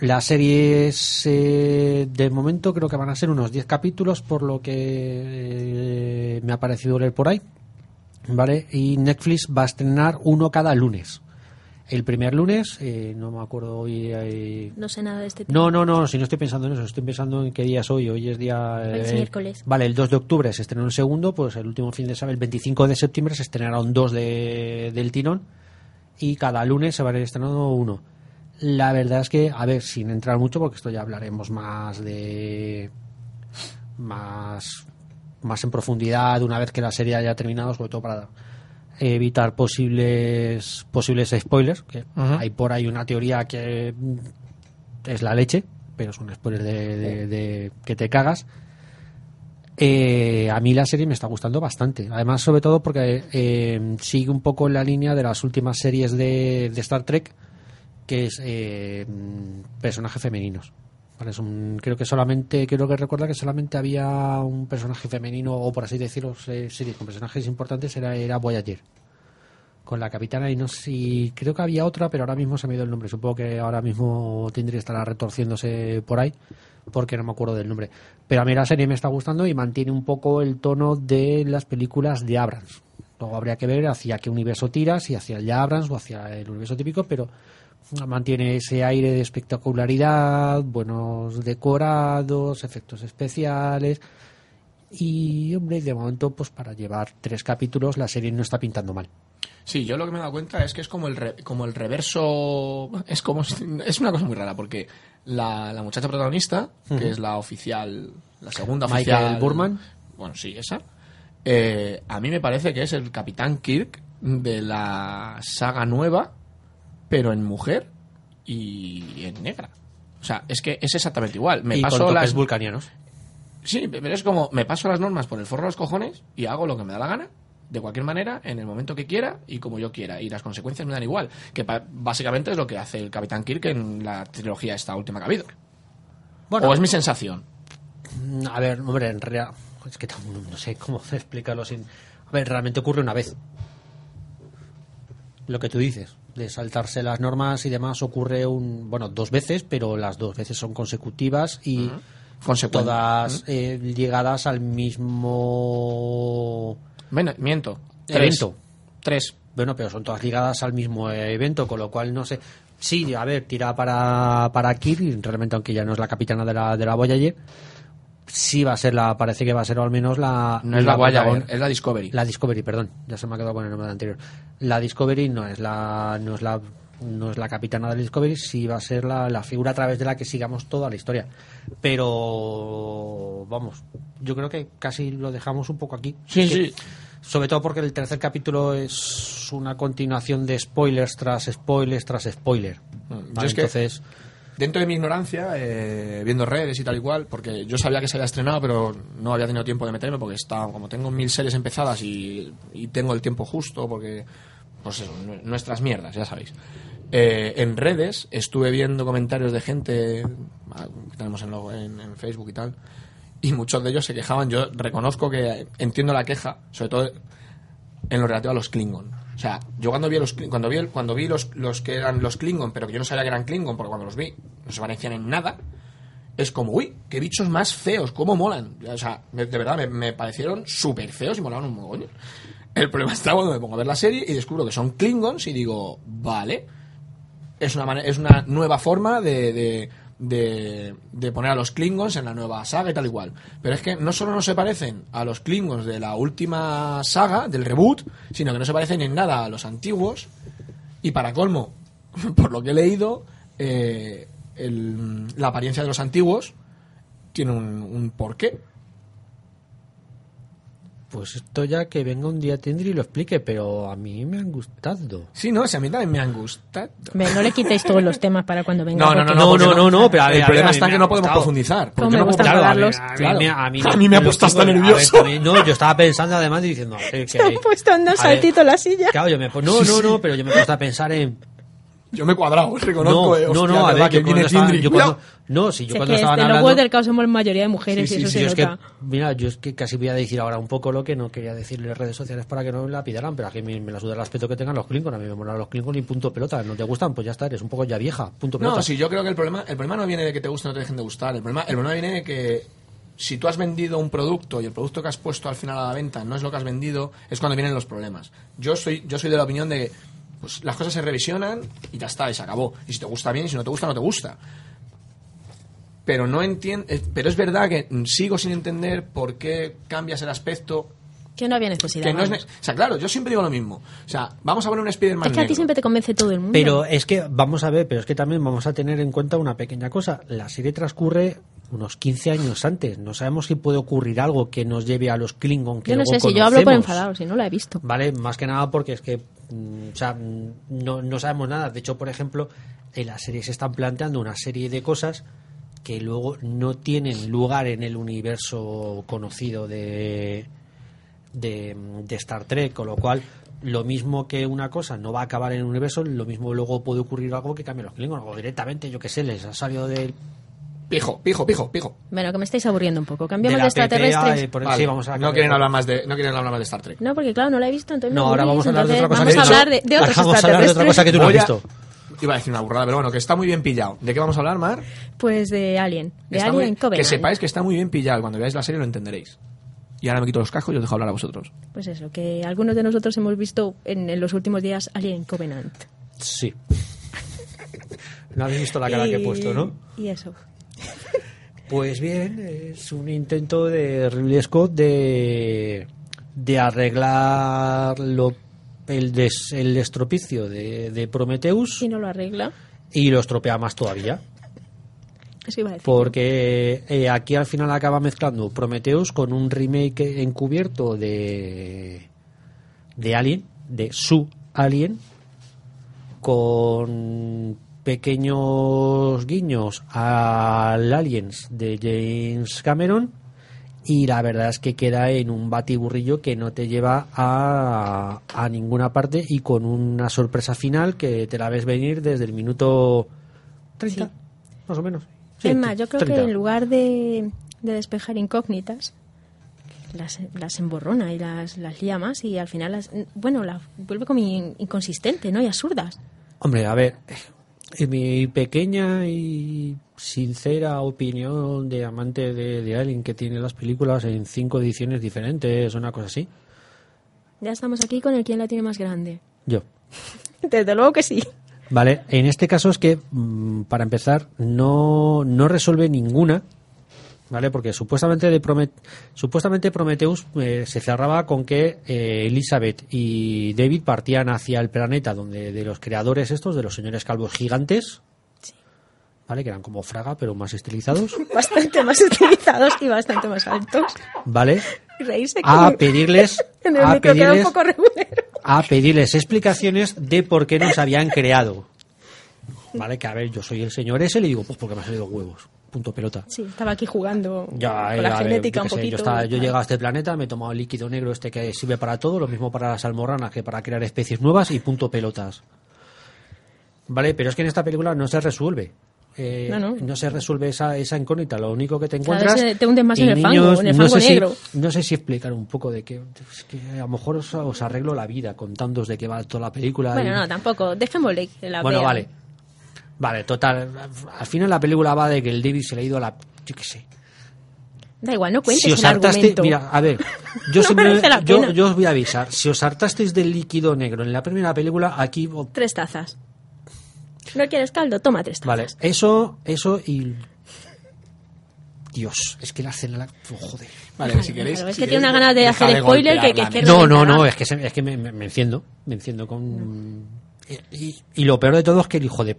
La serie es, eh, de momento creo que van a ser unos 10 capítulos por lo que eh, me ha parecido leer por ahí. ¿Vale? Y Netflix va a estrenar uno cada lunes. El primer lunes, eh, no me acuerdo hoy. eh, No sé nada de este tema. no, no, no, si no estoy pensando en eso, estoy pensando en qué día es hoy. Hoy es día. Hoy es miércoles. Vale, el 2 de octubre se estrenó el segundo, pues el último fin de semana, el 25 de septiembre, se estrenaron dos de, del tirón y cada lunes se van a ir estrenando uno. La verdad es que, a ver, sin entrar mucho, porque esto ya hablaremos más de. más. más en profundidad una vez que la serie haya terminado, sobre todo para evitar posibles posibles spoilers que hay por ahí una teoría que es la leche pero es un spoiler de, de- de que te cagas. Eh, a mí la serie me está gustando bastante. Además, sobre todo porque eh, sigue un poco en la línea de las últimas series de, de Star Trek, que es eh, personajes femeninos. Vale, un- creo que solamente, creo que recuerda que solamente había un personaje femenino, o por así decirlo, se- serie con personajes importantes, era, era Voyager. Con la capitana, y no sé si. Creo que había otra, pero ahora mismo se me ido el nombre. Supongo que ahora mismo Tindri estará retorciéndose por ahí, porque no me acuerdo del nombre. Pero a mí la serie me está gustando y mantiene un poco el tono de las películas de Abrams. Luego habría que ver hacia qué universo tiras, si hacia el de Abrams o hacia el universo típico, pero mantiene ese aire de espectacularidad, buenos decorados, efectos especiales. Y, hombre, de momento, pues para llevar tres capítulos, la serie no está pintando mal. Sí, yo lo que me he dado cuenta es que es como el, re- como el reverso. Es como. Es una cosa muy rara, porque la, la muchacha protagonista, que es la oficial. La segunda Michael oficial. Burman. Bueno, sí, esa. eh, a mí me parece que es el Capitán Kirk de la saga nueva, pero en mujer y en negra. O sea, es que es exactamente igual. Me y paso con las vulcanianos. Sí, pero es como me paso las normas por el forro de los cojones y hago lo que me da la gana, de cualquier manera, en el momento que quiera y como yo quiera. Y las consecuencias me dan igual. Que básicamente es lo que hace el Capitán Kirk en la trilogía esta última que ha habido. Bueno, o es mi sensación. Mm, A ver, hombre, en realidad. Es que no sé cómo explicarlo sin. A ver, realmente ocurre una vez. Lo que tú dices, de saltarse las normas y demás, ocurre un. Bueno, dos veces, pero las dos veces son consecutivas y Consecuente. todas eh, llegadas al mismo Bueno, miento. Tres. evento. Tres. Bueno, pero son todas ligadas al mismo evento, con lo cual no sé. Sí, a ver, tira para, para Kir, realmente aunque ya no es la capitana de la, de la Voyager, sí va a ser la, parece que va a ser o al menos la... No es la Voyager, protagon- es la Discovery. La Discovery, perdón, ya se me ha quedado con el nombre anterior. La Discovery no es la, no es la, no es la capitana de la Discovery, sí va a ser la, la figura a través de la que sigamos toda la historia. Pero, vamos, yo creo que casi lo dejamos un poco aquí. Sí, Es que- sí. sobre todo porque el tercer capítulo es una continuación de spoilers tras spoilers tras spoiler. Yo Vale, es que- entonces, Dentro de mi ignorancia, eh, viendo redes y tal y cual, porque yo sabía que se había estrenado, pero no había tenido tiempo de meterme porque estaba, como tengo mil series empezadas y, tengo el tiempo justo, porque, pues eso, nu- nuestras mierdas, ya sabéis. Eh, en redes estuve viendo comentarios de gente ah, que tenemos en, lo- en Facebook y tal, y muchos de ellos se quejaban. Yo reconozco que entiendo la queja, sobre todo en lo relativo a los Klingon. O sea, yo cuando vi, los, cuando vi, cuando vi los, los que eran los Klingon, pero que yo no sabía que eran Klingon, porque cuando los vi no se parecían en nada, es como, uy, qué bichos más feos, cómo molan. O sea, de verdad, me, parecieron súper feos y molaban un mogollón. El problema está cuando me pongo a ver la serie y descubro que son Klingons y digo, vale, es una, es una nueva forma de, de- poner a los Klingons en la nueva saga y tal igual. Pero es que no solo no se parecen a los Klingons de la última saga, del reboot, sino que no se parecen en nada a los antiguos. Y para colmo, por lo que he leído, eh, la apariencia de los antiguos tiene un, un porqué. Pues esto ya que venga un día Tendri y lo explique, pero a mí me han gustado. Sí, no, si a mí también me han gustado. Ve, no le quitéis todos los temas para cuando venga. No, no, no, no, No, no, no, no, pero a ver, el a problema está que no podemos profundizar. porque Cómo me no gusta Claro, a mí, a Claro. me- a mí, A mí me ha puesto hasta ver, nervioso. no, yo estaba pensando además y diciendo, Se ha que- puesto saltito la silla. Claro, yo me pon- no, no, no, pero yo me he puesto a pensar en Yo me he cuadrado, reconozco. no, eh, no, hostia, no, a ver, que yo cuando viene yo no, si yo es cuando que estaban de los hablando del caos somos la mayoría de mujeres Sí, y eso sí, se es que, mira, yo es que casi voy a decir ahora un poco lo que no quería decirle en redes sociales para que no me la pidaran, pero a mí me, me la suda el aspecto que tengan los Klingon, a mí me molan los Klingon y punto pelota, no te gustan, pues ya está, eres un poco ya vieja, punto pelota. No, sí, yo creo que el problema, el problema no viene de que te guste o no te dejen de gustar. El problema, el problema viene de que si tú has vendido un producto y el producto que has puesto al final a la venta no es lo que has vendido, es cuando vienen los problemas. Yo soy, yo soy de la opinión de que pues, las cosas se revisionan y ya está, y se acabó. Y si te gusta bien, y si no te gusta, no te gusta. Pero no entiendo, pero es verdad que sigo sin entender por qué cambias el aspecto. Que no había necesidad. Que no es, ne- vamos. o sea, claro, yo siempre digo lo mismo. O sea, vamos a poner un Spider-Man Es que a ti negro. siempre te convence todo el mundo. Pero es que, vamos a ver, pero es que también vamos a tener en cuenta una pequeña cosa. La serie transcurre unos 15 años antes. No sabemos si puede ocurrir algo que nos lleve a los Klingon que yo no luego sé si yo hablo por enfadado, si no la he visto. Vale, más que nada porque es que o sea, mm, no, no sabemos nada. De hecho, por ejemplo, en la serie se están planteando una serie de cosas que luego no tienen lugar en el universo conocido de, de, de Star Trek, con lo cual lo mismo que una cosa no va a acabar en el universo, lo mismo luego puede ocurrir algo que cambie los Klingons, o directamente, yo que sé, les ha salido del Pijo, pijo, pijo, pijo. Bueno, que me estáis aburriendo un poco. de Cambiamos de, la extraterrestres. PPA, por- Vale, sí, vamos a no quieren hablar más de no quieren hablar más de Star Trek. No, porque claro, no la he visto, entonces No, ahora vamos a hablar de otra cosa que Vamos a hablar de, de otros Vamos a hablar de otra cosa que tú no has visto. Iba a decir una burrada, pero bueno, que está muy bien pillado. ¿De qué vamos a hablar, Mar? Pues de Alien. De Está Alien muy- Covenant. que sepáis que está muy bien pillado. Cuando veáis la serie lo entenderéis. Y ahora me quito los cascos y os dejo hablar a vosotros. Pues eso, que algunos de nosotros hemos visto en, en los últimos días Alien Covenant. Sí. No habéis visto la cara que he puesto, ¿no? Y eso. Pues bien, es un intento de Ridley Scott de, de arreglar lo, el, des- el estropicio de, de Prometheus Si no lo arregla, y lo estropea más todavía. eso iba a decir. Porque eh, aquí al final acaba mezclando Prometheus con un remake encubierto de, de Alien, de su Alien, con pequeños guiños al Aliens de James Cameron y la verdad es que queda en un batiburrillo que no te lleva a, a ninguna parte y con una sorpresa final que te la ves venir desde el minuto 30, Sí. más o menos. Sí, es más, yo creo 30. que en lugar de, de despejar incógnitas, las, las emborrona y las, las lía más y al final las, bueno, las vuelve como in- inconsistente, ¿no? Y absurdas. Hombre, a ver, en mi pequeña y sincera opinión de amante de, de Alien que tiene las películas en cinco ediciones diferentes, una cosa así, Ya estamos aquí con el quién la tiene más grande. yo. Desde luego que sí. Vale, en este caso es que, mm, para empezar, no, no resuelve ninguna, ¿vale? Porque supuestamente, de Promet- supuestamente Prometheus eh, se cerraba con que eh, Elizabeth y David partían hacia el planeta donde de los creadores estos, de los señores calvos gigantes, ¿vale? Que eran como Fraga, pero más estilizados, Bastante más utilizados y bastante más altos. ¿vale? Reírse A que pedirles, en el a un pedirles, poco regular. a pedirles explicaciones de por qué nos habían creado. Vale, que a ver, yo soy el señor ese y le digo, pues porque me han salido huevos. Punto pelota. Sí, estaba aquí jugando Ya, con eh, la ver, genética un sé, poquito. yo, estaba- yo a este planeta, me he tomado el líquido negro este que sirve para todo, lo mismo para las almorranas que para crear especies nuevas y punto pelotas. Vale, pero es que en esta película no se resuelve. Eh, No, no. se resuelve esa, esa incógnita. Lo único que te encuentras. vez te hundes más en el fango, en el no fango sé si- negro. no sé si explicar un poco de que, es que a lo mejor os, os arreglo la vida contándoos de qué va toda la película. Bueno, y- no, tampoco. Dejémosle la bueno, vea. vale. Vale, total. Al final la película va de que el David se le ha ido a la. Yo qué sé. Da igual, no cuentes Si os el hartaste, argumento. mira, a ver, yo, No siempre- yo, yo os voy a avisar. Si os hartasteis del líquido negro en la primera película, aquí. Tres tazas. ¿No quieres caldo? Toma tres tazas. Vale, eso, eso y. Dios, es que la escena. La... oh, joder. Vale, Déjalo, si queréis. déjalo. Es si que tiene una ganas de hacer spoiler que- que- ¿no? No, no, es que, se- es que me, me- me enciendo. Me enciendo con. Y, y lo peor de todo es que el hijo de.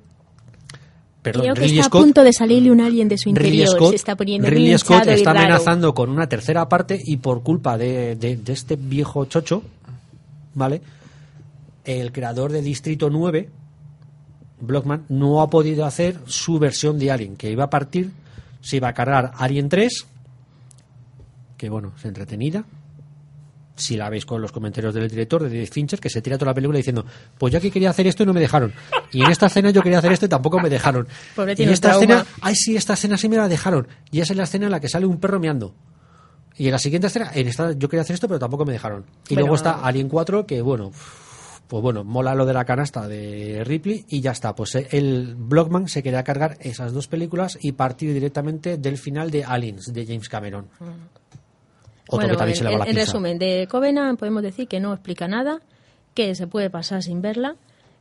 Perdón, Creo que Ridley está Scott. a punto de salirle un alien de su interior. Scott, se está poniendo Ridley Scott está raro. amenazando con una tercera parte y por culpa de, de- de este viejo chocho, ¿vale? El creador de Distrito 9, Blockman, no ha podido hacer su versión de Alien, que iba a partir, se iba a cargar Alien 3, que bueno, es entretenida. Si la veis con los comentarios del director, de David Fincher, que se tira toda la película diciendo, pues yo aquí quería hacer esto y no me dejaron. Y en esta escena yo quería hacer esto y tampoco me dejaron. Pobre, y tiene esta trauma. escena, ay sí, esta escena sí me la dejaron. Y esa es la escena en la que sale un perro meando. Y en la siguiente escena, en esta yo quería hacer esto, pero tampoco me dejaron. Y Bueno. luego está Alien 4, que bueno, pues bueno, mola lo de la canasta de Ripley y ya está. Pues el Blockman se quería cargar esas dos películas y partir directamente del final de Aliens, de James Cameron. Otro Bueno, que también en, se le va la en- resumen, de Covenant podemos decir que no explica nada, que se puede pasar sin verla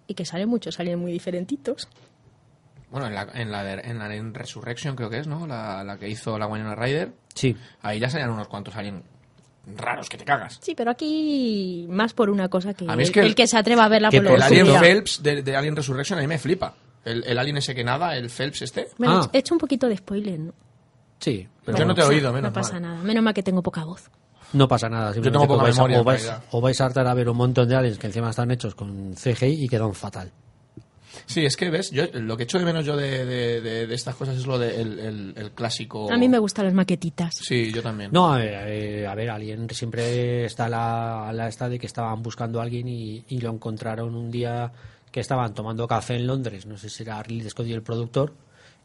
y que salen muchos, salen muy diferentitos. Bueno, en la, en la, de- en la en Resurrection creo que es, ¿no? La, la que hizo la Winona Ryder. Sí. Ahí ya salían unos cuantos alien raros que te cagas. Sí, pero aquí más por una cosa que, A mí es el, que el- el que se atreva a verla que por por El alien. Phelps de, de Alien Resurrection a mí me flipa. El, el alien ese que nada, el Phelps este. Bueno, Ah. he hecho un poquito de spoiler, ¿no? Sí, pero Yo no te he pasa- oído, menos No pasa mal. nada, menos mal que tengo poca voz. no pasa nada. simplemente tengo poca os vais, a- memoria, o en vais- realidad. o vais a hartar a ver un montón de aliens que encima están hechos con CGI y quedan fatal. Sí, es que ves, yo lo que echo de menos yo de, de- de- de estas cosas es lo del el, el clásico. A mí me gustan las maquetitas. Sí, yo también. No, a ver, a ver, alguien siempre está la, la esta de que estaban buscando a alguien y, y lo encontraron un día que estaban tomando café en Londres, no sé si era Ridley Scott y el productor,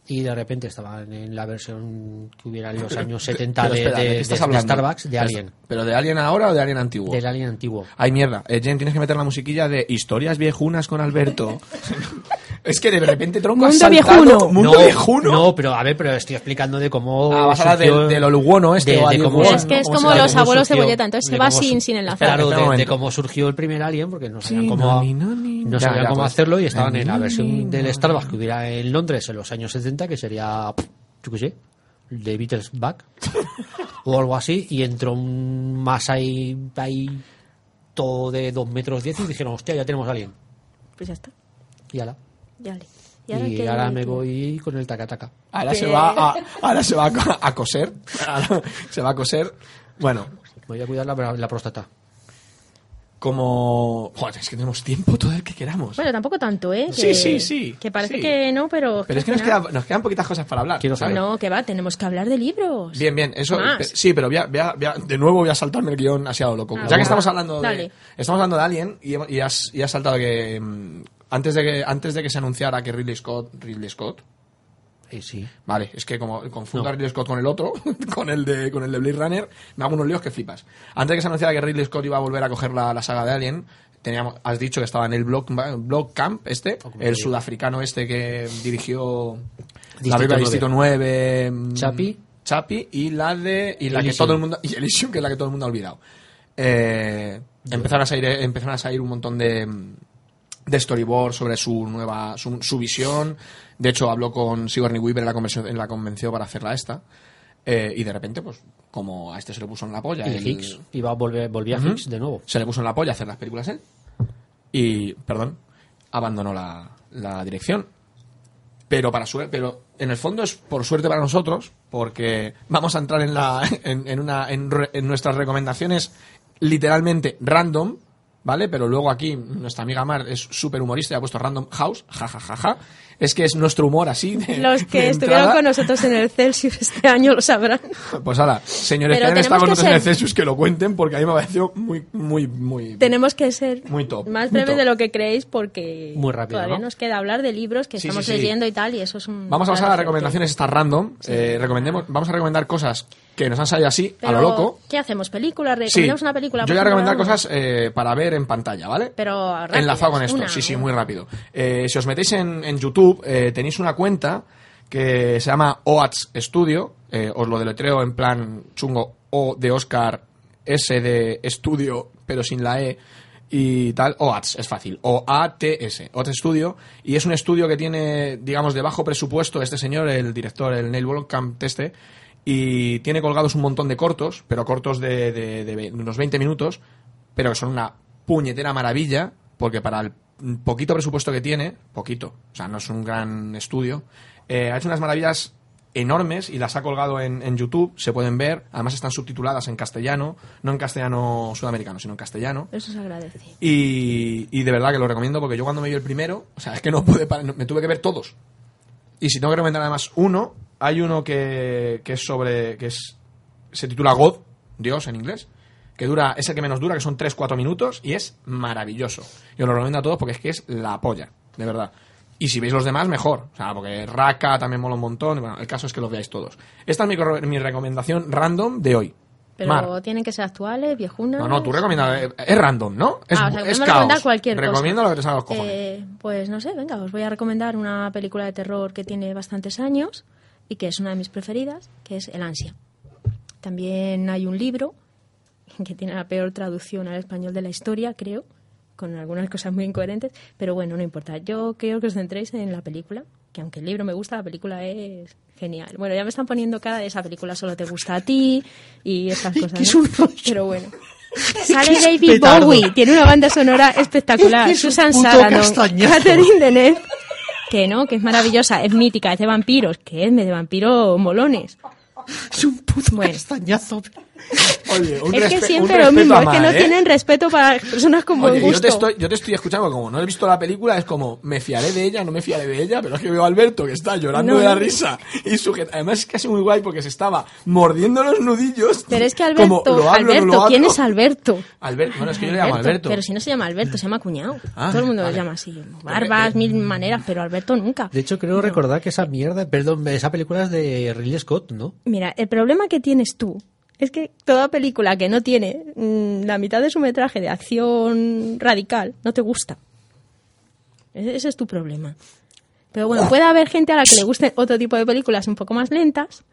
y de repente estaban en la versión que hubiera en los años 70 Pero de, espera, de- qué estás de- de hablando? Starbucks, de Pero- Alien, ¿Pero de Alien ahora o de Alien antiguo? del Alien antiguo. Ay, mierda. Eh, Jen, tienes que meter la musiquilla de historias viejunas con Alberto. es que de repente tronco Mundo saltado- viejuno. Mundo no, viejuno. No, pero a ver, pero estoy explicando de cómo. Ah, vas a hablar del- del Oluguono este, o Alien cómo- Es que es ¿Cómo como los abuelos de bolleta, entonces se de va cómo sin, sin enlazar. Claro, de, de cómo surgió el primer Alien, porque no sabían Sí, cómo, no Ya, sabían ya, cómo pues. hacerlo y estaban en la versión del. Starbucks que hubiera en Londres en los años 70, que sería, yo qué sé, The Beatles Back o algo así, y entró un más ahí, ahí todo de 2 metros 10 y dijeron, hostia, ya tenemos Alien. Pues ya está. Y ala. Ya le. Y qué- ahora, me qué- voy con el taca-taca. Ahora ¿Qué? se va a, ahora se va a, co- a coser. Ahora se va a coser. Bueno, Voy a cuidar la, la próstata. como. Joder, es que tenemos tiempo todo el que queramos. Bueno, tampoco tanto, ¿eh? Sí, Que- sí, sí, Que parece sí. que no, pero... Pero es que nos, queda- nos quedan poquitas cosas para hablar. Quiero saber. No, que va, tenemos que hablar de libros. Bien, bien, eso. Pe- Sí, pero voy a- voy a- voy a- de nuevo voy a saltarme el guion así a lo loco. Ah, ya bueno. que estamos hablando de. Dale. Estamos hablando de Alien y, has, y has saltado que. Antes de que, antes de que se anunciara que Ridley Scott. Ridley Scott. Eh, sí. Vale, es que como confundo No. a Ridley Scott con el otro, con el de con el de Blade Runner, me hago unos líos que flipas. Antes de que se anunciara que Ridley Scott iba a volver a coger la, la saga de Alien, teníamos, has dicho que estaba en el Block, Block Camp este, como el sudafricano este que dirigió Distrito la película 9. Distrito 9, mm, Chapi. Chapi y la de y la que Elysium. todo el mundo y Elysium, que es la que todo el mundo ha olvidado. Eh, empezaron a salir empezaron a salir un montón de de storyboard sobre su nueva su, su visión. De hecho, habló con Sigourney Weaver en la convención, en la convenció para hacerla esta. Eh, y de repente, pues, como a este se le puso en la polla, Y el- Higgs iba a volver, volvía Ujú. Higgs de nuevo. se le puso en la polla hacer las películas él. Y, perdón, abandonó la, la dirección. Pero para suerte, pero en el fondo es por suerte para nosotros, porque vamos a entrar en la en, en una en, re- en nuestras recomendaciones literalmente random, ¿vale? Pero luego aquí nuestra amiga Mar es súper humorista y ha puesto Random House, ja ja ja ja. Es que es nuestro humor así. de- Los que de estuvieron entrada. con nosotros en el Celsius este año lo sabrán. Pues ahora, señores Pero que han estado con nosotros en el ser- Celsius que lo cuenten porque a mí me pareció muy muy muy Tenemos que ser Muy top, más breves de lo que creéis porque Muy rápido, todavía ¿no? nos queda hablar de libros que Sí, estamos sí, sí. leyendo y tal y eso es un... Vamos a pasar a recomendaciones estas random. Eh, recomendemos, vamos a recomendar cosas que nos han salido así, Pero, a lo loco. ¿Qué hacemos? ¿Películas? Sí, ¿Recomendamos una película? yo voy a recomendar cosas eh, para ver en pantalla, ¿vale? Pero rápidas, Enlazado con esto, una, sí, sí, muy rápido. Eh, si os metéis en, en YouTube, eh, tenéis una cuenta que se llama OATS Studio. eh, os lo deletreo en plan chungo O de Oscar, S de estudio, pero sin la E y tal. OATS, es fácil. O-A-T-S. OATS Studio. Y es un estudio que tiene, digamos, de bajo presupuesto este señor, el director, el Neil Blomkamp este. Y tiene colgados un montón de cortos, pero cortos de, de- de ve- unos 20 minutos, pero que son una puñetera maravilla, porque para el poquito presupuesto que tiene, poquito, o sea, no es un gran estudio, eh, ha hecho unas maravillas enormes y las ha colgado en, en YouTube, se pueden ver, además están subtituladas en castellano, no en castellano sudamericano, sino en castellano. Eso se agradece. Y, y de verdad que lo recomiendo porque yo cuando me vi el primero, o sea, es que no pude parar, me tuve que ver todos. Y si tengo que recomendar además uno, hay uno que, que es sobre, que es, se titula God, Dios en inglés, que dura, es el que menos dura, que son 3-4 minutos y es maravilloso. Yo lo recomiendo a todos porque es que es la polla, de verdad. Y si veis los demás, mejor. O sea, porque Raka también mola un montón. Bueno, el caso es que los veáis todos. Esta es mi, mi recomendación random de hoy. Pero Mar. tienen que ser actuales, viejunas... No, no, tú recomiendas. Es random, ¿no? Es, Ah, o sea, es podemos caos. recomendar cualquier cosa. Recomiendo lo que te salga los cojones. Eh, pues no sé, venga, os voy a recomendar una película de terror que tiene bastantes años y que es una de mis preferidas, que es El Ansia. También hay un libro que tiene la peor traducción al español de la historia, creo, con algunas cosas muy incoherentes, pero bueno, no importa. Yo creo que os centréis en la película, que aunque el libro me gusta, la película es genial. Bueno, ya me están poniendo cara de esa película solo te gusta a ti y esas cosas, ¿no? Pero bueno. Sale David. Bowie, tiene una banda sonora espectacular. Susan Sarandon. Catherine Deneuve, que no, que es maravillosa, es mítica, es de vampiros, que es de vampiros molones. Es un puto Bueno. castañazo. Oye, un es que siempre un lo mismo, es que no ¿eh? tienen respeto para personas buen Oye, gusto. yo te, estoy, yo te estoy escuchando, como no he visto la película, es como, me fiaré de ella, no me fiaré de ella, pero es que veo a Alberto que está llorando No, de la no. risa y sujeta. Además es casi muy guay porque se estaba mordiendo los nudillos. Pero es que como, Alberto, ¿lo hablo, no Alberto, lo ¿quién es Alberto? Alberto, bueno, es que yo le llamo Alberto. Pero si no se llama Alberto, se llama cuñado. Ah, Todo el mundo vale. lo llama así. Barbas, mil maneras, pero Alberto nunca. De hecho, creo recordar que esa mierda, perdón, esa película es de Ridley Scott, ¿no? Mira, el problema que tienes tú es que toda película que no tiene mm, la mitad de su metraje de acción radical no te gusta. Ese, ese es tu problema. Pero bueno, puede haber gente a la que le guste otro tipo de películas un poco más lentas.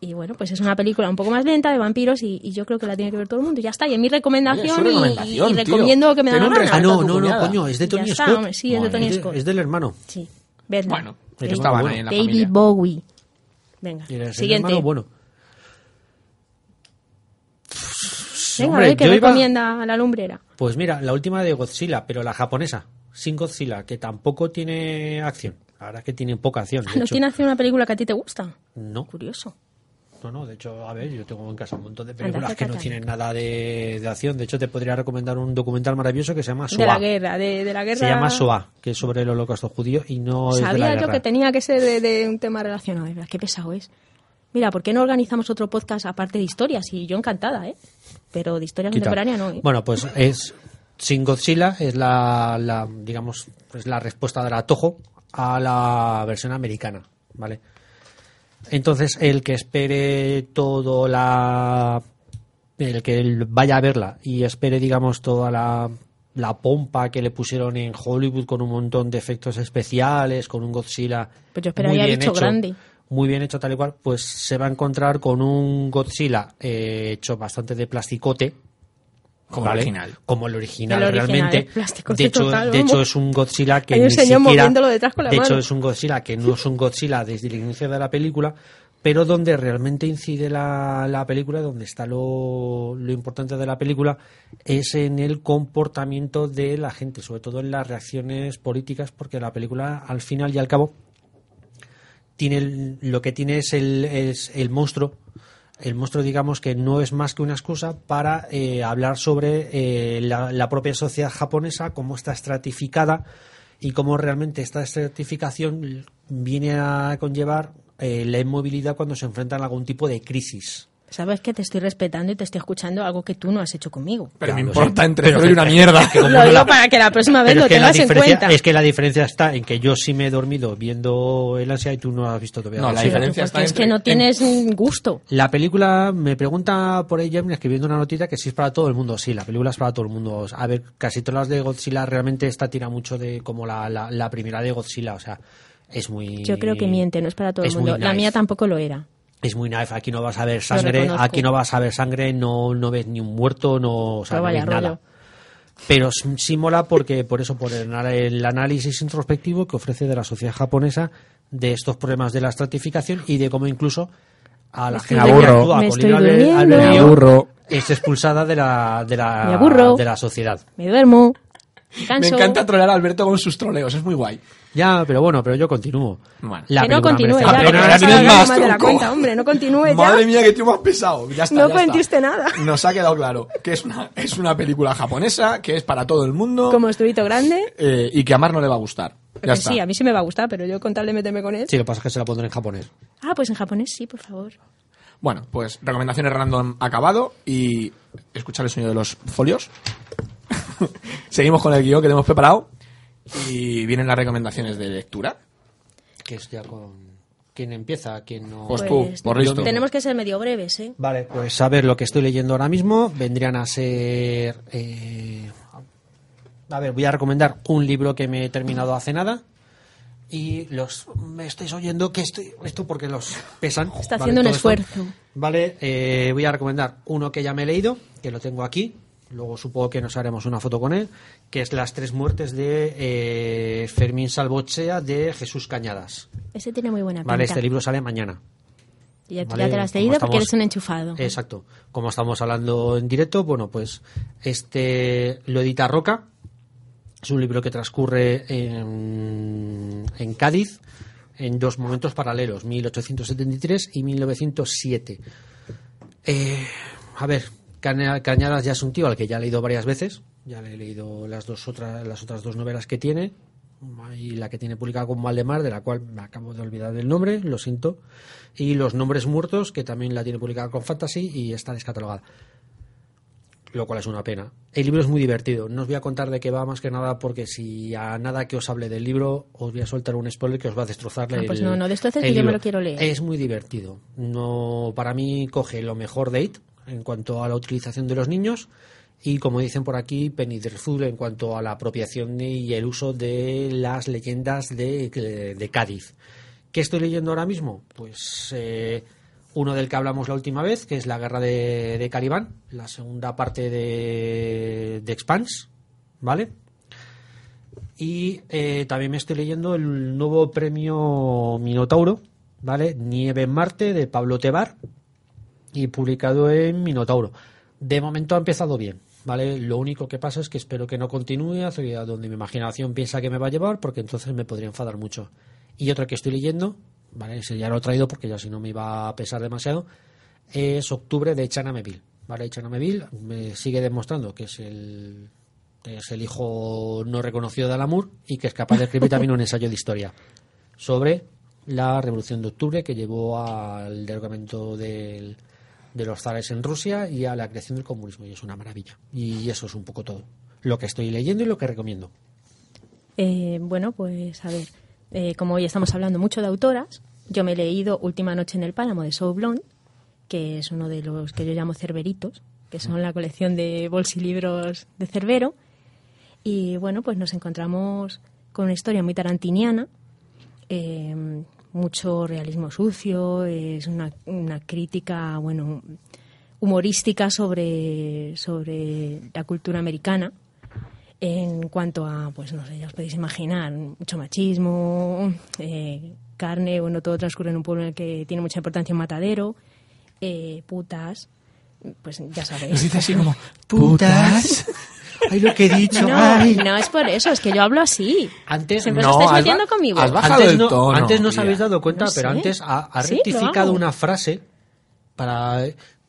Y bueno, pues es una película un poco más lenta de vampiros y, y yo creo que la tiene que ver todo el mundo. Y ya está, y es mi recomendación, Oye, es su y- y, tío. recomiendo que me la un gana. Ah, no, no, no, coño, es de Tony está, Scott. hombre, sí, es de Tony es Scott. Es del hermano. Sí. Bueno, bueno. ahí en la David familia. Bowie. Venga, siguiente. hermano, bueno. Venga, Hombre, a ver qué iba- recomienda la lumbrera. Pues mira, la última de Godzilla, pero la japonesa, sin Godzilla, que tampoco tiene acción. La verdad es que tiene poca acción. de ¿Nos hecho. tiene hacer una película que a ti te gusta? No, Curioso. no, no, de hecho, a ver, yo tengo en casa un montón de películas que no tienen nada de, de acción. De hecho, te podría recomendar un documental maravilloso que se llama De la SOA. guerra, de, de la guerra. Se llama SOA, que es sobre el holocausto judío y no es de la Sabía yo que tenía que ser de, de un tema relacionado. Qué pesado es. Mira, ¿por qué no organizamos otro podcast aparte de historias? Y yo encantada, ¿eh? Pero de historia contemporánea no, ¿eh? Bueno, pues es Sin Godzilla es la, la, digamos es la respuesta de la Toho a la versión americana, ¿vale? Entonces el que espere todo la el que vaya a verla y espere digamos toda la la pompa que le pusieron en Hollywood con un montón de efectos especiales, con un Godzilla Pues yo esperaría muy bien bicho hecho, grande. Muy bien hecho tal y cual, pues se va a encontrar con un Godzilla eh, hecho bastante de plasticote, Como ¿vale? original. Como el original, El original, realmente. el de hecho, total, de hecho es un Godzilla que ni siquiera, moviéndolo detrás con la de hecho mano. es un Godzilla que no es un Godzilla desde el inicio de la película, pero donde realmente incide la, la película, donde está lo, lo importante de la película, es en el comportamiento de la gente, sobre todo en las reacciones políticas, porque la película, al final y al cabo, tiene lo que tiene es el, es el monstruo. El monstruo, digamos, que no es más que una excusa para eh, hablar sobre eh, la, la propia sociedad japonesa, cómo está estratificada y cómo realmente esta estratificación viene a conllevar eh, la inmovilidad cuando se enfrentan a algún tipo de crisis. Sabes que te estoy respetando y te estoy escuchando algo que tú no has hecho conmigo. Pero Ya, me importa entre Pero y que- una mierda. que como Lo no digo la- para que la próxima vez Pero lo es que, la tengas en diferencia, cuenta. es que la diferencia está en que yo sí me he dormido viendo el ansia y tú no has visto todavía. No, la Sí. diferencia está es entre- que no tienes mm, gusto. La película, me pregunta por ella, escribiendo una notita que si es para todo el mundo. Sí, la película es para todo el mundo. A ver, casi todas las de Godzilla realmente esta tira mucho de como la, la, la primera de Godzilla. O sea, es muy. Yo creo que miente, no es para todo es el mundo. La mía tampoco lo era. Es muy naif. Aquí no vas a ver sangre. Aquí no vas a ver sangre. No, no ves ni un muerto. No, o sea, no ves nada. rollo. Pero sí mola porque, por eso, por el, el análisis introspectivo que ofrece de la sociedad japonesa de estos problemas de la estratificación y de cómo incluso a la gente que actúa Me con estoy albedrío Me aburro. es expulsada de la, de Me la, aburro. de la sociedad. Me duermo. Me encanta trolear a Alberto con sus troleos, es muy guay. Ya, pero bueno, pero yo continúo. Bueno. La que no continúe ya, la que pero alargando más, más de la cuenta, hombre. No continúe ya. Madre mía, que tío más pesado. Ya está, No ya está. cuentiste nada. Nos ha quedado claro que es una, es una película japonesa, que es para todo el mundo Como estuito grande. eh, y que a Mar no le va a gustar. Ya está. sí, a mí sí me va a gustar, pero yo con tal de meterme con él. Sí, lo que pasa es que se la pondré en japonés. Ah, pues en japonés sí, por favor. Bueno, pues recomendaciones random acabado y escuchar el sonido de los folios. Seguimos con el guion que tenemos preparado y vienen las recomendaciones de lectura. Que es ya con... ¿Quién empieza? ¿Quién no...? Pues tú, por listo. tenemos que ser medio breves, ¿eh? Vale, pues a ver, lo que estoy leyendo ahora mismo vendrían a ser... eh, a ver, voy a recomendar un libro que me he terminado hace nada. Y los me estáis oyendo que estoy esto porque los pesan. Está ¿vale? haciendo un esto. esfuerzo. Vale, eh, voy a recomendar uno que ya me he leído, que lo tengo aquí. Luego supongo que nos haremos una foto con él, que es Las tres muertes de eh, Fermín Salvochea de Jesús Cañadas. Ese tiene muy buena pinta. Vale, este libro sale mañana. Y ya, Vale, ya te lo has leído porque eres un enchufado. Exacto. Como estamos hablando en directo, bueno, pues este lo edita Roca. Es un libro que transcurre en, en Cádiz en dos momentos paralelos, 1873 y 1907. Eh, a ver, Cañadas ya es un tío al que ya he leído varias veces. Ya le he leído las dos otras, las otras dos novelas que tiene. Y la que tiene publicada con Valdemar, de la cual me acabo de olvidar del nombre, lo siento. Y Los Nombres Muertos, que también la tiene publicada con Fantasy y está descatalogada. Lo cual es una pena. El libro es muy divertido. No os voy a contar de qué va más que nada, porque si a nada que os hable del libro, os voy a soltar un spoiler que os va a destrozar Ah, el- pues no, no destroces, que yo me lo quiero leer. Es muy divertido. No, para mí coge lo mejor de It en cuanto a la utilización de los niños y como dicen por aquí, Penny Dreadful en cuanto a la apropiación y el uso de las leyendas de, Cádiz. ¿Qué estoy leyendo ahora mismo? Pues eh, uno del que hablamos la última vez, que es la guerra de, de Calibán, la segunda parte de, de Expanse, ¿vale? Y eh, también me estoy leyendo el nuevo premio Minotauro, ¿vale? Nieve en Marte de Pablo Tebar y publicado en Minotauro. De momento ha empezado bien, ¿vale? Lo único que pasa es que espero que no continúe hacia donde mi imaginación piensa que me va a llevar, porque entonces me podría enfadar mucho. Y otra que estoy leyendo, ¿vale? Ese ya lo he traído porque ya si no me iba a pesar demasiado, es Octubre de Chana Meville, ¿vale? Chana Meville me sigue demostrando que es el es el hijo no reconocido de Alamur y que es capaz de escribir también un ensayo de historia sobre la revolución de octubre que llevó al derrocamiento del- de los zares en Rusia y a la creación del comunismo y es una maravilla y eso es un poco todo lo que estoy leyendo y lo que recomiendo Eh, bueno, pues a ver, eh, como hoy estamos hablando mucho de autoras, yo me he leído Última Noche en el Páramo de Saul Blond, que es uno de los que yo llamo Cerberitos, que son la colección de bolsilibros de Cerbero. Y bueno, pues nos encontramos con una historia muy tarantiniana, eh, mucho realismo sucio, es una, una crítica, bueno, humorística sobre, sobre la cultura americana en cuanto a, pues no sé, ya os podéis imaginar, mucho machismo, eh, carne, bueno, todo transcurre en un pueblo en el que tiene mucha importancia un matadero, eh, putas, pues ya Nos sabéis. dice así como, putas. ay lo que he dicho No, ay. no es por eso, es que yo hablo así. antes Siempre No, os estáis metiendo bajado antes el no, tono, antes no os habéis dado cuenta No pero sé. antes ha, rectificado una frase para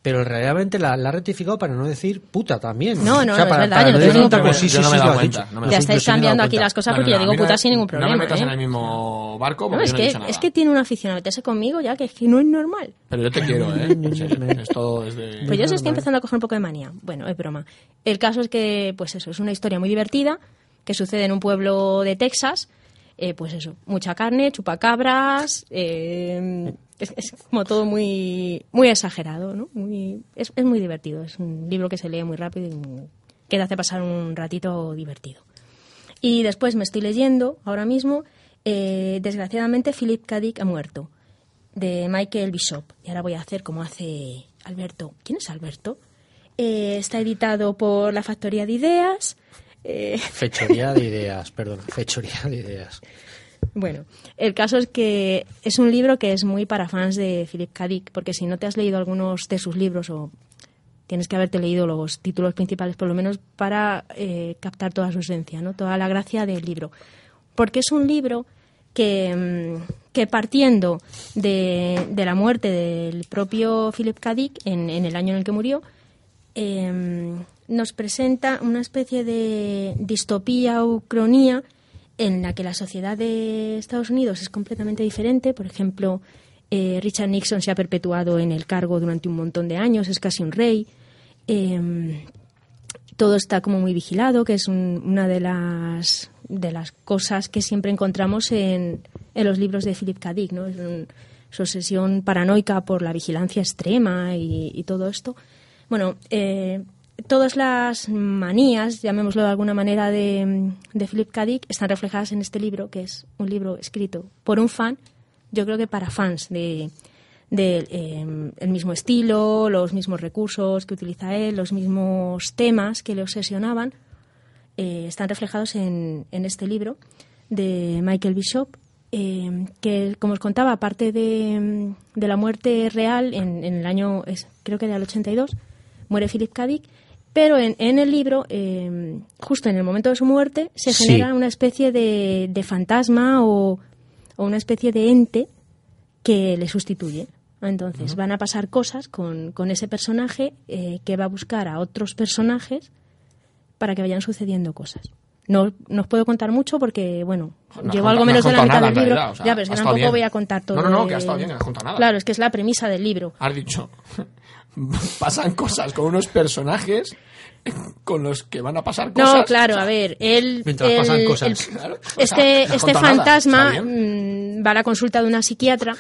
pero realmente la, la ha rectificado para no decir puta también No, no, O sea, no, es para, verdad, para yo no no tengo decir otra cosa. Sí, no sí, me he sí, cuenta, no me he Ya estáis he cambiando aquí las cosas No, porque no, yo digo putas sin ningún No problema. me metas ¿eh? en el mismo barco porque No, es yo no he que, dicho nada. es que tiene una afición a meterse conmigo ya que es que no es normal. Pero yo te quiero, ¿eh? Sí, es todo desde... Pues yo se estoy empezando a coger un poco de manía. Bueno, es broma. El caso es que, pues eso, es una historia muy divertida que sucede en un pueblo de Texas. Eh, pues eso, mucha carne, chupacabras. eh, es, como todo muy, muy exagerado, ¿no? Muy, es, es muy divertido. Es un libro que se lee muy rápido y que te hace pasar un ratito divertido. Y después me estoy leyendo ahora mismo, eh, desgraciadamente, Philip K. Dick ha muerto, de Michael Bishop. Y ahora voy a hacer como hace Alberto. ¿Quién es Alberto? Está editado por la Factoría de Ideas. Eh, fechoría de ideas perdona fechoría de ideas bueno, el caso es que es un libro que es muy para fans de Philip K. Dick, porque si no te has leído algunos de sus libros o tienes que haberte leído los títulos principales por lo menos para eh, captar toda su esencia, ¿no? toda la gracia del libro. Porque es un libro que, mm, que partiendo de, de la muerte del propio Philip K. Dick en, en el año en el que murió, eh, nos presenta una especie de distopía o cronía en la que la sociedad de Estados Unidos es completamente diferente. Por ejemplo, eh, Richard Nixon se ha perpetuado en el cargo durante un montón de años, es casi un rey. Eh, todo está como muy vigilado, que es un- una de las, de las cosas que siempre encontramos en, en los libros de Philip K. Dick, ¿no? Es un- su obsesión paranoica por la vigilancia extrema y, y todo esto. Bueno, eh, todas las manías, llamémoslo de alguna manera, de, de Philip K. Dick están reflejadas en este libro, que es un libro escrito por un fan, yo creo que para fans de, del eh, el mismo estilo, los mismos recursos que utiliza él, los mismos temas que le obsesionaban, eh, están reflejados en, en este libro de Michael Bishop, eh, que, como os contaba, aparte de, de la muerte real en, en el año, es- creo que era el 82, muere Philip K. Dick, pero en, en el libro, eh, justo en el momento de su muerte, se Sí. genera una especie de, de fantasma o, o una especie de ente que le sustituye Entonces van a pasar cosas con, con ese personaje eh, que va a buscar a otros personajes para que vayan sucediendo cosas. No, no os puedo contar mucho porque, bueno, No llevo algo no menos de la mitad nada, del libro. realidad, o sea, ya, pero es que tampoco bien. voy a contar todo. No, no, no, que ha estado bien, que no has contado nada. Claro, es que es la premisa del libro. Has dicho, pasan cosas con unos personajes con los que van a pasar cosas. No, claro, a ver, él, Mientras él- pasan cosas. el- Claro, o sea, este, este fantasma mm, va a la consulta de una psiquiatra,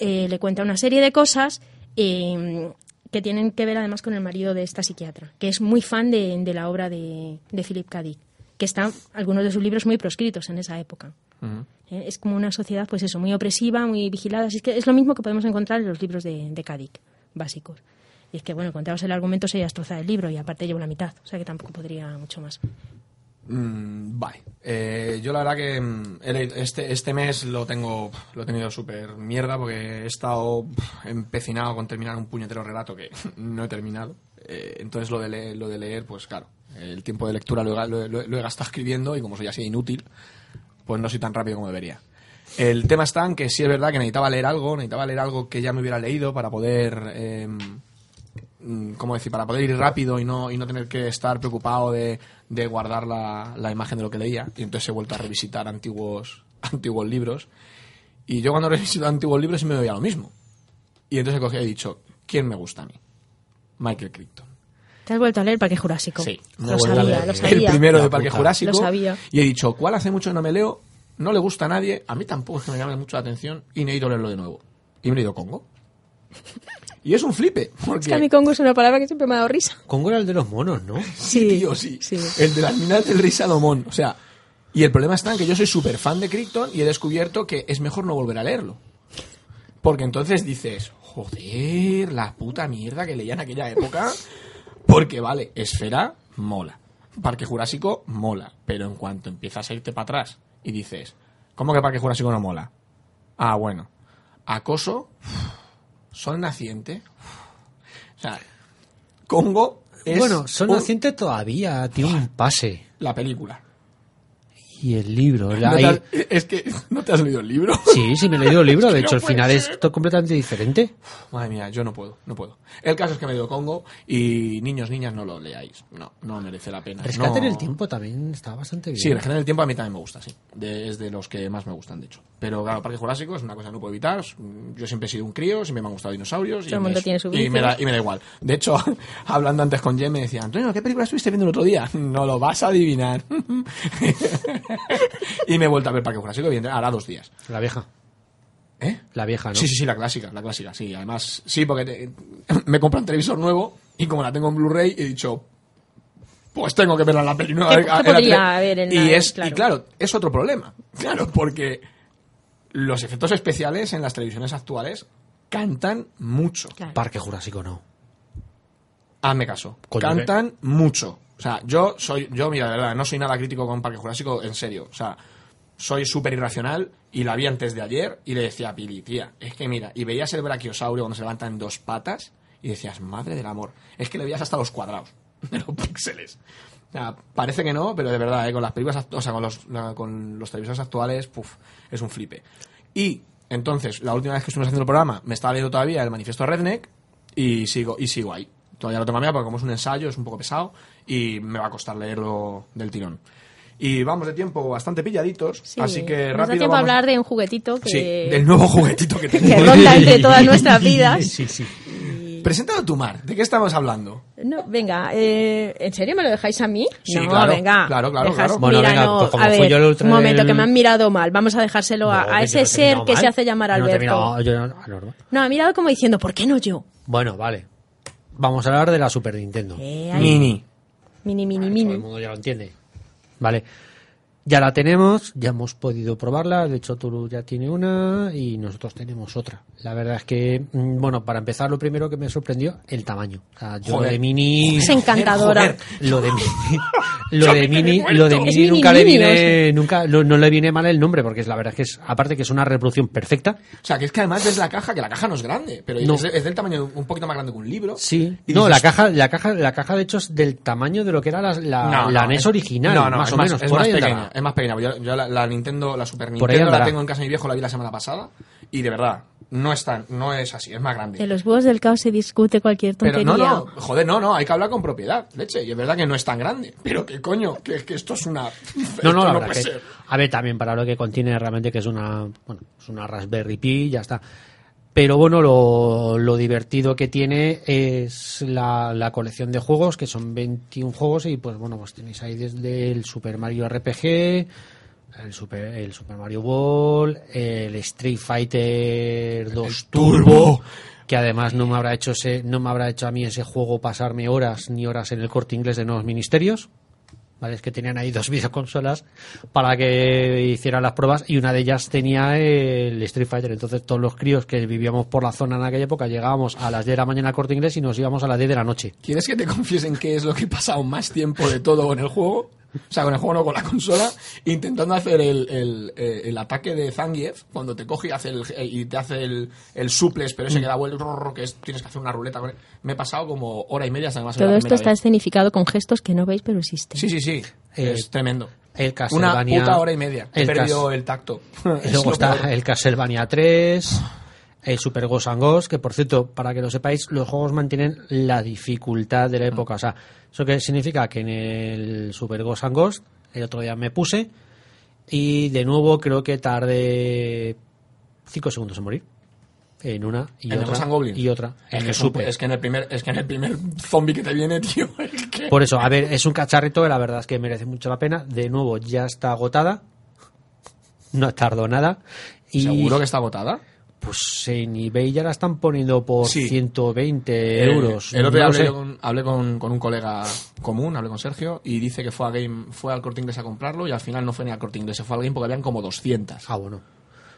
eh, le cuenta una serie de cosas eh, que tienen que ver además con el marido de esta psiquiatra, que es muy fan de, de la obra de, de Philip K. Dick, que están algunos de sus libros muy proscritos en esa época. Eh, Es como una sociedad, pues eso, muy opresiva, muy vigilada. Así es que es lo mismo que podemos encontrar en los libros de, de K. Dick, básicos. Y es que, bueno, contaos el argumento se destroza el libro y aparte llevo la mitad, o sea que tampoco podría mucho más. Mm, vale. Eh, yo la verdad que mm, este, este mes lo tengo lo he tenido súper mierda porque he estado empecinado con terminar un puñetero relato que no he terminado. Eh, entonces lo de, leer, lo de leer, pues claro, el tiempo de lectura lo he, lo lo he gastado escribiendo y como soy así inútil, pues no soy tan rápido como debería. El tema está en que sí es verdad que necesitaba leer algo, necesitaba leer algo que ya me hubiera leído para poder... em, mm, ¿cómo decir? Para poder ir rápido y no, y no tener que estar preocupado de, de guardar la, la imagen de lo que leía. Y entonces he vuelto a revisitar antiguos, antiguos libros. Y yo cuando revisito antiguos libros sí me veía lo mismo. Y entonces he cogido y he dicho, ¿quién me gusta a mí? Michael Crichton. ¿Te has vuelto a leer Parque Jurásico? Sí, me lo sabía, leer lo sabía. El primero de Parque puta. Jurásico. Lo sabía. Y he dicho, ¿cuál hace mucho que no me leo? No le gusta a nadie. A mí tampoco es que me llame mucho la atención. Y necesito leerlo de nuevo. Y me he leído Congo. Y es un flipe. Porque Es que a mí Congo es una palabra que siempre me ha dado risa. Congo era el de los monos, ¿no? Sí, Sí, tío, sí. sí. El de las minas del rey Salomón. O sea, y el problema está en que yo soy súper fan de Crichton y he descubierto que es mejor no volver a leerlo. Porque entonces dices, joder, la puta mierda que leía en aquella época. Porque vale, Esfera mola. Parque Jurásico mola. Pero en cuanto empiezas a irte para atrás y dices, ¿cómo que Parque Jurásico no mola? Ah, bueno. Acoso, Sol Naciente. O sea, Congo es bueno, son un- naciente todavía, tiene un pase. la película. Y el libro. No te has- es que no te has leído el libro. Sí, sí, me he leído el libro. De que hecho, no el final ser. es completamente diferente. Madre mía, yo no puedo, no puedo. El caso es que me he leído Congo y niños, niñas, no lo leáis. No, no merece la pena. Rescate en No- el tiempo también está bastante bien. Sí, Rescate en el tiempo a mí también me gusta, sí. De- es de los que más me gustan, de hecho. Pero claro, Parque Jurásico es una cosa que no puedo evitar. Yo siempre he sido un crío, siempre me han gustado dinosaurios. Todo el me mundo es- tiene su y me, da, y me da igual. De hecho, hablando antes con Jem, me decía, Antonio, ¿qué película estuviste viendo el otro día? No lo vas a adivinar. y me he vuelto a ver Parque Jurásico, evidentemente, hará dos días. La vieja. ¿Eh? La vieja, ¿no? Sí, sí, sí, la clásica, la clásica, sí. Además, sí, porque te- me compré un televisor nuevo y como la tengo en Blu-ray he dicho, pues tengo que verla en la peli nueva. ¿Qué- en la qué podría tele. haber en y la- es claro. Y claro, es otro problema. Claro, porque los efectos especiales en las televisiones actuales cantan mucho. Claro. Parque Jurásico no. Hazme caso. Coño, Cantan mucho. O sea, yo soy, yo mira, de verdad, no soy nada crítico con Parque Jurásico, en serio. O sea, soy súper irracional y la vi antes de ayer y le decía a Pili, tía, es que mira, y veías el brachiosaurio cuando se levanta en dos patas y decías, madre del amor, es que le veías hasta los cuadrados de los píxeles. O sea, parece que no, pero de verdad, ¿eh? con las películas, o sea, con los, con los televisores actuales, puf, es un flipe. Y entonces, la última vez que estuvimos haciendo el programa, me estaba leyendo todavía el manifiesto Redneck y sigo, y sigo ahí. Todavía lo tengo a mí porque como es un ensayo, es un poco pesado y me va a costar leerlo del tirón. Y vamos de tiempo bastante pilladitos, Sí, así que nos da rápido tiempo a vamos- hablar de un juguetito que, Sí, del nuevo juguetito que que tengo. ronda entre todas nuestras vidas. Sí, sí. Presentado tu mar, ¿de qué estamos hablando? No, venga, eh, ¿en serio me lo dejáis a mí? Sí, no, claro, venga. claro, claro, dejas- claro. Bueno, Mira, venga, no, pues como a fui ver, yo el un momento, el- que me han mirado mal. Vamos a dejárselo a, No, a que ese ser que mal. se hace llamar Yo no te he Alberto. mirado- yo. No, ha mirado como diciendo, ¿por qué no yo? Bueno, vale. Vamos a hablar de la Super Nintendo. Eh, ahí. Mini. Mini, mini, Todo el mini. mundo ya lo entiende. Vale. Ya la tenemos, ya hemos podido probarla. De hecho, Turu ya tiene una y nosotros tenemos otra. La verdad es que, mm, bueno, para empezar, lo primero que me sorprendió, el tamaño. O sea, yo Joder. de Mini. Es encantadora. Joder. Lo de Mini, lo de Mini, lo de Mini Mini nunca le viene, nunca, no, no le viene mal el nombre porque es la verdad es que es, aparte que es una reproducción perfecta. O sea, que es que además ves la caja, que la caja no es grande, pero No. es, es del tamaño un poquito más grande que un libro. Sí. Y no, dices, la caja, la caja, la caja de hecho es del tamaño de lo que era la, la, No, la NES es- original, no, no, más es o más, menos. Es por más ahí pequeña. Es más pequeña. Yo, yo la, la Nintendo, la Super Nintendo la tengo en casa de mi viejo, la vi la semana pasada Y de verdad, no es, tan, no es así, es más grande. En los huevos del caos se discute cualquier Pero tontería. no, no, joder, no, no, hay que hablar con propiedad, leche. Y es verdad que no es tan grande. Pero que coño, que, que esto es una. No, no, esto la verdad puede que- ser. A ver, también para lo que contiene realmente que es una, bueno, es una Raspberry Pi, ya está. Pero bueno, lo, lo divertido que tiene es la, la colección de juegos, que son 21 juegos, y pues bueno, pues tenéis ahí desde el Super Mario RPG, el Super, el Super Mario Ball, el Street Fighter 2 Turbo, que además no me habrá hecho ese, no me habrá hecho a mí ese juego pasarme horas ni horas en el corte inglés de nuevos ministerios. ¿Vale? Es que tenían ahí dos videoconsolas para que hicieran las pruebas y una de ellas tenía el Street Fighter. Entonces todos los críos que vivíamos por la zona en aquella época llegábamos a las 10 de la mañana al corte inglés y nos íbamos a las 10 de la noche. ¿Quieres que te confiesen qué es lo que he pasado más tiempo de todo con el juego? O sea, con el juego no, con la consola, intentando hacer el, el, eh, el ataque de Zangief, cuando te coge y, hace el, y te hace el, el suples, pero ese que da vuelta, que es, tienes que hacer una ruleta con él. Me he pasado como hora y media, en la Todo esto está vez. escenificado con gestos que no veis, pero existen. Sí, sí, sí. Eh, es tremendo. el Una Castlevania- puta hora y media. He el perdido el tacto. Y Es luego lo está el Castlevania 3, el Super Ghost and Ghost, que por cierto, para que lo sepáis, los juegos mantienen la dificultad de la época. O sea, ¿eso qué significa? Que en el Super Ghost and Ghost, el otro día me puse, y de nuevo creo que tardé 5 segundos en morir. En una y En otra. Y otra. Es en que, el Super. es que en el primer, es que en el primer zombie que te viene, tío. es que- Por eso, a ver, es un cacharrito que la verdad es que merece mucho la pena. De nuevo, ya está agotada. No tardó nada. Y ¿Seguro que está agotada? Pues en eBay ya la están poniendo por Sí. 120 euros. Eh, el otro día No hablé, con, hablé con, con un colega común, hablé con Sergio, y dice que fue, a Game, fue al corte inglés a comprarlo y al final no fue ni al corte inglés, se fue al Game porque habían como 200. Ah, bueno.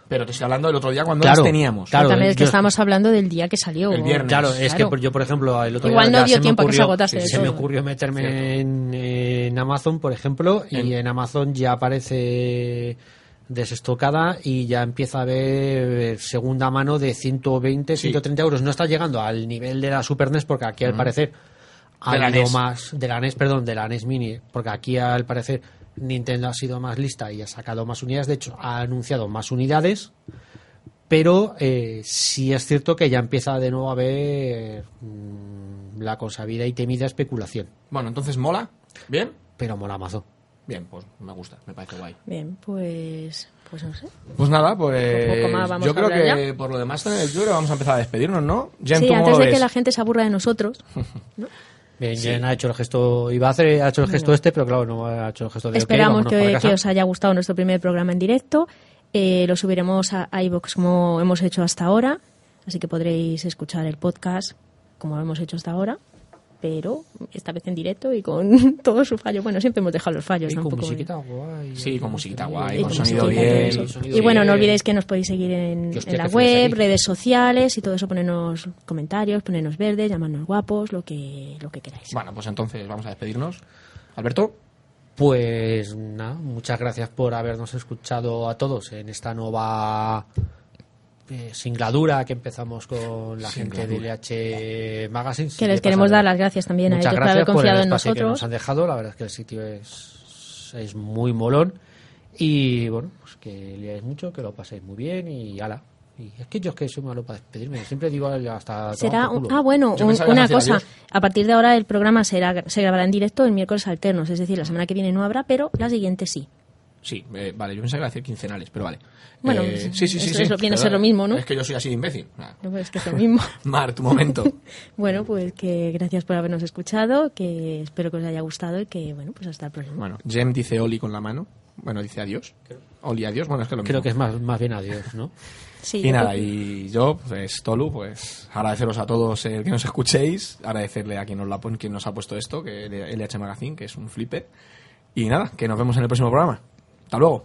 Pero te estoy hablando del otro día cuando Claro, las teníamos. claro. También es que yo- estamos hablando del día que salió. El viernes. Claro, es Claro. que yo, por ejemplo, el otro Igual día no ya dio tiempo a que se ocurrió- agotase de Se me ocurrió meterme en, en Amazon, por ejemplo, y En- en Amazon ya aparece desestocada y ya empieza a ver segunda mano de 120, Sí. 130 euros. No está llegando al nivel de la Super NES porque aquí al parecer ha De habido NES. más de la NES, perdón, de la NES Mini, porque aquí al parecer Nintendo ha sido más lista y ha sacado más unidades. De hecho, ha anunciado más unidades, pero eh, sí es cierto que ya empieza de nuevo a haber mm, la consabida y temida especulación. Bueno, entonces mola. ¿Bien? Pero mola mazo. Bien, pues me gusta, me parece guay. Bien, pues, pues no sé. Pues nada, pues Poco más vamos yo a creo que por lo demás yo creo que vamos a empezar a despedirnos, ¿no? Jen, Sí, ¿tú cómo antes lo de ves? que la gente se aburra de nosotros, Bien, Jen ha hecho el gesto, iba a hacer, ha hecho el gesto este, pero claro, no ha hecho el gesto de esperamos que, os haya gustado nuestro primer programa en directo. Eh, lo subiremos a iVoox como hemos hecho hasta ahora, así que podréis escuchar el podcast como hemos hecho hasta ahora, pero esta vez en directo y con todo su fallo. Bueno, siempre hemos dejado los fallos, Y con musiquita guay. Sí, con musiquita guay, y con con sonido y bien. sonido Y bueno, no olvidéis que nos podéis seguir en, Que hostia, en la web, redes sociales y todo eso, ponernos comentarios, ponernos verdes, llamarnos guapos, lo que, lo que queráis. Bueno, pues entonces vamos a despedirnos. Alberto, Pues nada, muchas gracias por habernos escuchado a todos en esta nueva eh, singladura que empezamos con la gente de LH Magazine. Que les queremos dar las gracias también a Muchas ellos por haber gracias por confiado el en espacio que nosotros. nos han dejado. La verdad es que el sitio es, es muy molón. Y bueno, pues que leáis mucho, que lo paséis muy bien y ala. Y es que yo es que soy malo para despedirme. Siempre digo hasta. Será, culo. ah, bueno, un- una cosa. adiós. A partir de ahora el programa será, se grabará en directo en miércoles alternos, es decir, la semana que viene no habrá, pero la siguiente sí. Sí, eh, vale, yo pensaba que iba a decir quincenales, pero vale. Bueno, Eh, pues, sí, sí, sí, eso sí. es lo- viene a ser lo mismo, ¿no? Es que yo soy así de imbécil. No, es que es lo mismo. Mar, tu momento. bueno, pues que gracias por habernos escuchado, que espero que os haya gustado y que, bueno, pues hasta el próximo. Bueno, Jem dice Oli con la mano. Bueno, dice adiós. Oli, adiós. Bueno, es que lo Creo mismo. que es más, más bien adiós, ¿no? Sí, Y nada, creo y yo, pues Tolu, pues agradeceros a todos el que nos escuchéis, agradecerle a quien nos, la pon- quien nos ha puesto esto, que LH Magazine, que es un flipper. Y nada, que nos vemos en el próximo programa. Hasta luego.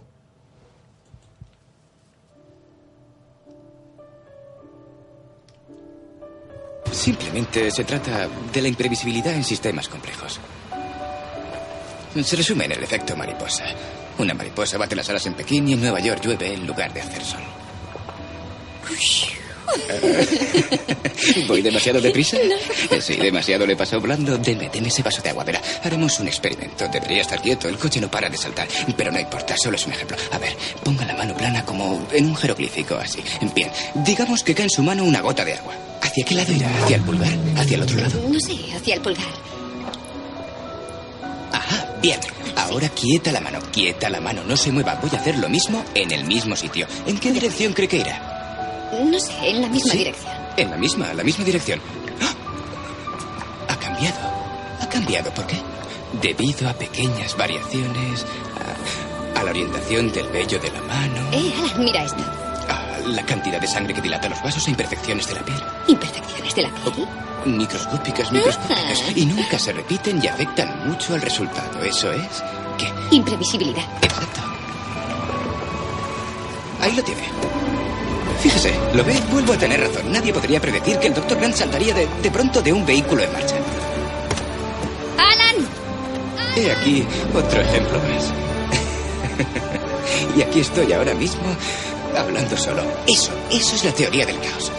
Simplemente se trata de la imprevisibilidad en sistemas complejos. Se resume en el efecto mariposa. Una mariposa bate las alas en Pekín y en Nueva York llueve en lugar de hacer sol. ¿Voy demasiado deprisa? Sí, demasiado le pasó blando. Deme, deme ese vaso de agua. Verá, haremos un experimento. Debería estar quieto. El coche no para de saltar. Pero no importa, solo es un ejemplo. A ver, ponga la mano plana como en un jeroglífico, así. Bien, digamos que cae en su mano una gota de agua. ¿Hacia qué lado irá? ¿Hacia el pulgar? ¿Hacia el otro lado? No sé, hacia el pulgar. Ajá, bien. Ahora quieta la mano, quieta la mano. No se mueva. Voy a hacer lo mismo en el mismo sitio. ¿En qué dirección cree que irá? No sé, en la misma Sí. dirección. En la misma, la misma dirección. ¡Ah! Ha cambiado. Ha cambiado. ¿Por qué? Debido a pequeñas variaciones, a, a la orientación del vello de la mano, Eh, Alan, mira esto. a la cantidad de sangre que dilata los vasos e imperfecciones de la piel. Imperfecciones de la piel. Microscópicas, microscópicas. Y nunca se repiten y afectan mucho al resultado. Eso es. ¿Qué? Imprevisibilidad. Exacto. Ahí lo tiene. Fíjese, ¿lo ve? Vuelvo a tener razón. Nadie podría predecir que el Dr. Grant saltaría de, de pronto de un vehículo en marcha. ¡Alan! He aquí otro ejemplo más. y aquí estoy ahora mismo hablando solo. Eso, eso es la teoría del caos.